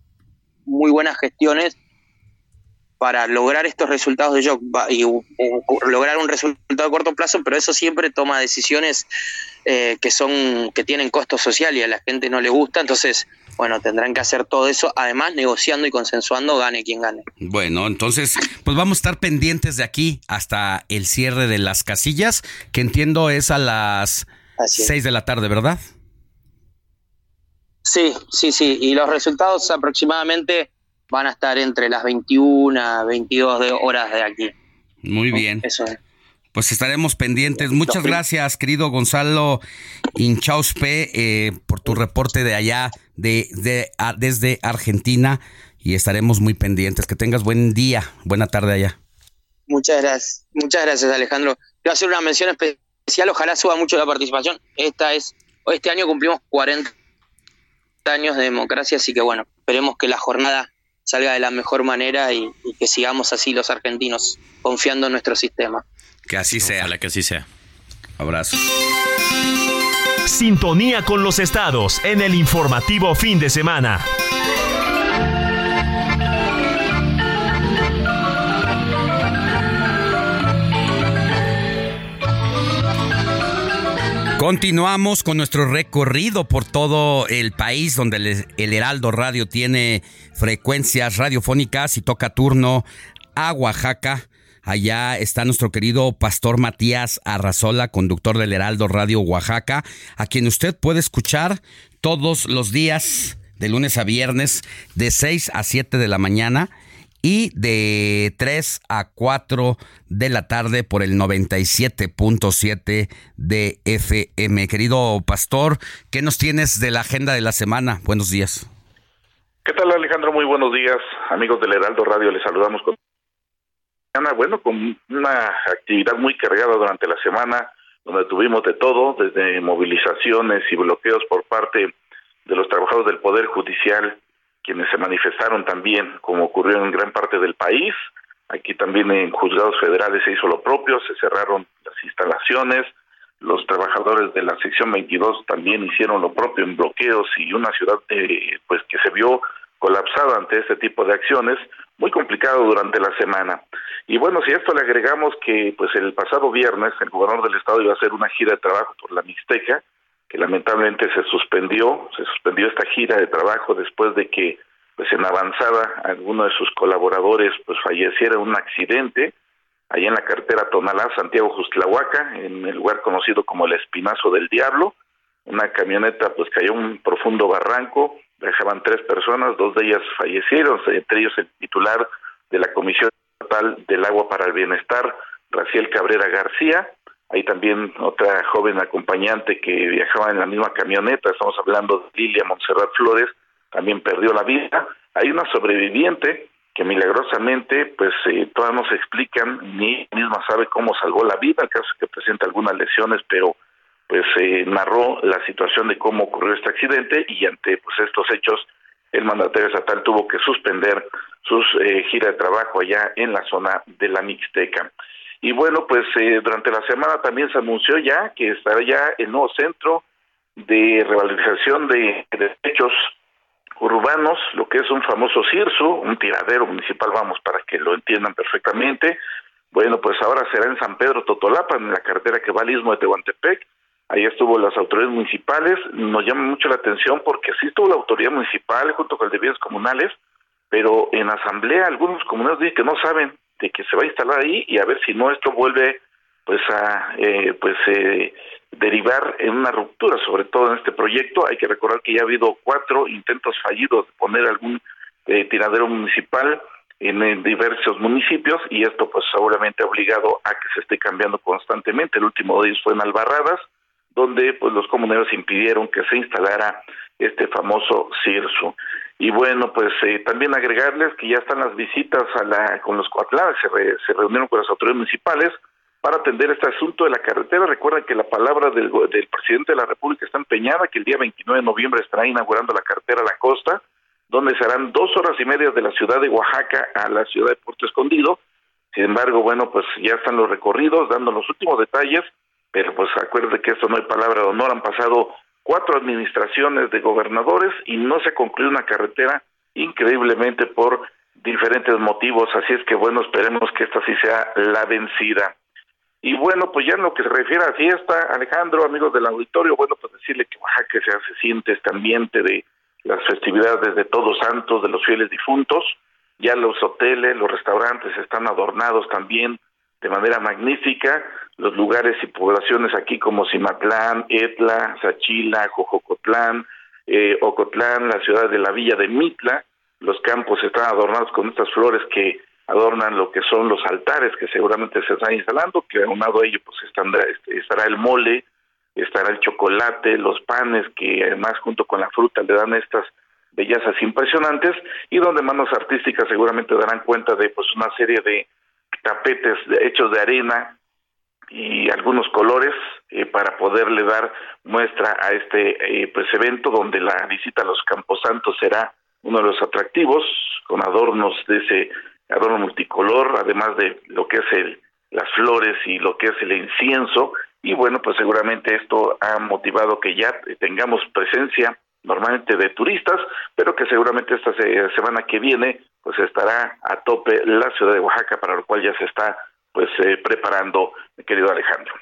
muy buenas gestiones para lograr estos resultados de shock y lograr un resultado a corto plazo, pero eso siempre toma decisiones eh, que son que tienen costo social y a la gente no le gusta, entonces bueno, tendrán que hacer todo eso, además negociando y consensuando, gane quien gane. Bueno, entonces, pues vamos a estar pendientes de aquí hasta el cierre de las casillas, que entiendo es a las seis de la tarde, ¿verdad? Sí, sí, sí. Y los resultados aproximadamente van a estar entre las 21 22 de horas de aquí. Muy bien. Eso Pues estaremos pendientes. Muchas gracias, querido Gonzalo Inchauspe, eh, por tu reporte de allá, de, de desde Argentina. Y estaremos muy pendientes. Que tengas buen día, buena tarde allá. Muchas gracias. Muchas gracias, Alejandro. Quiero hacer una mención especial. Ojalá suba mucho la participación. Esta es, este año cumplimos 40 años de democracia, así que bueno, esperemos que la jornada salga de la mejor manera y, que sigamos así los argentinos confiando en nuestro sistema. Que así sea. Ojalá que así sea. Abrazo. Sintonía con los estados en el informativo fin de semana. Continuamos con nuestro recorrido por todo el país donde el, Heraldo Radio tiene frecuencias radiofónicas y toca turno a Oaxaca. Allá está nuestro querido pastor Matías Arrazola, conductor del Heraldo Radio Oaxaca, a quien usted puede escuchar todos los días de lunes a viernes de 6 a 7 de la mañana y de 3 a 4 de la tarde por el 97.7 de FM. Querido pastor, ¿qué nos tienes de la agenda de la semana? Buenos días. ¿Qué tal Alejandro? Muy buenos días. Amigos del Heraldo Radio, les saludamos con bueno, con una actividad muy cargada durante la semana, donde tuvimos de todo, desde movilizaciones y bloqueos por parte de los trabajadores del Poder Judicial, quienes se manifestaron también, como ocurrió en gran parte del país. Aquí también en juzgados federales se hizo lo propio, se cerraron las instalaciones, los trabajadores de la sección 22 también hicieron lo propio en bloqueos y una ciudad eh, pues que se vio colapsada ante este tipo de acciones, muy complicado durante la semana. Y bueno, si a esto le agregamos que pues el pasado viernes el gobernador del estado iba a hacer una gira de trabajo por la Mixteca, que lamentablemente se suspendió, se suspendió esta gira de trabajo después de que pues en avanzada alguno de sus colaboradores pues falleciera en un accidente allá en la carretera Tonalá, Santiago Justlahuaca, en el lugar conocido como el Espinazo del Diablo. Una camioneta pues cayó en un profundo barranco, dejaban tres personas, dos de ellas fallecieron, entre ellos el titular de la Comisión Estatal del Agua para el Bienestar, Raciel Cabrera García, hay también otra joven acompañante que viajaba en la misma camioneta, estamos hablando de Lilia Montserrat Flores, también perdió la vida. Hay una sobreviviente que milagrosamente, pues eh, todas nos explican, ni misma sabe cómo salvó la vida, caso que presenta algunas lesiones, pero pues eh, narró la situación de cómo ocurrió este accidente y ante pues estos hechos el mandatario estatal tuvo que suspender sus eh, gira de trabajo allá en la zona de la Mixteca. Y bueno, pues eh, durante la semana también se anunció ya que estará ya el nuevo centro de revalorización de derechos urbanos, lo que es un famoso CIRSU, un tiradero municipal, vamos, para que lo entiendan perfectamente. Bueno, pues ahora será en San Pedro Totolapa, en la carretera que va al istmo de Tehuantepec. Ahí estuvo las autoridades municipales. Nos llama mucho la atención porque sí estuvo la autoridad municipal junto con el de bienes comunales, pero en asamblea algunos comunales dicen que no saben de que se va a instalar ahí y a ver si no esto vuelve pues a eh, pues eh, derivar en una ruptura, sobre todo en este proyecto. Hay que recordar que ya ha habido cuatro intentos fallidos de poner algún eh, tiradero municipal en, diversos municipios y esto pues seguramente ha obligado a que se esté cambiando constantemente. El último de ellos fue en Albarradas, donde pues los comuneros impidieron que se instalara este famoso CIRSU. Y bueno, pues eh, también agregarles que ya están las visitas a la, con los coatlanes, se, se reunieron con las autoridades municipales, para atender este asunto de la carretera. Recuerden que la palabra del, del, presidente de la República está empeñada, que el día 29 de noviembre estará inaugurando la carretera a la costa, donde serán dos horas y media de la ciudad de Oaxaca a la ciudad de Puerto Escondido. Sin embargo, bueno, pues ya están los recorridos, dando los últimos detalles, pero pues acuérdense que esto no hay palabra de honor, han pasado cuatro administraciones de gobernadores y no se concluye una carretera increíblemente por diferentes motivos, así es que bueno, esperemos que esta sí sea la vencida. Y bueno, pues ya en lo que se refiere a fiesta, Alejandro, amigos del auditorio, bueno, pues decirle que Oaxaca se, se siente este ambiente de las festividades de Todos Santos, de los fieles difuntos. Ya los hoteles, los restaurantes están adornados también de manera magnífica. Los lugares y poblaciones aquí como Cimatlán, Etla, Sachila, Jojocotlán, eh, Ocotlán, la ciudad de la villa de Mitla, los campos están adornados con estas flores que adornan lo que son los altares que seguramente se están instalando, que aunado a ello pues este, estará el mole, estará el chocolate, los panes que además junto con la fruta le dan estas bellezas impresionantes y donde manos artísticas seguramente darán cuenta de pues una serie de tapetes hechos de arena y algunos colores eh, para poderle dar muestra a este eh, pues evento donde la visita a los camposantos será uno de los atractivos con adornos de ese adorno multicolor, además de lo que es el, las flores y lo que es el incienso. Y bueno, pues seguramente esto ha motivado que ya tengamos presencia normalmente de turistas, pero que seguramente esta semana que viene pues estará a tope la ciudad de Oaxaca, para lo cual ya se está pues eh, preparando, mi querido Alejandro.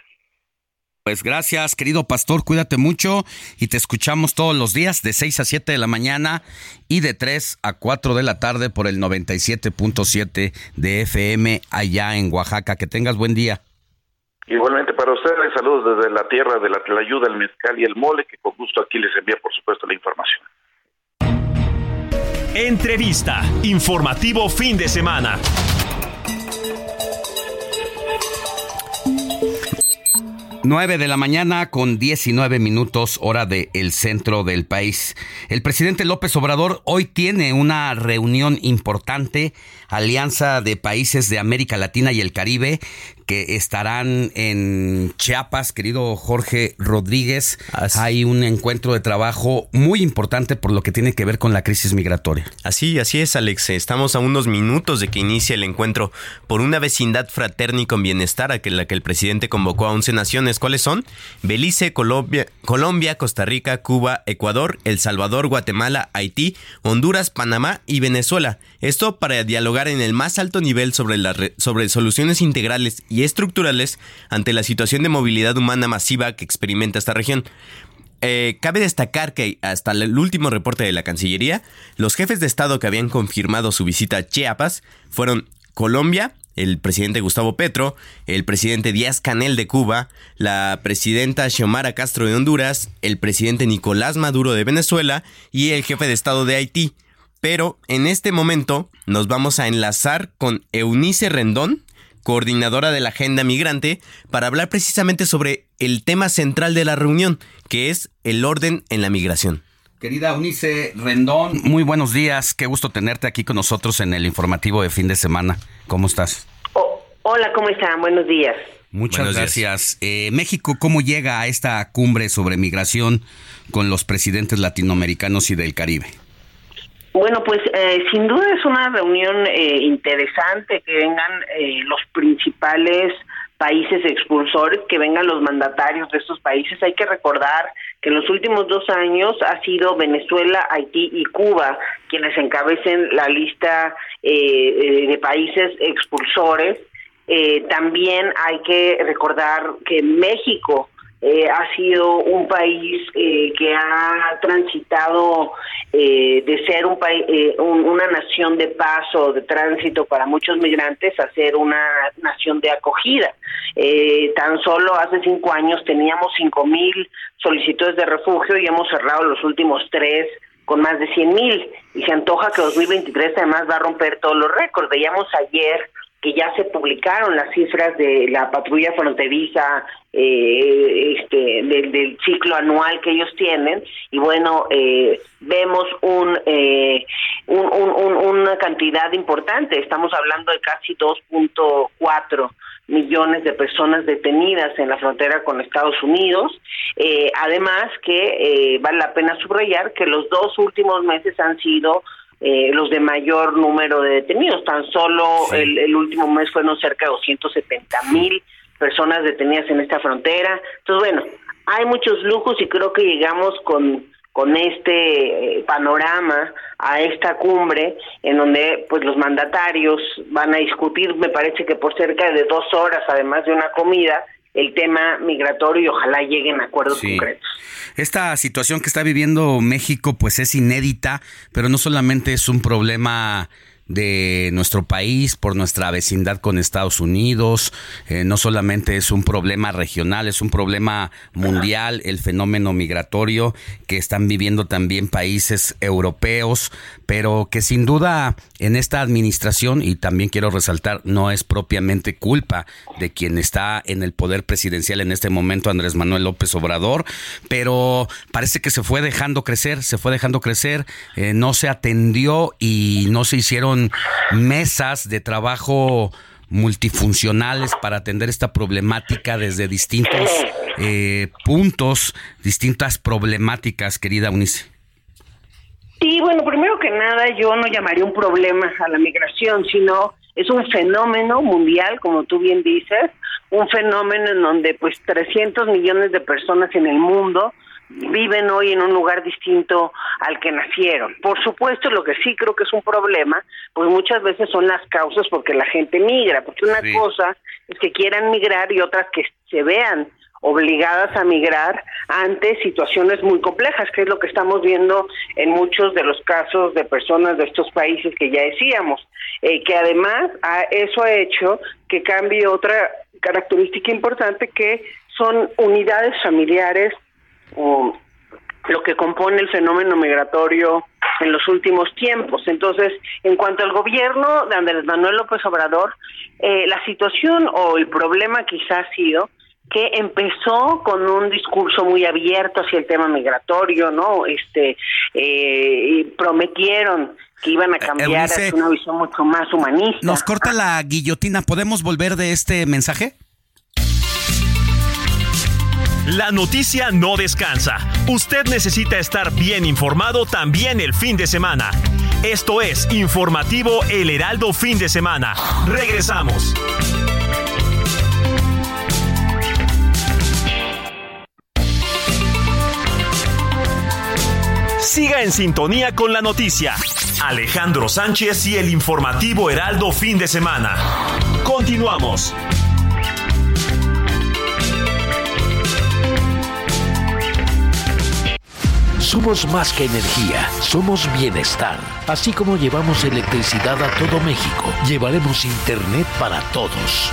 Pues gracias, querido pastor, cuídate mucho y te escuchamos todos los días de 6 a 7 de la mañana y de 3 a 4 de la tarde por el 97.7 de FM allá en Oaxaca. Que tengas buen día. Igualmente para ustedes, saludos desde la tierra de la ayuda el mezcal y el mole, que con gusto aquí les envía por supuesto la información. Entrevista, informativo fin de semana. 9 de la mañana con 19 minutos hora del el centro del país. El presidente López Obrador hoy tiene una reunión importante, Alianza de Países de América Latina y el Caribe, que estarán en Chiapas, querido Jorge Rodríguez. Hay un encuentro de trabajo muy importante por lo que tiene que ver con la crisis migratoria. Así, así es, Alex. Estamos a unos minutos de que inicie el encuentro por una vecindad fraterna y con bienestar a la que el presidente convocó a 11 naciones. ¿Cuáles son? Belice, Colombia, Colombia, Costa Rica, Cuba, Ecuador, El Salvador, Guatemala, Haití, Honduras, Panamá y Venezuela. Esto para dialogar en el más alto nivel sobre, las sobre soluciones integrales y estructurales ante la situación de movilidad humana masiva que experimenta esta región. Eh, cabe destacar que hasta el último reporte de la Cancillería, los jefes de Estado que habían confirmado su visita a Chiapas fueron Colombia, el presidente Gustavo Petro, el presidente Díaz Canel de Cuba, la presidenta Xiomara Castro de Honduras, el presidente Nicolás Maduro de Venezuela y el jefe de Estado de Haití. Pero en este momento nos vamos a enlazar con Eunice Rendón, coordinadora de la Agenda Migrante, para hablar precisamente sobre el tema central de la reunión, que es el orden en la migración. Querida Unice Rendón, muy buenos días, qué gusto tenerte aquí con nosotros en el informativo de fin de semana. ¿Cómo estás? Oh, hola, ¿cómo están? Buenos días. Muchas gracias. Eh, México, ¿cómo llega a esta cumbre sobre migración con los presidentes latinoamericanos y del Caribe? Bueno, pues eh, sin duda es una reunión eh, interesante que vengan eh, los principales países expulsores, que vengan los mandatarios de estos países. Hay que recordar que en los últimos dos años ha sido Venezuela, Haití y Cuba quienes encabecen la lista de países expulsores. también hay que recordar que México eh, ha sido un país eh, que ha transitado eh, de ser un país, una nación de paso, de tránsito para muchos migrantes, a ser una nación de acogida. tan solo hace cinco años teníamos cinco mil solicitudes de refugio y hemos cerrado los últimos tres con más de cien mil y se antoja que 2023 además va a romper todos los récords. Veíamos ayer que ya se publicaron las cifras de la patrulla fronteriza eh, este, del, ciclo anual que ellos tienen y bueno eh, vemos un, eh, una cantidad importante estamos hablando de casi 2.4 millones de personas detenidas en la frontera con Estados Unidos eh, además que vale la pena subrayar que los dos últimos meses han sido eh, los de mayor número de detenidos. Tan solo el, último mes fueron cerca de 270 mil personas detenidas en esta frontera. Entonces, bueno, hay muchos lujos y creo que llegamos con con este eh, panorama a esta cumbre en donde pues los mandatarios van a discutir me parece que por cerca de dos horas además de una comida el tema migratorio y ojalá lleguen a acuerdos concretos. Esta situación que está viviendo México pues es inédita, pero no solamente es un problema de nuestro país, por nuestra vecindad con Estados Unidos. Eh, no solamente es un problema regional, es un problema mundial, el fenómeno migratorio que están viviendo también países europeos, pero que sin duda en esta administración, y también quiero resaltar, no es propiamente culpa de quien está en el poder presidencial en este momento, Andrés Manuel López Obrador, pero parece que se fue dejando crecer, se fue dejando crecer, eh, no se atendió y no se hicieron mesas de trabajo multifuncionales para atender esta problemática desde distintos eh, puntos, distintas problemáticas, querida Unice. Sí, bueno, primero que nada yo no llamaría un problema a la migración, sino es un fenómeno mundial, como tú bien dices, un fenómeno en donde pues 300 millones de personas en el mundo viven hoy en un lugar distinto al que nacieron. Por supuesto, lo que sí creo que es un problema, pues muchas veces son las causas porque la gente migra, porque una cosa es que quieran migrar y otras que se vean obligadas a migrar ante situaciones muy complejas, que es lo que estamos viendo en muchos de los casos de personas de estos países que ya decíamos, eh, que además a eso ha hecho que cambie otra característica importante que son unidades familiares o lo que compone el fenómeno migratorio en los últimos tiempos. Entonces, en cuanto al gobierno de Andrés Manuel López Obrador, eh, la situación o el problema quizá ha sido que empezó con un discurso muy abierto hacia el tema migratorio, ¿no? Este, eh, prometieron que iban a eh, cambiar hacia una visión mucho más humanista. Nos corta la guillotina. ¿Podemos volver de este mensaje? La noticia no descansa. Usted necesita estar bien informado también el fin de semana. Esto es Informativo El Heraldo Fin de Semana. Regresamos. Siga en sintonía con la noticia. Alejandro Sánchez y el informativo Heraldo Fin de Semana. Continuamos. Somos más que energía, somos bienestar. Así como llevamos electricidad a todo México, llevaremos Internet para todos.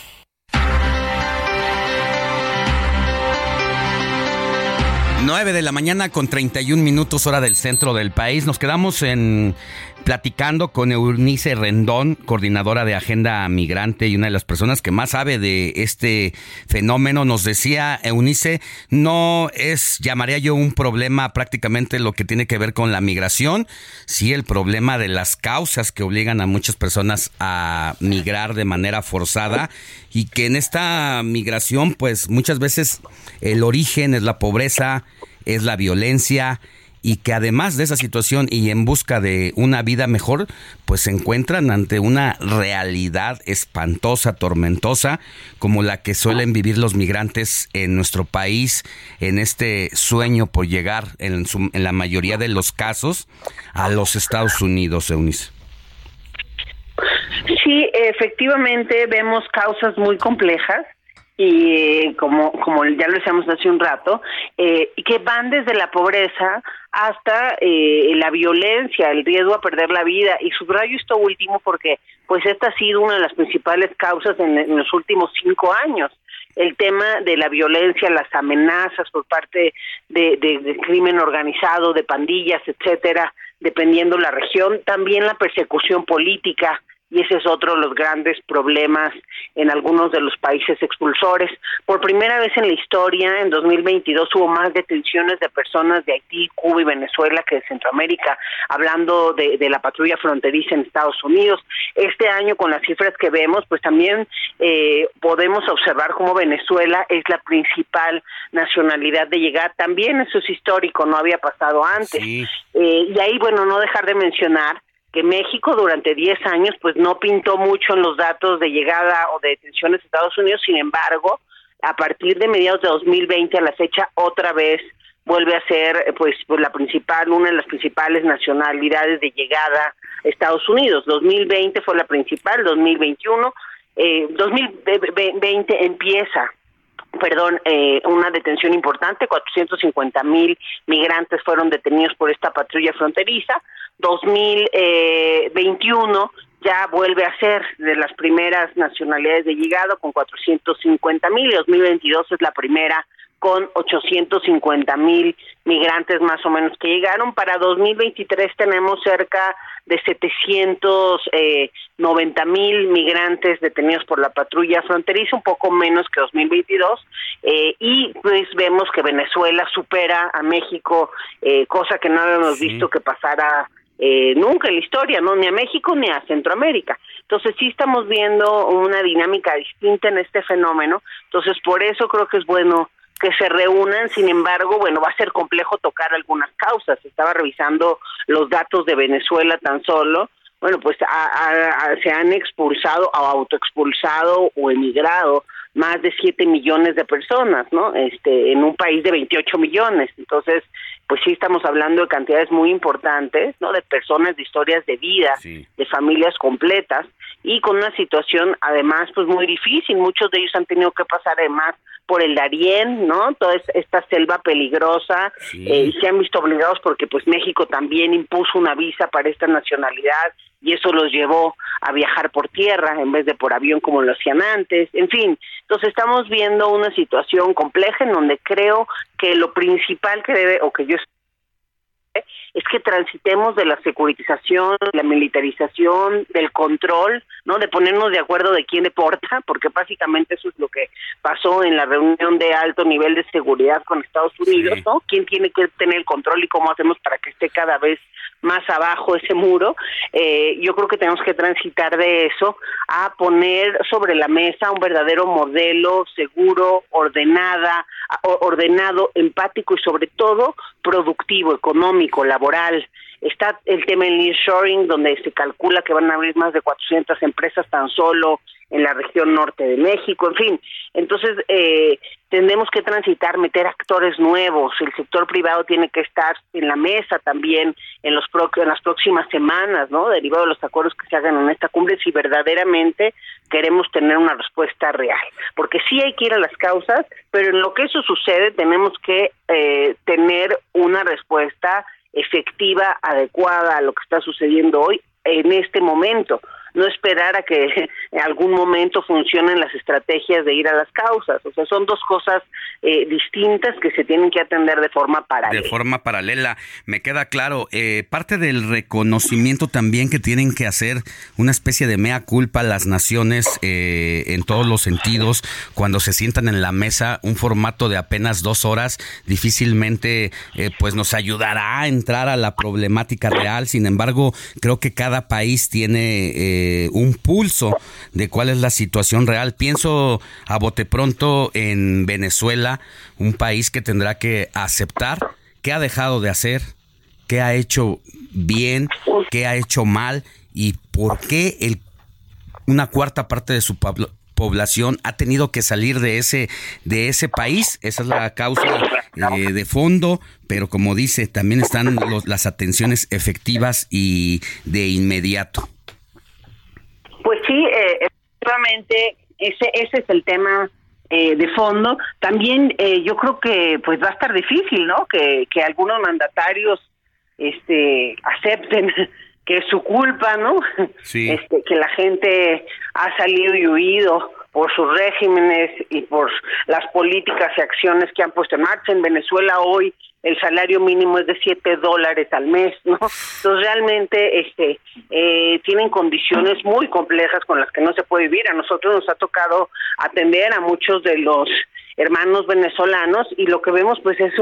9 de la mañana con 31 minutos hora del centro del país. Nos quedamos en platicando con Eunice Rendón, coordinadora de Agenda Migrante y una de las personas que más sabe de este fenómeno. Nos decía Eunice, no es, llamaría yo un problema prácticamente lo que tiene que ver con la migración, sí el problema de las causas que obligan a muchas personas a migrar de manera forzada y que en esta migración pues muchas veces el origen es la pobreza, es la violencia y que además de esa situación y en busca de una vida mejor, pues se encuentran ante una realidad espantosa, tormentosa, como la que suelen vivir los migrantes en nuestro país, en este sueño por llegar, en, en la mayoría de los casos, a los Estados Unidos, Eunice. Sí, efectivamente vemos causas muy complejas y como, como ya lo decíamos hace un rato, eh, que van desde la pobreza hasta eh, la violencia, el riesgo a perder la vida. Y subrayo esto último porque pues esta ha sido una de las principales causas en, los últimos cinco años el tema de la violencia, las amenazas por parte de, de, crimen organizado, de pandillas, etcétera, dependiendo la región, también la persecución política, y ese es otro de los grandes problemas en algunos de los países expulsores. Por primera vez en la historia, en 2022 hubo más detenciones de personas de Haití, Cuba y Venezuela que de Centroamérica, hablando de, la patrulla fronteriza en Estados Unidos. Este año, con las cifras que vemos, pues también eh, podemos observar cómo Venezuela es la principal nacionalidad de llegar. También eso es histórico, no había pasado antes. Eh, y ahí, bueno, no dejar de mencionar que México durante 10 años pues no pintó mucho en los datos de llegada o de detenciones a Estados Unidos, sin embargo, a partir de mediados de 2020 a la fecha otra vez vuelve a ser pues, pues la principal una de las principales nacionalidades de llegada a Estados Unidos. 2020 fue la principal, 2021 eh, 2020 empieza perdón, eh, una detención importante, 450 mil migrantes fueron detenidos por esta patrulla fronteriza, 2021 ya vuelve a ser de las primeras nacionalidades de llegado con 450 mil y 2022 es la primera con 850 mil migrantes más o menos que llegaron. Para 2023 tenemos cerca de 790 mil migrantes detenidos por la patrulla fronteriza, un poco menos que 2022, eh, y pues vemos que Venezuela supera a México, eh, cosa que no habíamos visto que pasara eh, nunca en la historia, no ni a México ni a Centroamérica. Entonces sí estamos viendo una dinámica distinta en este fenómeno. Entonces por eso creo que es bueno que se reúnan, sin embargo, bueno, va a ser complejo tocar algunas causas. Estaba revisando los datos de Venezuela tan solo. Bueno, pues se han expulsado o autoexpulsado o emigrado más de 7 millones de personas, ¿no? Este, en un país de 28 millones. Entonces, pues sí estamos hablando de cantidades muy importantes, ¿no? De personas, de historias de vida, de familias completas y con una situación además pues muy difícil. Muchos de ellos han tenido que pasar además por el Darién, ¿no? Toda esta selva peligrosa eh, y se han visto obligados porque pues México también impuso una visa para esta nacionalidad y eso los llevó a viajar por tierra en vez de por avión como lo hacían antes. En fin, entonces estamos viendo una situación compleja en donde creo que lo principal que debe o que yo es que transitemos de la securitización, la militarización, del control, ¿no? De ponernos de acuerdo de quién deporta, porque básicamente eso es lo que pasó en la reunión de alto nivel de seguridad con Estados Unidos, ¿no? ¿Quién tiene que tener el control y cómo hacemos para que esté cada vez más abajo ese muro? Eh, yo creo que tenemos que transitar de eso a poner sobre la mesa un verdadero modelo seguro, ordenada, ordenado, empático y sobre todo productivo, económico, laboral. Está el tema del nearshoring, donde se calcula que van a abrir más de 400 empresas tan solo en la región norte de México, en fin. Entonces, eh, tenemos que transitar, meter actores nuevos. El sector privado tiene que estar en la mesa también en, los en las próximas semanas, ¿no? Derivado de los acuerdos que se hagan en esta cumbre, si verdaderamente queremos tener una respuesta real. Porque sí hay que ir a las causas, pero en lo que eso sucede tenemos que eh, tener una respuesta efectiva, adecuada a lo que está sucediendo hoy en este momento no esperar a que en algún momento funcionen las estrategias de ir a las causas. O sea, son dos cosas eh, distintas que se tienen que atender de forma paralela. De forma paralela, me queda claro. Eh, parte del reconocimiento también que tienen que hacer una especie de mea culpa las naciones eh, en todos los sentidos cuando se sientan en la mesa, un formato de apenas dos horas difícilmente pues nos ayudará a entrar a la problemática real. Sin embargo, creo que cada país tiene un pulso de cuál es la situación real. Pienso a bote pronto en Venezuela, un país que tendrá que aceptar qué ha dejado de hacer, qué ha hecho bien, qué ha hecho mal y por qué el, una cuarta parte de su población ha tenido que salir de ese de ese país esa es la causa eh, de fondo pero como dice también están las atenciones efectivas y de inmediato eh, ese ese es el tema eh, de fondo. También eh, yo creo que pues va a estar difícil, ¿no? Que, que algunos mandatarios este acepten que es su culpa, ¿no? Este, que la gente ha salido y huido por sus regímenes y por las políticas y acciones que han puesto en marcha. En Venezuela hoy el salario mínimo es de 7 dólares al mes, ¿no? Entonces realmente este, eh, tienen condiciones muy complejas con las que no se puede vivir. A nosotros nos ha tocado atender a muchos de los hermanos venezolanos y lo que vemos pues es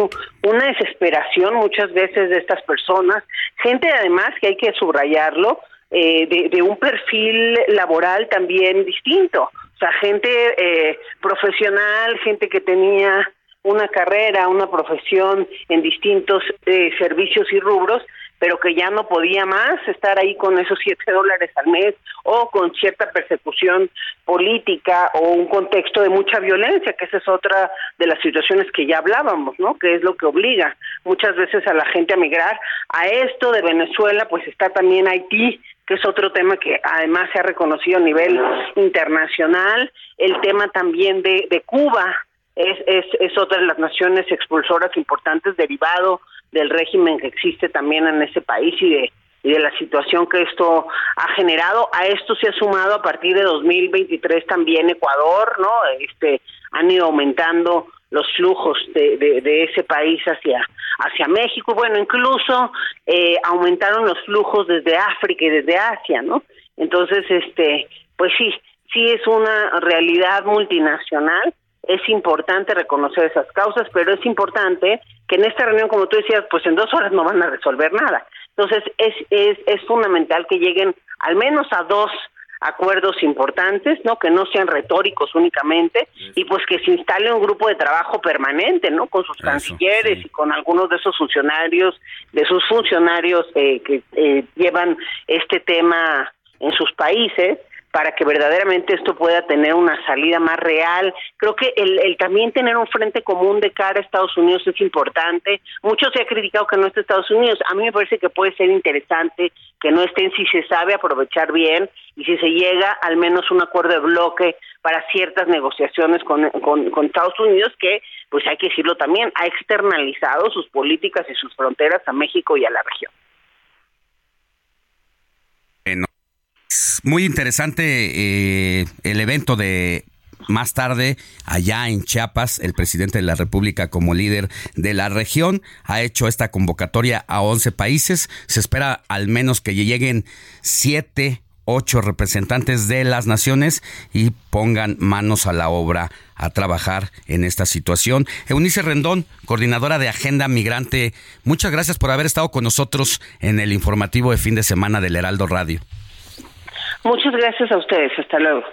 una desesperación muchas veces de estas personas, gente además que hay que subrayarlo, eh, de, de, un perfil laboral también distinto, o sea, gente eh, profesional, gente que tenía una carrera, una profesión en distintos eh, servicios y rubros, pero que ya no podía más estar ahí con esos siete dólares al mes o con cierta persecución política o un contexto de mucha violencia, que esa es otra de las situaciones que ya hablábamos, ¿no? Que es lo que obliga muchas veces a la gente a migrar. A esto de Venezuela, pues está también Haití, que es otro tema que además se ha reconocido a nivel internacional, el tema también de, de Cuba, es, es, es otra de las naciones expulsoras importantes derivado del régimen que existe también en ese país y de y de la situación que esto ha generado. A esto se ha sumado a partir de 2023 también Ecuador, ¿no? Este han ido aumentando los flujos de, de, ese país hacia hacia México. Bueno, incluso eh, aumentaron los flujos desde África y desde Asia, ¿no? Entonces, este, pues sí, sí es una realidad multinacional es importante reconocer esas causas, pero es importante que en esta reunión, como tú decías, pues en dos horas no van a resolver nada. Entonces, es, es, es fundamental que lleguen al menos a dos acuerdos importantes, ¿no? Que no sean retóricos únicamente y pues que se instale un grupo de trabajo permanente, ¿no? Con sus cancilleres y con algunos de esos funcionarios, de sus funcionarios eh, que eh, llevan este tema en sus países para que verdaderamente esto pueda tener una salida más real. Creo que el, también tener un frente común de cara a Estados Unidos es importante. Mucho se ha criticado que no esté Estados Unidos. A mí me parece que puede ser interesante que no estén si se sabe aprovechar bien y si se llega al menos un acuerdo de bloque para ciertas negociaciones con Estados Unidos que, pues hay que decirlo también, ha externalizado sus políticas y sus fronteras a México y a la región. Muy interesante eh, el evento de más tarde, allá en Chiapas, el presidente de la República como líder de la región ha hecho esta convocatoria a 11 países. Se espera al menos que lleguen 7, 8 representantes de las naciones y pongan manos a la obra a trabajar en esta situación. Eunice Rendón, coordinadora de Agenda Migrante, muchas gracias por haber estado con nosotros en el informativo de fin de semana del Heraldo Radio. Muchas gracias a ustedes. Hasta luego.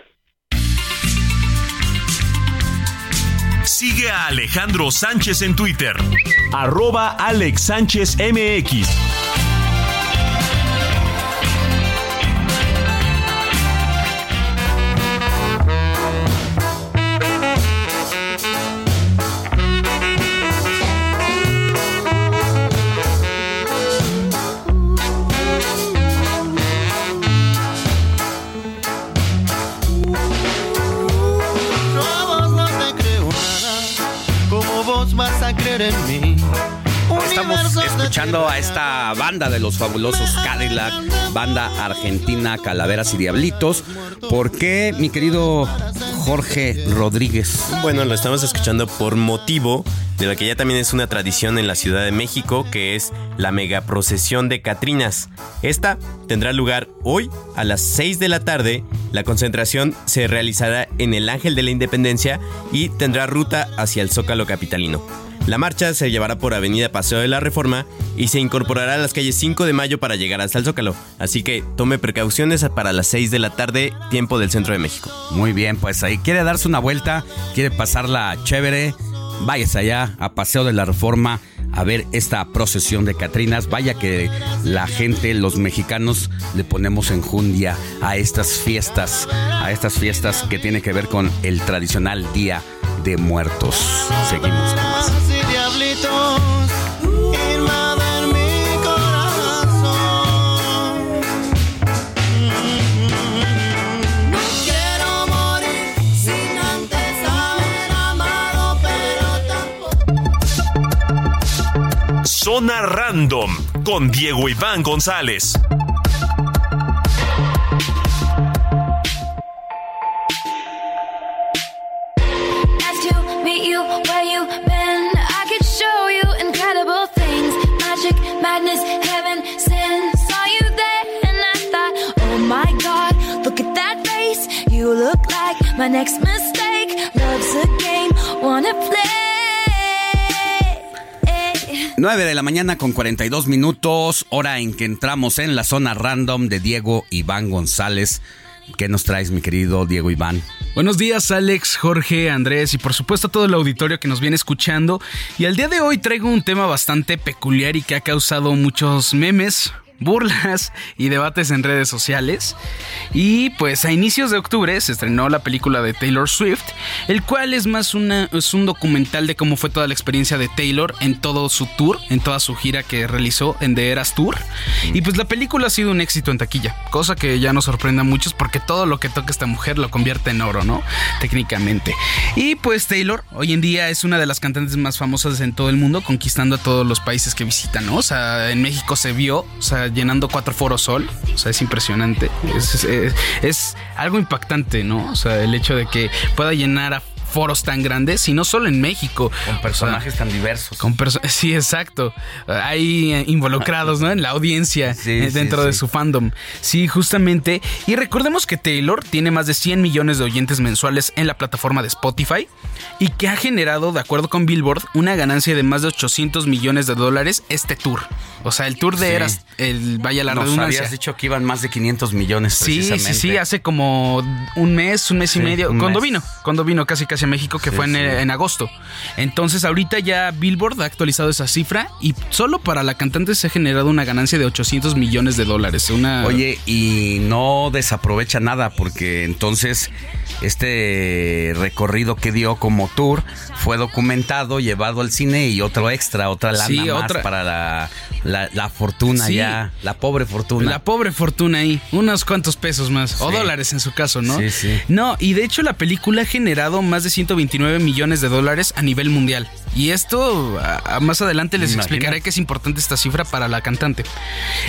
Sigue a Alejandro Sánchez en Twitter. Arroba Alex Sánchez MX. Estamos escuchando a esta banda de los fabulosos Cadillac, banda argentina Calaveras y Diablitos. ¿Por qué, mi querido Jorge Rodríguez? Bueno, lo estamos escuchando por motivo de lo que ya también es una tradición en la Ciudad de México, que es la megaprocesión de Catrinas. Esta tendrá lugar hoy a las 6 de la tarde. La concentración se realizará en el Ángel de la Independencia y tendrá ruta hacia el Zócalo Capitalino. La marcha se llevará por Avenida Paseo de la Reforma y se incorporará a las calles 5 de mayo para llegar hasta el Zócalo. Así que tome precauciones para las 6 de la tarde, tiempo del centro de México. Muy bien, pues ahí quiere darse una vuelta, quiere pasarla chévere, váyase allá a Paseo de la Reforma a ver esta procesión de Catrinas. Vaya que la gente, los mexicanos, le ponemos enjundia a estas fiestas, a estas fiestas que tiene que ver con el tradicional Día de Muertos. Seguimos. Zona Random con Diego Iván González. My next mistake. Love's a game, wanna play. 9 de la mañana con 42 minutos, hora en que entramos en la zona random de Diego Iván González. ¿Qué nos traes, mi querido Diego Iván? Buenos días, Alex, Jorge, Andrés y por supuesto a todo el auditorio que nos viene escuchando. Y al día de hoy traigo un tema bastante peculiar y que ha causado muchos memes, burlas y debates en redes sociales. Y pues a inicios de octubre se estrenó la película de Taylor Swift, el cual es más una, es un documental de cómo fue toda la experiencia de Taylor en todo su tour, en toda su gira que realizó en The Eras Tour. Y pues la película ha sido un éxito en taquilla, cosa que ya nos sorprende a muchos porque todo lo que toca esta mujer lo convierte en oro, ¿no? Técnicamente. Y pues Taylor hoy en día es una de las cantantes más famosas en todo el mundo, conquistando a todos los países que visitan, ¿no? O sea, en México se vio, o sea, llenando cuatro foros sol. O sea, es impresionante. Es, es- algo impactante, ¿no? O sea, el hecho de que pueda llenar a foros tan grandes y no solo en México. Con personajes tan diversos. Con perso- sí, exacto. Hay eh, involucrados, ¿no? En la audiencia eh, sí, dentro de sí. su fandom. Sí, justamente. Y recordemos que Taylor tiene más de 100 millones de oyentes mensuales en la plataforma de Spotify y que ha generado, de acuerdo con Billboard, una ganancia de más de 800 millones de dólares este tour. O sea, el tour de. Eras, el, vaya la Nos redundancia. habías dicho que iban más de 500 millones Sí, sí, sí, hace como un mes, un mes y medio, cuando mes. vino, cuando vino casi casi México, que Sí, fue en, sí. en agosto. Entonces ahorita ya Billboard ha actualizado esa cifra y solo para la cantante se ha generado una ganancia de 800 millones de dólares. Una... Oye, y no desaprovecha nada porque entonces este recorrido que dio como tour fue documentado, llevado al cine y otro extra, otra lana Sí, más otra- para la, la- la fortuna ya, la pobre fortuna. La pobre fortuna ahí, unos cuantos pesos más, o dólares en su caso, ¿no? Sí, sí. No, y de hecho la película ha generado más de 129 millones de dólares a nivel mundial. Y esto, a- a- más adelante les Imagínate. explicaré que es importante esta cifra para la cantante.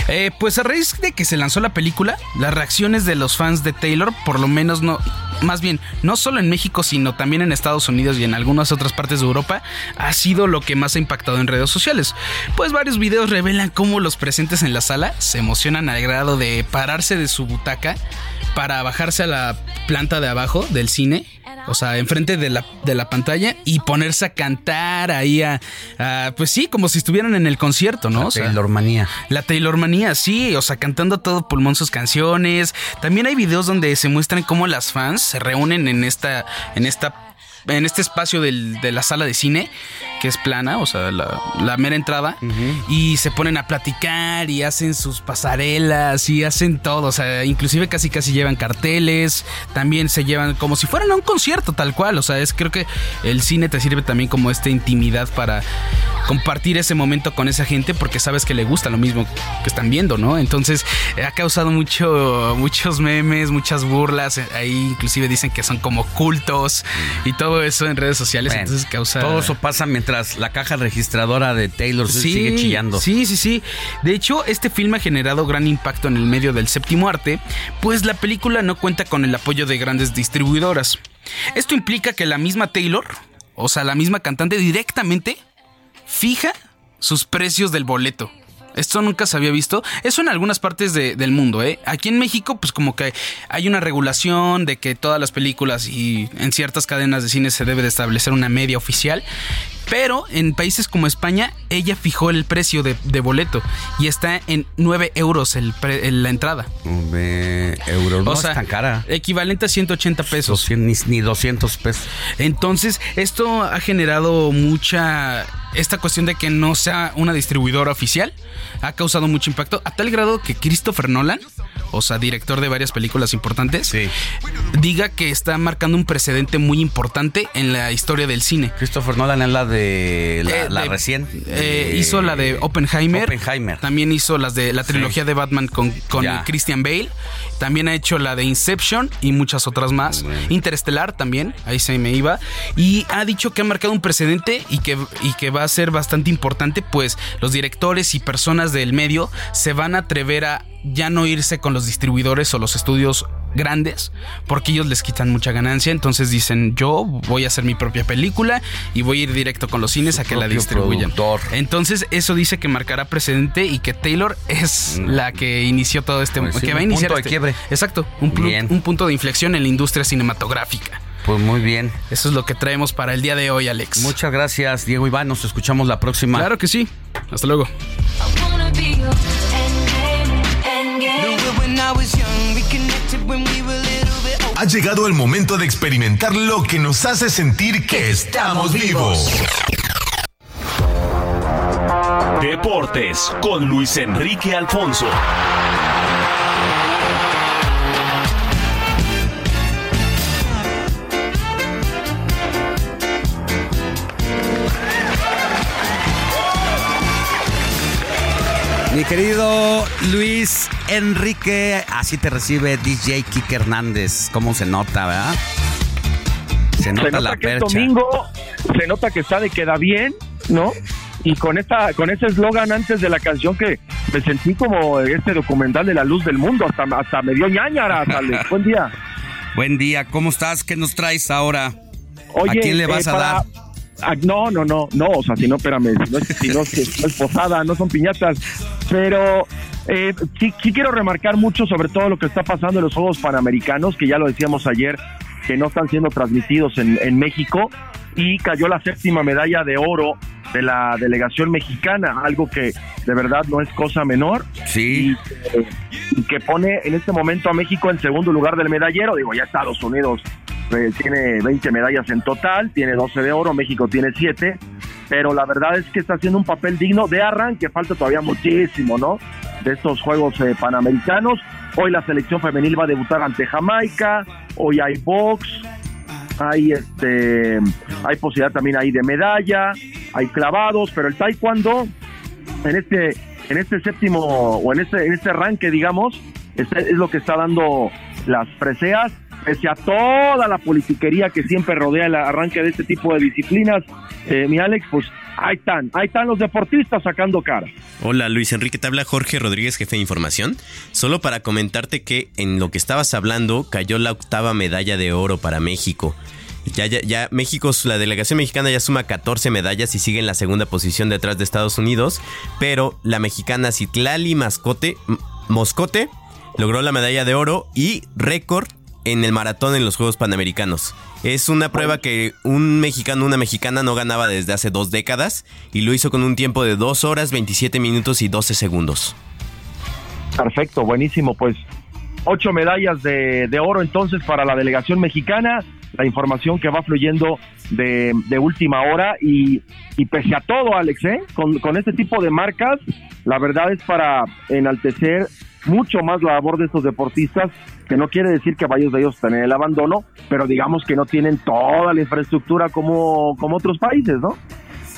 Eh, pues a raíz de que se lanzó la película, las reacciones de los fans de Taylor, por lo menos no, más bien, no solo en México, sino también en Estados Unidos y en algunas otras partes de Europa, ha sido lo que más ha impactado en redes sociales. Pues varios videos revelan cómo los presentes en la sala se emocionan al grado de pararse de su butaca para bajarse a la planta de abajo del cine, o sea, enfrente de la, de la pantalla y ponerse a cantar ahí a, a- pues sí, como si estuvieran en el concierto, ¿no? La O sea, Taylormanía. La Taylormanía, sí, o sea, cantando a todo pulmón sus canciones. También hay videos donde se muestran cómo las fans se reúnen en esta, en esta, en este espacio del- de la sala de cine, que es plana, o sea, la, la mera entrada, y se ponen a platicar y hacen sus pasarelas y hacen todo, o sea, inclusive casi casi llevan carteles, también se llevan como si fueran a un concierto tal cual, o sea, es creo que el cine te sirve también como esta intimidad para compartir ese momento con esa gente porque sabes que le gusta lo mismo que están viendo, ¿no? Entonces eh, ha causado mucho, muchos memes, muchas burlas. eh, Ahí inclusive dicen que son como cultos y todo eso en redes sociales. Bueno, entonces causa. Todo eso pasa mientras la caja registradora de Taylor Swift sigue chillando. Sí, sí, sí. De hecho, este filme ha generado gran impacto en el medio del séptimo arte, pues la película no cuenta con el apoyo de grandes distribuidoras. Esto implica que la misma Taylor, o sea, la misma cantante directamente, fija sus precios del boleto. Esto nunca se había visto. Eso en algunas partes de- del mundo, ¿eh? Aquí en México, pues como que hay una regulación de que todas las películas y en ciertas cadenas de cine se debe de establecer una media oficial. Pero en países como España, ella fijó el precio de, de boleto y está en 9 euros el pre- el- la entrada. Nueve euros. No O es sea, tan cara. Equivalente a 180 pesos. 200, ni, ni 200 pesos. Entonces, esto ha generado mucha. Esta cuestión de que no sea una distribuidora oficial ha causado mucho impacto, a tal grado que Christopher Nolan, o sea, director de varias películas importantes, diga que está marcando un precedente muy importante en la historia del cine. Christopher Nolan es la de la, Eh, la de- recién. Eh, Eh, hizo la de Oppenheimer. Oppenheimer. También hizo las de la trilogía de Batman con, con. Christian Bale. También ha hecho la de Inception y muchas otras más. Interestelar también, ahí se me iba. Y ha dicho que ha marcado un precedente y que, y que va a ser bastante importante, pues los directores y personas del medio se van a atrever a ya no irse con los distribuidores o los estudios grandes porque ellos les quitan mucha ganancia entonces dicen yo voy a hacer mi propia película y voy a ir directo con los cines a que la distribuyan productor. entonces eso dice que marcará precedente y que Taylor es la que inició todo este Pues sí, que va a un iniciar punto de este- quiebre. exacto un, un punto de inflexión en la industria cinematográfica Pues muy bien. eso es lo que traemos para el día de hoy Alex Muchas gracias, Diego Iván. Nos escuchamos la próxima. claro que sí hasta luego Ha llegado el momento de experimentar lo que nos hace sentir que estamos vivos. Deportes con Luis Enrique Alfonso. Mi querido Luis Enrique, así te recibe DJ Kike Hernández. ¿Cómo se nota, verdad? Se nota, se nota la que es percha. domingo, se nota que está de queda bien, ¿no? Y con esta, con ese eslogan antes de la canción que me sentí como este documental de la luz del mundo, hasta, hasta me dio ñañara. Buen día. Buen día, ¿cómo estás? ¿Qué nos traes ahora? Oye, ¿A quién le vas eh, a para- dar? Ah, no, no, no, no, o sea, si no, espérame, si no, si no, si no es posada, no son piñatas, pero eh, sí, quiero remarcar mucho sobre todo lo que está pasando en los Juegos Panamericanos, que ya lo decíamos ayer, que no están siendo transmitidos en México, y cayó la séptima medalla de oro de la delegación mexicana, algo que de verdad no es cosa menor. Sí. Y, que- y que pone en este momento a México en segundo lugar del medallero. Digo, ya Estados Unidos eh, tiene 20 medallas en total, tiene 12 de oro, México tiene 7. Pero la verdad es que está haciendo un papel digno de arranque, falta todavía muchísimo, ¿no? De estos Juegos eh, Panamericanos. Hoy la selección femenil va a debutar ante Jamaica, hoy hay box, hay este hay posibilidad también ahí de medalla, hay clavados, pero el taekwondo en este en este séptimo o en este en este arranque digamos es lo que está dando las preseas pese a toda la politiquería que siempre rodea el arranque de este tipo de disciplinas eh, mi Alex pues ahí están ahí están los deportistas sacando cara Hola Luis Enrique, te habla Jorge Rodríguez, jefe de información. Solo para comentarte que en lo que estabas hablando cayó la octava medalla de oro para México. Ya, ya, ya México, la delegación mexicana ya suma 14 medallas y sigue en la segunda posición detrás de Estados Unidos, pero la mexicana Citlali Mascote, Moscote logró la medalla de oro y récord en el maratón en los Juegos Panamericanos. Es una prueba que un mexicano, una mexicana no ganaba desde hace dos décadas y lo hizo con un tiempo de 2 horas, 27 minutos y 12 segundos. Perfecto, buenísimo. Pues ocho medallas de, de oro entonces para la delegación mexicana. La información que va fluyendo de, de última hora y, y pese a todo, Alex, ¿eh? con, con este tipo de marcas, la verdad es para enaltecer mucho más la labor de estos deportistas, que no quiere decir que varios de ellos estén en el abandono, pero digamos que no tienen toda la infraestructura como, como otros países, ¿no?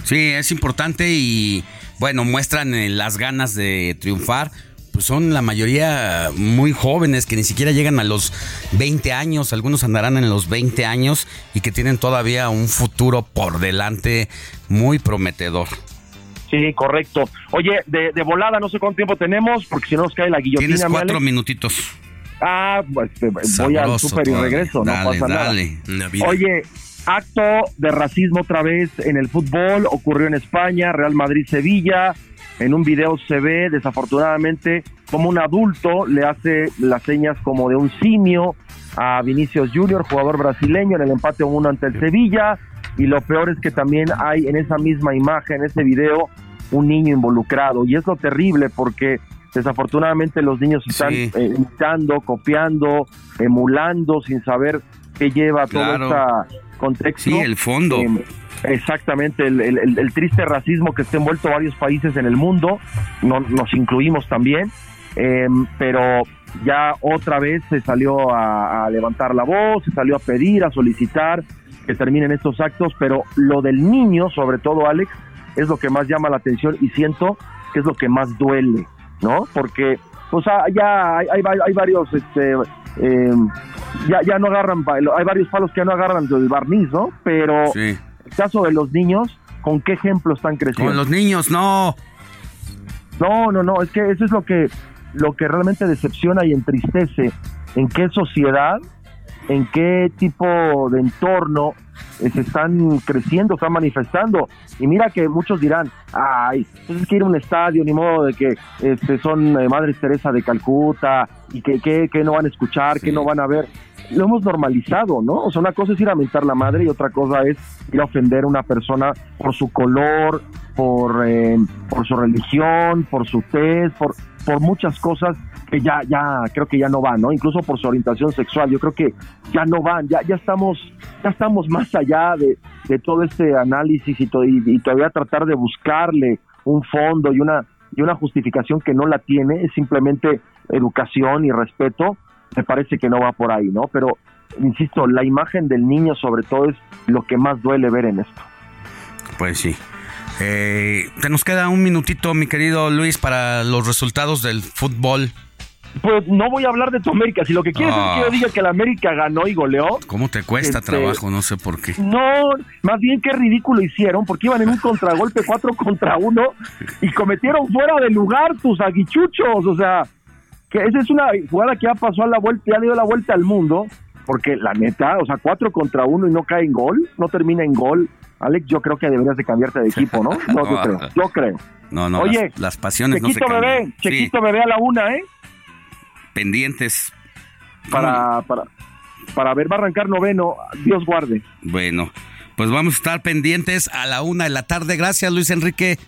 Sí, es importante y bueno, muestran eh, las ganas de triunfar. Pues son la mayoría muy jóvenes que ni siquiera llegan a los 20 años, algunos andarán en los 20 años y que tienen todavía un futuro por delante muy prometedor. Sí, correcto. Oye, de, de volada, no sé cuánto tiempo tenemos, porque si no nos cae la guillotina. Tienes cuatro minutitos. Ah, pues eh, voy al súper y regreso, no pasa dale. nada. Oye, acto de racismo otra vez en el fútbol, ocurrió en España, Real Madrid-Sevilla. En un video se ve, desafortunadamente, como un adulto le hace las señas como de un simio a Vinicius Junior, jugador brasileño, en el empate 1 ante el Sevilla. Y lo peor es que también hay en esa misma imagen, en ese video, un niño involucrado. Y es lo terrible porque desafortunadamente los niños están Sí. eh, imitando, copiando, emulando, sin saber qué lleva Claro. todo este contexto. Sí, el fondo. Eh, exactamente, el, el- el- el triste racismo que está envuelto varios países en el mundo, no, nos incluimos también, eh, pero ya otra vez se salió a, a levantar la voz, se salió a pedir, a solicitar que terminen estos actos, pero lo del niño, sobre todo Alex, es lo que más llama la atención y siento que es lo que más duele, ¿no? Porque, sea, ya hay, hay, hay varios, este, eh, ya, ya no agarran, hay varios palos que ya no agarran del barniz, ¿no? Pero Sí. el caso de los niños, ¿con qué ejemplo están creciendo? Con los niños, no. No, no, no, es que eso es lo que, lo que realmente decepciona y entristece. ¿En qué sociedad, en qué tipo de entorno eh, se están creciendo, están manifestando? Y mira que muchos dirán, ay, pues es que ir a un estadio, ni modo de que este, son eh, Madres Teresa de Calcuta y que, que, que no van a escuchar, que no van a ver. Lo hemos normalizado, ¿no? O sea, una cosa es ir a mentar la madre y otra cosa es ir a ofender a una persona por su color, por, eh, por su religión, por su tez, por, por muchas cosas que ya, ya, creo que ya no van, ¿no? Incluso por su orientación sexual, yo creo que ya no van, ya, ya estamos, ya estamos más allá de, de todo este análisis y, to- y, todavía tratar de buscarle un fondo y una, y una justificación que no la tiene, es simplemente educación y respeto, me parece que no va por ahí, ¿no? Pero, insisto, la imagen del niño sobre todo es lo que más duele ver en esto. Pues sí. Eh, te nos queda un minutito, mi querido Luis, para los resultados del fútbol. Pues no voy a hablar de tu América, si lo que quieres Ah. es que yo diga que la América ganó y goleó, ¿Cómo te cuesta Este- trabajo? No sé por qué. No, más bien qué ridículo hicieron, porque iban en un contragolpe 4 contra 1 y cometieron fuera de lugar tus aguichuchos. O sea, que esa es una jugada que ya pasó a la vuelta, ya dio la vuelta al mundo, porque la neta, o sea, 4 contra 1 y no cae en gol, no termina en gol. Alex, yo creo que deberías de cambiarte de equipo, ¿no? No, yo creo, yo creo. No, no, Oye, las, las pasiones no se Chequito bebé, Sí, Chequito bebé a la una, ¿eh? Pendientes. Para, para, para ver, va a arrancar noveno, Dios guarde. Bueno, pues vamos a estar pendientes a la una de la tarde. Gracias, Luis Enrique.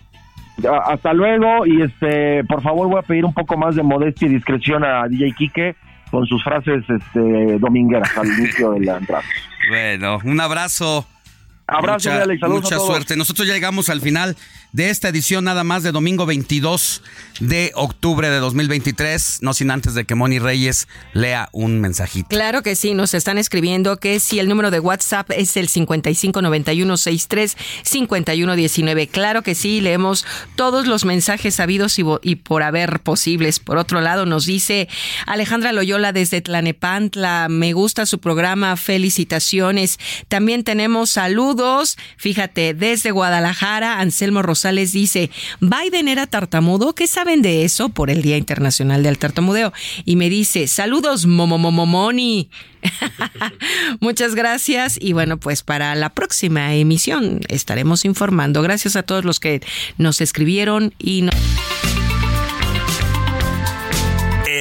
Hasta luego y este, por favor voy a pedir un poco más de modestia y discreción a DJ Quique con sus frases este, domingueras al inicio de la entrada. Bueno, un abrazo. Abrazo, mucha, Alex, saludos mucha a todos. suerte. Nosotros ya llegamos al final de esta edición nada más de domingo 22 de octubre de 2023, no sin antes de que Moni Reyes lea un mensajito. Claro que sí, nos están escribiendo que si el número de WhatsApp es el 5591635119. Claro que sí, leemos todos los mensajes sabidos y, y por haber posibles. Por otro lado, nos dice Alejandra Loyola desde Tlanepantla, me gusta su programa, felicitaciones. También tenemos saludos, fíjate, desde Guadalajara, Anselmo Rosales dice, Biden era tartamudo, ¿qué saben de eso por el Día Internacional del Tartamudeo? Y me dice, saludos, momomomomoni. Muchas gracias y bueno, pues para la próxima emisión estaremos informando. Gracias a todos los que nos escribieron y nos...